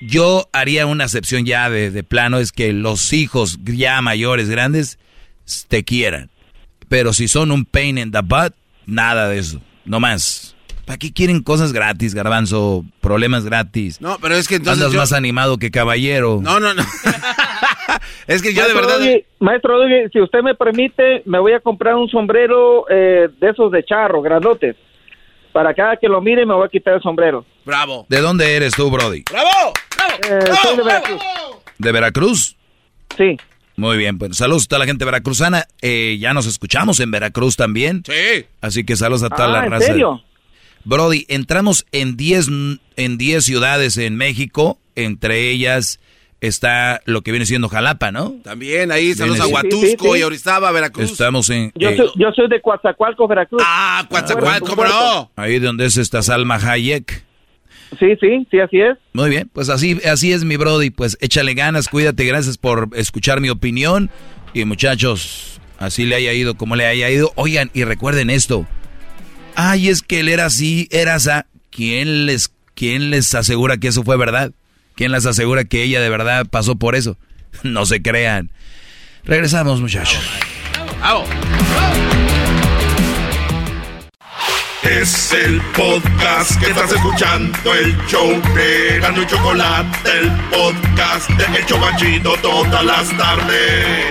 Yo haría una excepción ya de, de plano, es que los hijos ya mayores, grandes, te quieran. Pero si son un pain in the butt, nada de eso. No más. ¿Para qué quieren cosas gratis, garbanzo? Problemas gratis. No, pero es que entonces. Andas más animado que caballero. No, no, no. *laughs* es que yo de verdad. maestro si usted me permite, me voy a comprar un sombrero eh, de esos de charro, grandotes. Para cada que lo mire, me voy a quitar el sombrero. Bravo. ¿De dónde eres tú, Brody? ¡Bravo! Eh, soy de Veracruz. ¿De Veracruz? Sí. Muy bien, pues saludos a toda la gente veracruzana. Eh, ya nos escuchamos en Veracruz también. Sí. Así que saludos a toda la ah, raza. ¿En serio? Brody, entramos en 10 en diez ciudades en México, entre ellas está lo que viene siendo Jalapa, ¿no? También ahí saludos a Huatusco y Orizaba, Veracruz. Estamos en... Yo, soy, yo soy de Coatzacoalcos, Veracruz. Ah, Coatzacoalcos, ¿cómo no? Ahí donde es esta Salma Hayek. Sí, sí, sí, así es. Muy bien, pues así, así es mi Brody, pues échale ganas, cuídate, gracias por escuchar mi opinión. Y muchachos, así le haya ido como le haya ido. Oigan, y recuerden esto. Ay, es que él era así, era esa. ¿Quién les, quién les asegura que eso fue verdad? ¿Quién les asegura que ella de verdad pasó por eso? *laughs* No se crean. Regresamos, muchachos. Es el podcast que estás escuchando, el show de Gano y Chocolate, el podcast de El Chocachito todas las tardes.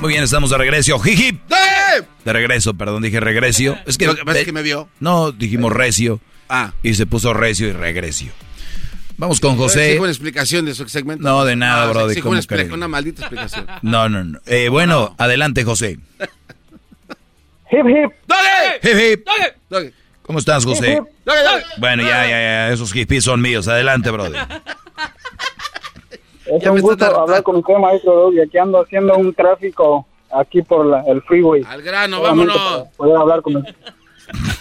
Muy bien, estamos de regreso. Jiji. De regreso, perdón, dije regreso. Es que, es que me vio. No, dijimos recio. Ah. Y se puso recio y regresio. Vamos con José. una explicación de su segmento? No, de nada, bro. De una, una, maldita explicación. No, no, no. Eh, bueno, adelante, José. *laughs* Hip hip. ¡Dale! Hip hip. ¡Dale! ¿Cómo estás, José? Hip, hip. ¡Dale, dale! Bueno, ya, ya, ya. Esos hippies son míos. Adelante, brother. Es un gusto hablar con usted, maestro Doggy. Aquí ando haciendo un tráfico aquí por la, el freeway. Al grano, vámonos. Poder hablar con usted.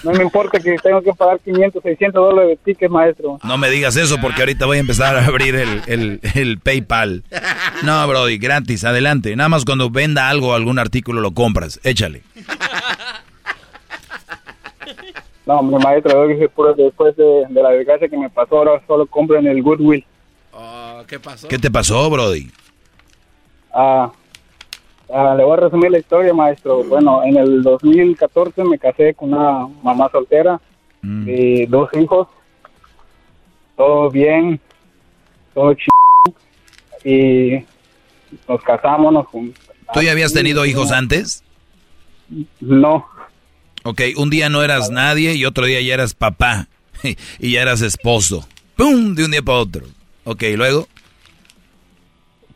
No me importa que tengo que pagar 500, 600 dólares de tickets, maestro. No me digas eso porque ahorita voy a empezar a abrir el, el, el PayPal. No, Brody, gratis, adelante. Nada más cuando venda algo, algún artículo, lo compras. Échale. No, mi maestro, después de, de, la desgracia que me pasó, ahora solo compro en el Goodwill. Oh, ¿Qué pasó? ¿Qué te pasó, Brody? Ah, ah, le voy a resumir la historia, maestro. Bueno, en el 2014 me casé con una mamá soltera y dos hijos. Todo bien, todo chido. Y nos casamos, nos ¿Tú ya habías tenido hijos antes? No. Ok, un día no eras nadie y otro día ya eras papá *laughs* y ya eras esposo. ¡Pum! De un día para otro. Ok, luego.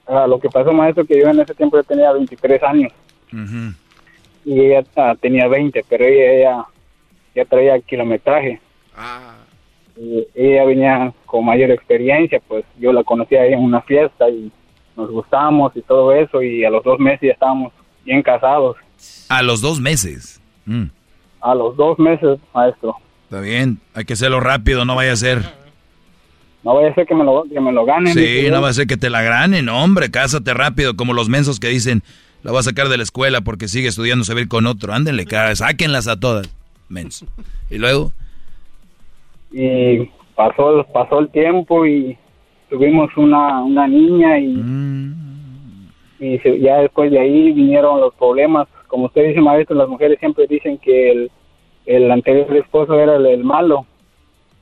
Ah, lo que pasó, maestro, que yo en ese tiempo ya tenía 23 años y ella ah, tenía 20, pero ella, ella ya traía kilometraje. Y ella venía con mayor experiencia, pues yo la conocí ahí en una fiesta y nos gustamos y todo eso y a los dos meses ya estábamos bien casados. A los dos meses. Mm, A los dos meses, maestro. está bien, hay que hacerlo rápido, no vaya a ser. No vaya a ser que me lo, que me lo ganen. Sí, no va a ser que te la ganen, hombre, cásate rápido, como los mensos que dicen, la voy a sacar de la escuela porque sigue estudiando, se va a ir con otro. Ándenle, cara, sáquenlas a todas, menso. Y luego, y pasó pasó el tiempo y tuvimos una, una niña y, y se- ya después de ahí vinieron los problemas. Como usted dice, maestro, las mujeres siempre dicen que el, el anterior esposo era el, el malo.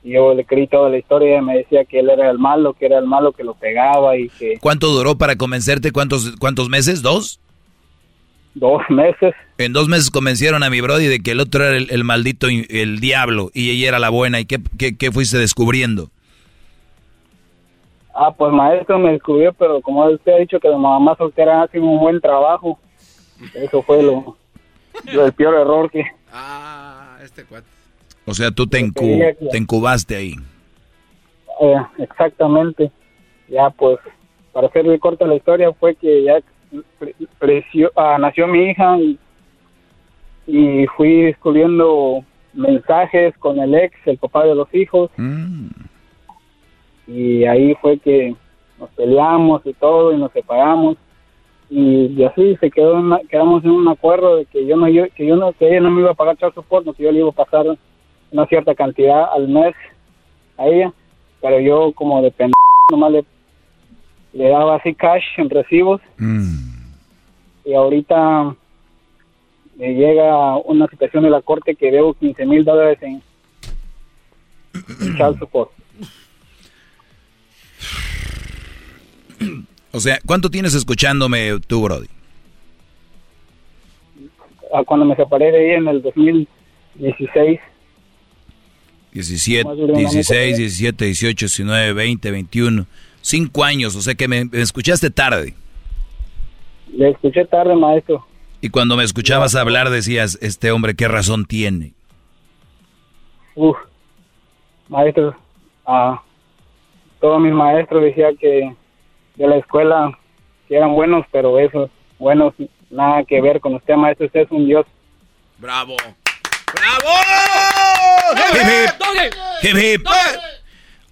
Y yo le creí toda la historia y me decía que él era el malo, que era el malo que lo pegaba y que ¿cuánto duró para convencerte? ¿Cuántos, cuántos meses? ¿Dos? dos meses. En dos meses convencieron a mi brody de que el otro era el, el maldito, el diablo, y ella era la buena. ¿Y qué, qué, qué fuiste descubriendo? Ah, pues maestro me descubrió, pero como usted ha dicho que la mamá soltera hace un buen trabajo, eso fue lo, lo- el peor error que... Ah, este cuate. O sea, tú te, encu- te incubaste ahí. Eh, exactamente. Ya pues, para hacerle corta la historia, fue que ya ah, nació mi hija y, y fui descubriendo mensajes con el ex, el papá de los hijos. Y ahí fue que nos peleamos y todo y nos separamos. Y, y así se quedó en una- quedamos en un acuerdo de que yo no yo, que yo no que ella no me iba a pagar child support, no, que yo le iba a pasar una cierta cantidad al mes a ella, pero yo como de pendejo nomás le, le daba así cash en recibos y ahorita me llega una situación de la corte que debo 15 mil dólares en en child support. O sea, ¿cuánto tienes escuchándome tú, Brody? Ah, Cuando me separé de ella en el 2016, 17, Más de un año 16, 17, 18, 19, 20, 21. Cinco años, o sea que me, me escuchaste tarde. le escuché tarde, maestro. Y cuando me escuchabas hablar decías, este hombre, ¿qué razón tiene? Uf, maestros, ah, todos mis maestros decían que de la escuela que eran buenos, pero esos buenos nada que ver con usted, maestro. Usted es un dios. ¡Bravo! Hip, hip.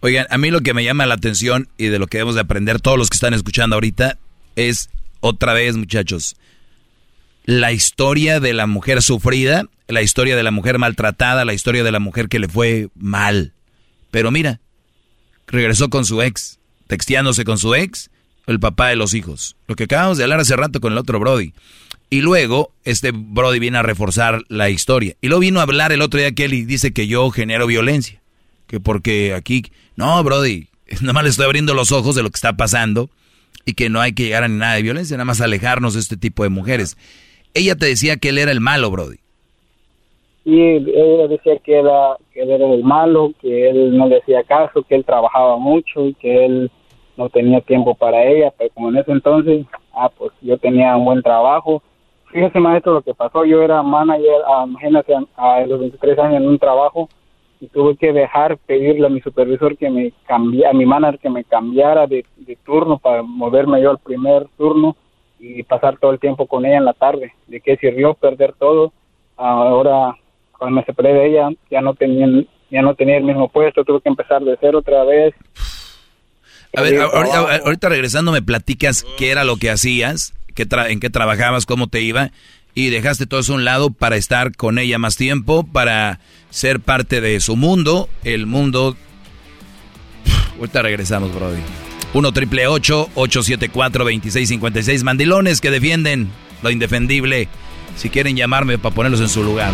Oigan, a mí lo que me llama la atención y de lo que debemos de aprender todos los que están escuchando ahorita es otra vez, muchachos, la historia de la mujer sufrida, la historia de la mujer maltratada, la historia de la mujer que le fue mal. Pero mira, regresó con su ex, texteándose con su ex, el papá de los hijos. Lo que acabamos de hablar hace rato con el otro Brody. Y luego, este Brody viene a reforzar la historia. Y luego vino a hablar el otro día que y dice que yo genero violencia. Que porque aquí... No, Brody, *laughs* nada más le estoy abriendo los ojos de lo que está pasando. Y que no hay que llegar a nada de violencia, nada más alejarnos de este tipo de mujeres. Ella te decía que él era el malo, Brody. Y ella decía que, era, que él era el malo, que él no le hacía caso, que él trabajaba mucho y que él no tenía tiempo para ella. Pero como en ese entonces, ah, pues yo tenía un buen trabajo. Fíjese, maestro, lo que pasó. Yo era manager, ah, imagínate, a, a los 23 años en un trabajo y tuve que dejar pedirle a mi supervisor que me cambiara, a mi manager que me cambiara de, de turno para moverme yo al primer turno y pasar todo el tiempo con ella en la tarde. ¿De qué sirvió perder todo? Ahora, cuando me separé de ella, ya no tenía, ya no tenía el mismo puesto, tuve que empezar de cero otra vez. A ver, Sí, ahorita, trabajo. ahorita regresando me platicas qué era lo que hacías, qué tra- en qué trabajabas, cómo te iba, y dejaste todo eso a un lado para estar con ella más tiempo, para ser parte de su mundo, el mundo... Ahorita regresamos, Brody. 1 triple 874 2656. Mandilones que defienden lo indefendible. Si quieren llamarme para ponerlos en su lugar.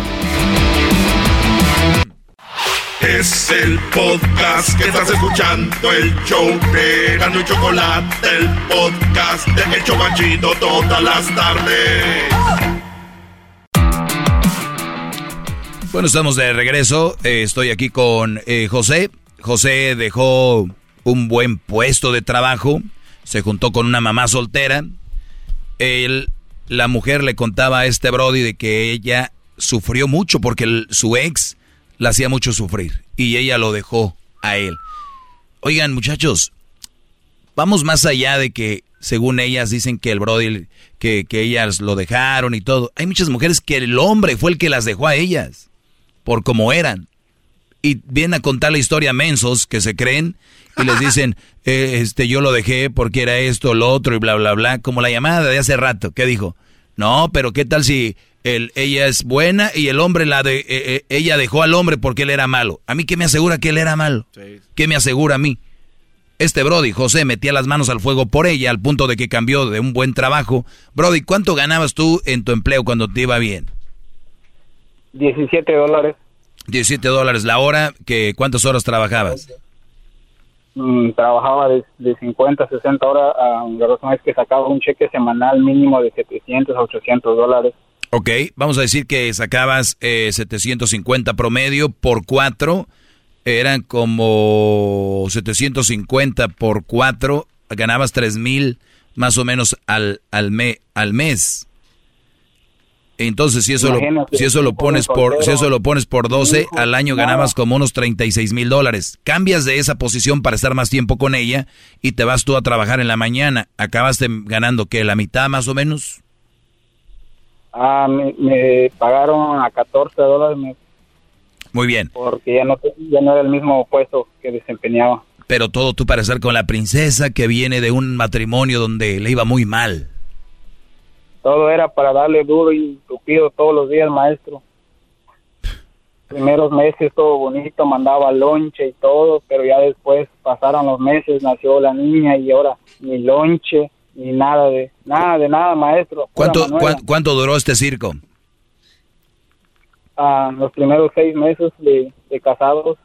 Es el podcast que estás escuchando, el show de Gano y Chocolate, el podcast de El Chocachito todas las tardes. Bueno, estamos de regreso. Eh, estoy aquí con eh, José. José dejó un buen puesto de trabajo. Se juntó con una mamá soltera. Él, la mujer le contaba a este Brody de que ella sufrió mucho porque su ex la hacía mucho sufrir y ella lo dejó a él. Oigan, muchachos, vamos más allá de que según ellas dicen que el Brody, que, que ellas lo dejaron y todo. Hay muchas mujeres que el hombre fue el que las dejó a ellas, por como eran. Y vienen a contar la historia a mensos que se creen y les dicen, *laughs* eh, este, yo lo dejé porque era esto, lo otro y bla, bla, bla. Como la llamada de hace rato, ¿qué dijo? No, pero ¿qué tal si ella es buena y el hombre la de eh, eh, ella dejó al hombre porque él era malo. ¿A mí qué me asegura que él era malo? ¿Qué me asegura a mí? Este Brody, José, metía las manos al fuego por ella al punto de que cambió de un buen trabajo. Brody, ¿cuánto ganabas tú en tu empleo cuando te iba bien? 17 dólares. 17 dólares la hora, que ¿cuántas horas trabajabas? Mm, trabajaba de, de, 50 60 horas. la razón es que sacaba un cheque semanal mínimo de 700 a 800 dólares. Ok, vamos a decir que sacabas eh, 750 promedio por 4, eran como 750 por 4, ganabas 3 mil más o menos al, al, me, al mes. Entonces, si eso, lo, si eso lo pones por, si eso lo pones por 12, al año ganabas como unos 36 mil dólares. Cambias de esa posición para estar más tiempo con ella y te vas tú a trabajar en la mañana. Acabaste ganando que la mitad más o menos. Ah, me, pagaron a 14 dólares. Muy bien. Porque ya no, ya no era el mismo puesto que desempeñaba. Pero todo tú para estar con la princesa que viene de un matrimonio donde le iba muy mal. Todo era para darle duro y tupido todos los días, maestro. Primeros meses todo bonito, mandaba lonche y todo, pero ya después pasaron los meses, nació la niña y ahora mi lonche, ni nada de nada de nada, maestro. ¿Cuánto, ¿cuánto, duró este circo? Ah, los primeros seis meses de, casados.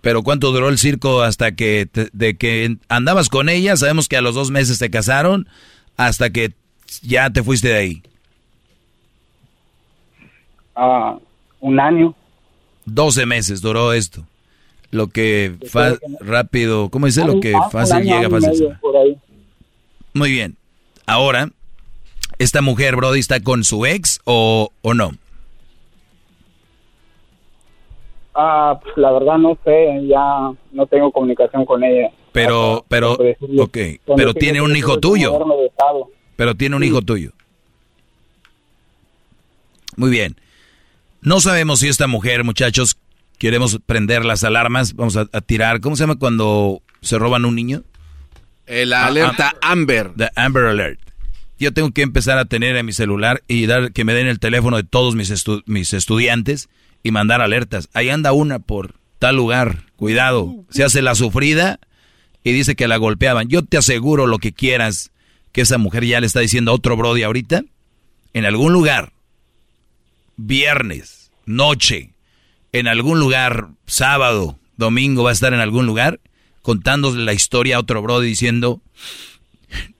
Pero ¿cuánto duró el circo hasta que de que andabas con ella? Sabemos que a los dos meses te casaron, hasta que ya te fuiste de ahí. Ah, un año. Doce meses duró esto. Lo que rápido, ¿cómo dice? Lo que fácil llega, fácil. Muy bien. Ahora, ¿esta mujer, Brody, está con su ex o, o no? Ah, la verdad no sé, ya no tengo comunicación con ella. Pero, pero, ok, pero tiene un hijo tuyo. Pero tiene un hijo tuyo. Muy bien. No sabemos si esta mujer, muchachos, queremos prender las alarmas, vamos a, a tirar, ¿cómo se llama cuando se roban un niño? La ah, alerta ah, Amber. The Amber Alert. Yo tengo que empezar a tener en mi celular y dar que me den el teléfono de todos mis, mis estudiantes y mandar alertas. Ahí anda una por tal lugar. Cuidado. Se hace la sufrida y dice que la golpeaban. Yo te aseguro lo que quieras que esa mujer ya le está diciendo a otro Brody ahorita. En algún lugar, viernes, noche, en algún lugar, sábado, domingo, va a estar en algún lugar contándole la historia a otro brody diciendo,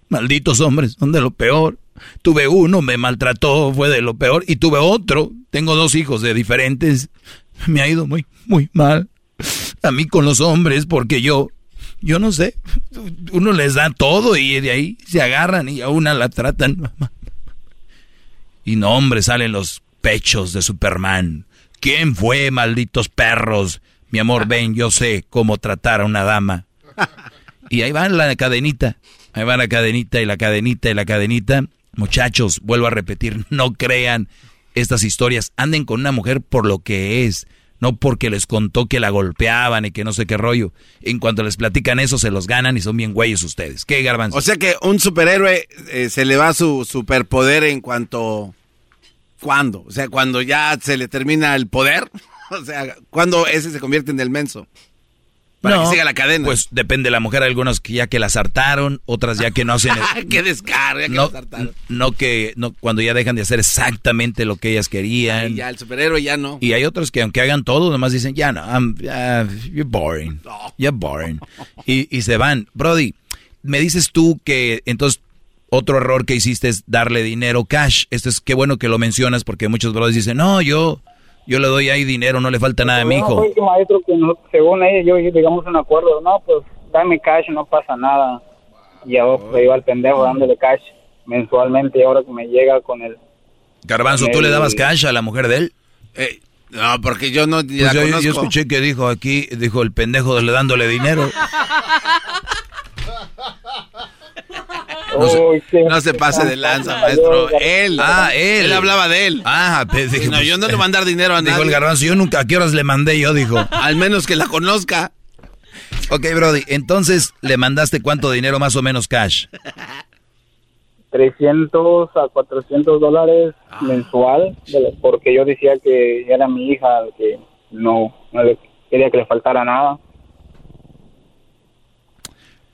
malditos hombres, son de lo peor. Tuve uno, me maltrató, fue de lo peor, y tuve otro, tengo dos hijos de diferentes, me ha ido muy, muy mal. A mí con los hombres, porque yo, yo no sé, uno les da todo y de ahí se agarran y a una la tratan. *laughs* Y no, hombre, salen los pechos de Superman. ¿Quién fue, malditos perros? Mi amor, *laughs* ven, yo sé cómo tratar a una dama. Y ahí va la cadenita, ahí va la cadenita y la cadenita y la cadenita. Muchachos, vuelvo a repetir, no crean estas historias. Anden con una mujer por lo que es, no porque les contó que la golpeaban y que no sé qué rollo. En cuanto les platican eso, se los ganan y son bien güeyes ustedes. ¿Qué, Garbanzo? O sea que un superhéroe eh, se le va su superpoder en cuanto... ¿Cuándo? O sea, cuando ya se le termina el poder. *laughs* O sea, cuando ese se convierte en el menso? Para que siga la cadena. Pues depende de la mujer, algunas que ya que las hartaron, otras ya que no hacen... *laughs* ¡Qué descarga! no, que las hartaron. no que no cuando ya dejan de hacer exactamente lo que ellas querían. Y ya el superhéroe ya no. Y hay otros que aunque hagan todo, nomás dicen, ya no, I'm, uh, you're boring. You're boring. Y, y se van. Brody, me dices tú que entonces otro error que hiciste es darle dinero cash. Esto es qué bueno que lo mencionas porque muchos brothers dicen, no, yo, yo le doy ahí dinero, no le falta nada a mi hijo. Fue que maestro que no, según ella, yo digamos un acuerdo, no, pues dame cash, no pasa nada. Y ahora pues, iba al pendejo dándole cash mensualmente y ahora que me llega con el... Garbanzo, ¿tú le dabas cash a la mujer de él? Eh, no, porque yo no Pues la yo, yo escuché que dijo aquí, dijo el pendejo le dándole dinero. *laughs* No se, no pase de lanza, maestro. Él. Ah, él. Él hablaba de él. Ah, pues, dije, No, yo no le voy a mandar dinero a Dijo nadie. el garbanzo, yo nunca, ¿a qué horas le mandé yo? Dijo. *laughs* Al menos que la conozca. Ok, Brody, entonces le mandaste cuánto dinero más o menos cash. 300 a 400 dólares mensual, porque yo decía que era mi hija, que no, no le quería que le faltara nada.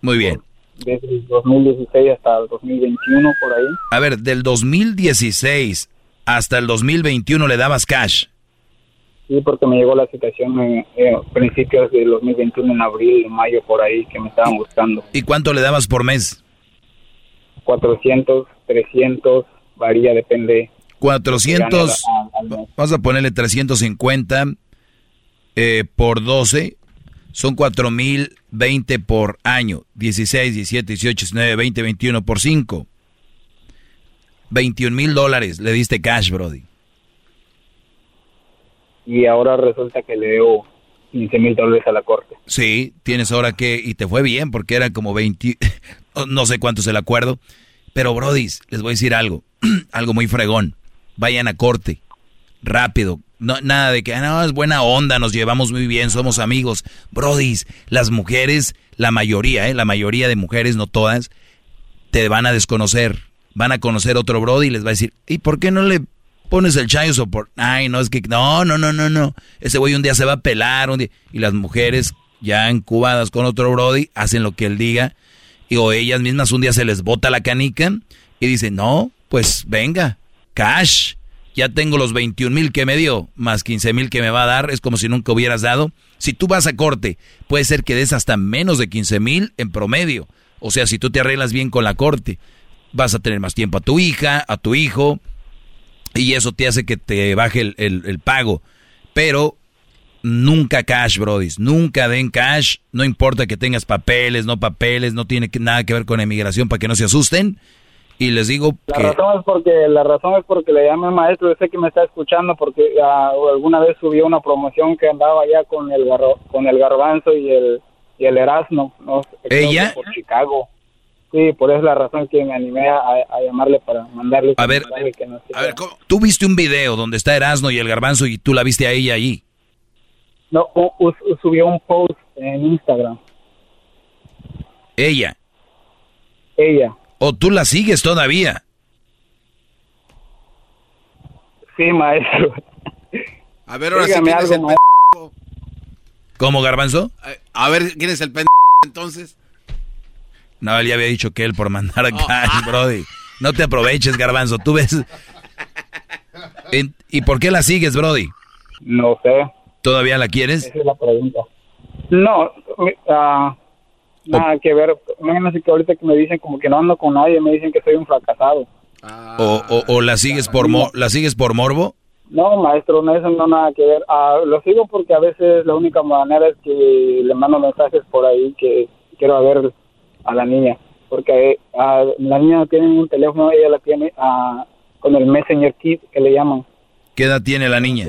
Muy bien. Desde el 2016 hasta el 2021, por ahí. A ver, del 2016 hasta el 2021 le dabas cash. Sí, porque me llegó la situación en, en principios del 2021, en abril, mayo, por ahí, que me estaban buscando. ¿Y cuánto le dabas por mes? 400, 300, varía, depende. 400, Al- al mes. vamos a ponerle 350 eh, por 12, son 4020 por año. 16, 17, 18, 19, 20, 21 por 5. 21 mil dólares le diste cash, Brody. Y ahora resulta que le debo 15 mil dólares a la corte. Sí, tienes ahora que, y te fue bien porque era como 20, *laughs* no sé cuánto es el acuerdo, pero Brody, les voy a decir algo, *clears throat* algo muy fregón. Vayan a corte, rápido. No, nada de que, "Ah, no, es buena onda, nos llevamos muy bien, somos amigos. Brody, las mujeres, la mayoría, ¿eh? la mayoría de mujeres, no todas, te van a desconocer. Van a conocer otro Brody y les va a decir, ¿y por qué no le pones el chayo support? Ay, no, es que, no, no, no, no, no. Ese güey un día se va a pelar, un día. Y las mujeres ya encubadas con otro Brody hacen lo que él diga. Y o ellas mismas un día se les bota la canica y dicen, no, pues venga, cash. Ya tengo los 21 mil que me dio, más 15 mil que me va a dar, es como si nunca hubieras dado. Si tú vas a corte, puede ser que des hasta menos de 15 mil en promedio. O sea, si tú te arreglas bien con la corte, vas a tener más tiempo a tu hija, a tu hijo, y eso te hace que te baje el, el- pago. Pero nunca cash, brodis. Nunca den cash. No importa que tengas papeles, no papeles, no tiene nada que ver con emigración para que no se asusten. Y les digo La que... razón es porque la razón es porque le llamé maestro, yo sé que me está escuchando porque ah, alguna vez subió una promoción que andaba ya con el garro- con el garbanzo y el y el Erasmo, no ¿Ella? por Chicago. Sí, por eso es la razón que me animé a, a llamarle para mandarle A ver, que no. A ver, ¿cómo? Tú viste un video donde está Erasmo y el garbanzo y tú la viste a ella ahí. No, u- u- subió un post en Instagram. Ella. Ella. O tú la sigues todavía. Sí, maestro. A ver, ahora sí, ¿quién es el algo, pendejo? ¿Cómo, garbanzo? A ver, ¿quién es el pendejo entonces? No, él ya había dicho que él por mandar a cash, *laughs* brody. No te aproveches, garbanzo. Tú ves... ¿Y por qué la sigues, brody? No sé. ¿Todavía la quieres? Esa es la pregunta. No, mi- ah, nada que ver. Imagínense que ahorita que me dicen como que no ando con nadie, me dicen que soy un fracasado. ¿O, o- o la sigues por mo- la sigues por morbo? No, maestro, no, eso no nada que ver. Ah, lo sigo porque a veces la única manera es que le mando mensajes por ahí que quiero ver a la niña. Porque ah, la niña no tiene un teléfono, ella la tiene ah, con el Messenger Kit que le llaman. ¿Qué edad tiene la niña?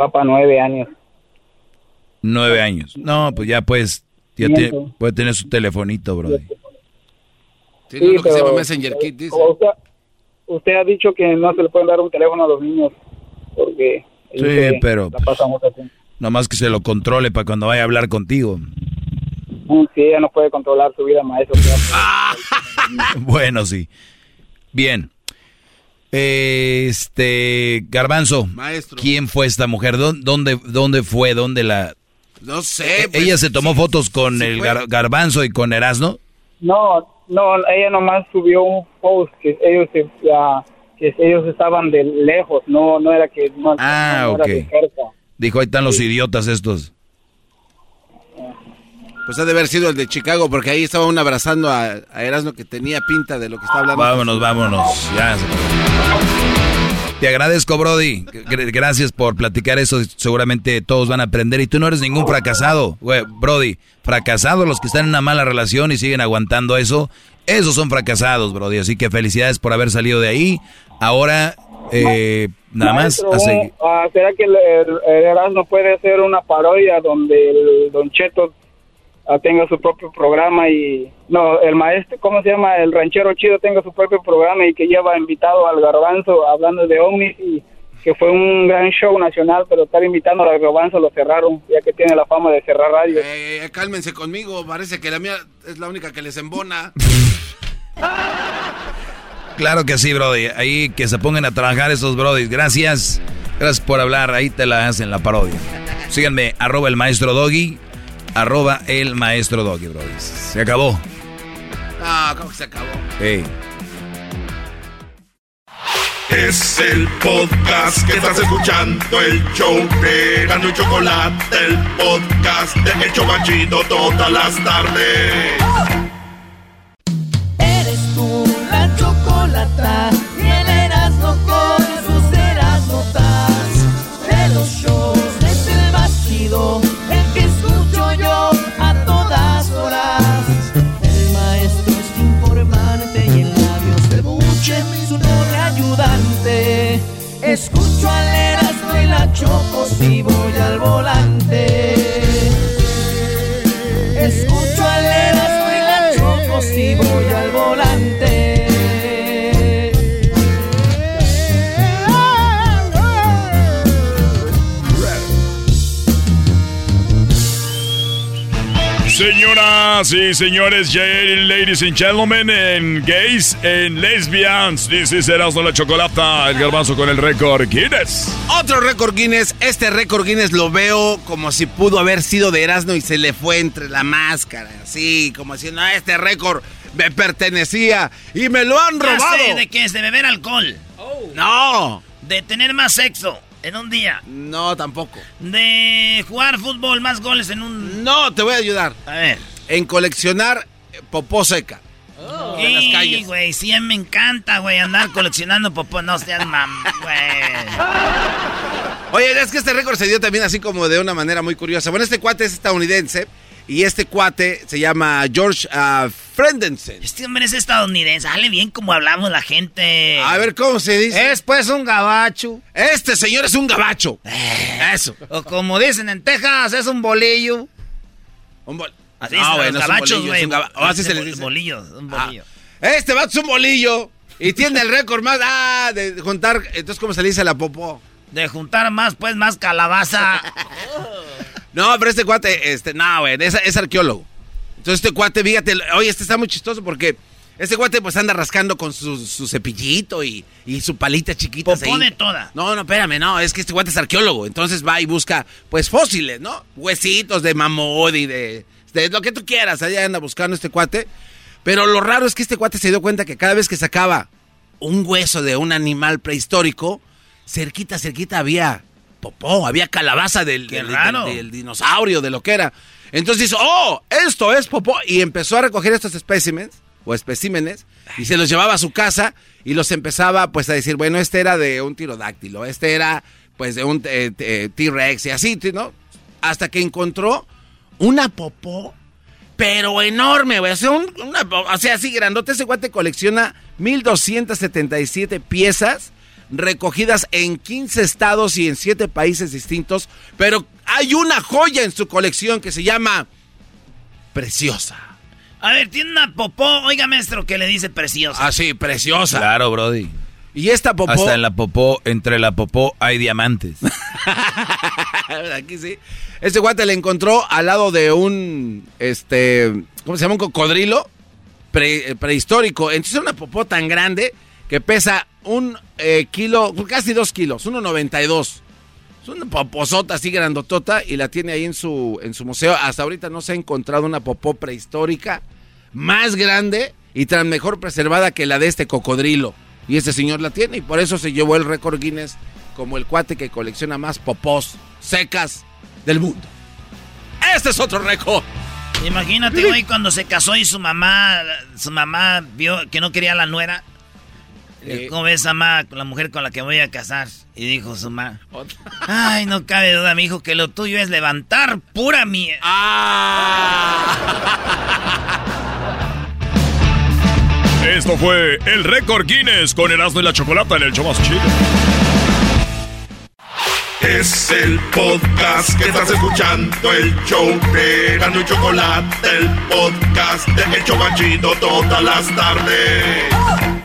Va para nueve años. Nueve años. No, pues ya pues, ya puede tener su telefonito, brody. Tiene uno que se llama Messenger Kit, dice. Usted, usted ha dicho que no se le pueden dar un teléfono a los niños porque Sí, pero la pasan mucho tiempo. nomás que se lo controle para cuando vaya a hablar contigo. Mm, Sí, ella no puede controlar su vida, maestro. *laughs* Bueno, sí. Bien. Este, Garbanzo, Maestro. ¿quién fue esta mujer? ¿Dó- ¿Dónde, dónde fue? ¿Dónde la...? No sé. Eh, ¿Ella se tomó fotos con el garbanzo y con Erasno? No, no, ella nomás subió un post que ellos que ellos estaban de lejos, no no era que no, ah, ok. Dijo, ahí están los idiotas estos. Pues ha de haber sido el de Chicago, porque ahí estaba uno abrazando a, Erasmo que tenía pinta de lo que está hablando. Vámonos, vámonos. Ya. Te agradezco, Brody. Gracias por platicar eso. Seguramente todos van a aprender. Y tú no eres ningún fracasado, Brody. Fracasados los que están en una mala relación y siguen aguantando eso. Esos son fracasados, Brody. Así que felicidades por haber salido de ahí. Ahora, eh, nada más. ¿Será que el, Erasmo puede hacer una parodia donde el Don Cheto tenga su propio programa y no el maestro cómo se llama el ranchero chido tenga su propio programa y que lleva invitado al garbanzo hablando de ovnis y que fue un gran show nacional pero estar invitando al garbanzo lo cerraron ya que tiene la fama de cerrar radio eh, eh, cálmense conmigo parece que la mía es la única que les embona. Claro que sí brody. Ahí que se pongan a trabajar esos brodis. Gracias. Gracias por hablar. Ahí te la hacen la parodia. Síganme arroba el maestro doggy arroba el maestro Doggy, bro. Se acabó. Ah, ¿cómo que se acabó? Hey. Es el podcast que estás escuchando, el show de Gano y Chocolate, el podcast de El Chocachito todas las tardes. Señoras y señores, ladies and gentlemen, en gays, en lesbians, this is Erasmo la Chocolata, el garbanzo con el récord Guinness. Otro récord Guinness, este récord Guinness lo veo como si pudo haber sido de Erasmo y se le fue entre la máscara, así, como diciendo, ah, este récord me pertenecía y me lo han robado. ¿De qué es? ¿De beber alcohol? No. ¿De tener más sexo? En un día. No, tampoco. De jugar fútbol más goles en un. No, te voy a ayudar. A ver. En coleccionar popó seca. Oh. En las calles. güey, sí me encanta, güey, andar coleccionando popó. No seas mam, güey. Oye, es que este récord se dio también así como de una manera muy curiosa. Bueno, este cuate es estadounidense y este cuate se llama George uh, Frendensen. Este hombre es estadounidense. Sale bien como hablamos la gente. A ver, ¿cómo se dice? Es pues un gabacho. Este señor es un gabacho. Eh. Eso. O como dicen en Texas, es un bolillo. Un bolillo. Así no, es, los gabachos, güey. O así se les dice. Bolillo, un ah, bolillo. este va es un bolillo. Y tiene el récord más, ah, de juntar, entonces, ¿cómo se le dice a la popó? De juntar más, pues, más calabaza. *laughs* No, pero este cuate, este, no, güey, es, arqueólogo. Entonces este cuate, fíjate, oye, este está muy chistoso porque este cuate pues anda rascando con su, cepillito y, su palita chiquita. Pone toda. No, no, espérame, no, es que este cuate es arqueólogo. Entonces va y busca, pues, fósiles, ¿no? Huesitos de mamut y de, de lo que tú quieras. Allá anda buscando este cuate. Pero lo raro es que este cuate se dio cuenta que cada vez que sacaba un hueso de un animal prehistórico, cerquita, cerquita había popó, había calabaza del, del, dinosaurio, de lo que era. Entonces dice, oh, esto es popó. Y empezó a recoger estos especímenes, o especímenes, y se los llevaba a su casa y los empezaba pues a decir, bueno, este era de un tirodáctilo, este era pues de un eh, eh, T-Rex y así, ¿no? Hasta que encontró una popó, pero enorme, güey. O sea, o sea, así grandote. Ese guate colecciona 1277 piezas recogidas en 15 estados y en 7 países distintos, pero hay una joya en su colección que se llama Preciosa. A ver, tiene una popó, oiga maestro, que le dice preciosa. Ah, sí, preciosa. Claro, Brody. Y esta popó... Hasta en la popó, entre la popó hay diamantes. *laughs* Aquí sí. Este guante le encontró al lado de un, este, ¿cómo se llama? Un cocodrilo prehistórico. Entonces una popó tan grande que pesa un eh, kilo, casi dos kilos, 1.92. Es una poposota así grandotota y la tiene ahí en su, en su museo. Hasta ahorita no se ha encontrado una popó prehistórica más grande y tan mejor preservada que la de este cocodrilo. Y este señor la tiene y por eso se llevó el récord Guinness como el cuate que colecciona más popós secas del mundo. Este es otro récord. Imagínate, güey, cuando se casó y su mamá, su mamá vio que no quería a la nuera. Eh. ¿Cómo ves, mamá, la mujer con la que voy a casar? Y dijo su mamá, ay, no cabe duda, mi hijo, que lo tuyo es levantar pura mía. Esto fue el récord Guinness con Erasmo y la Chocolata en el show más chido. Es el podcast que estás escuchando, el show de Gano y Chocolate, el podcast de El Chocachito todas las tardes.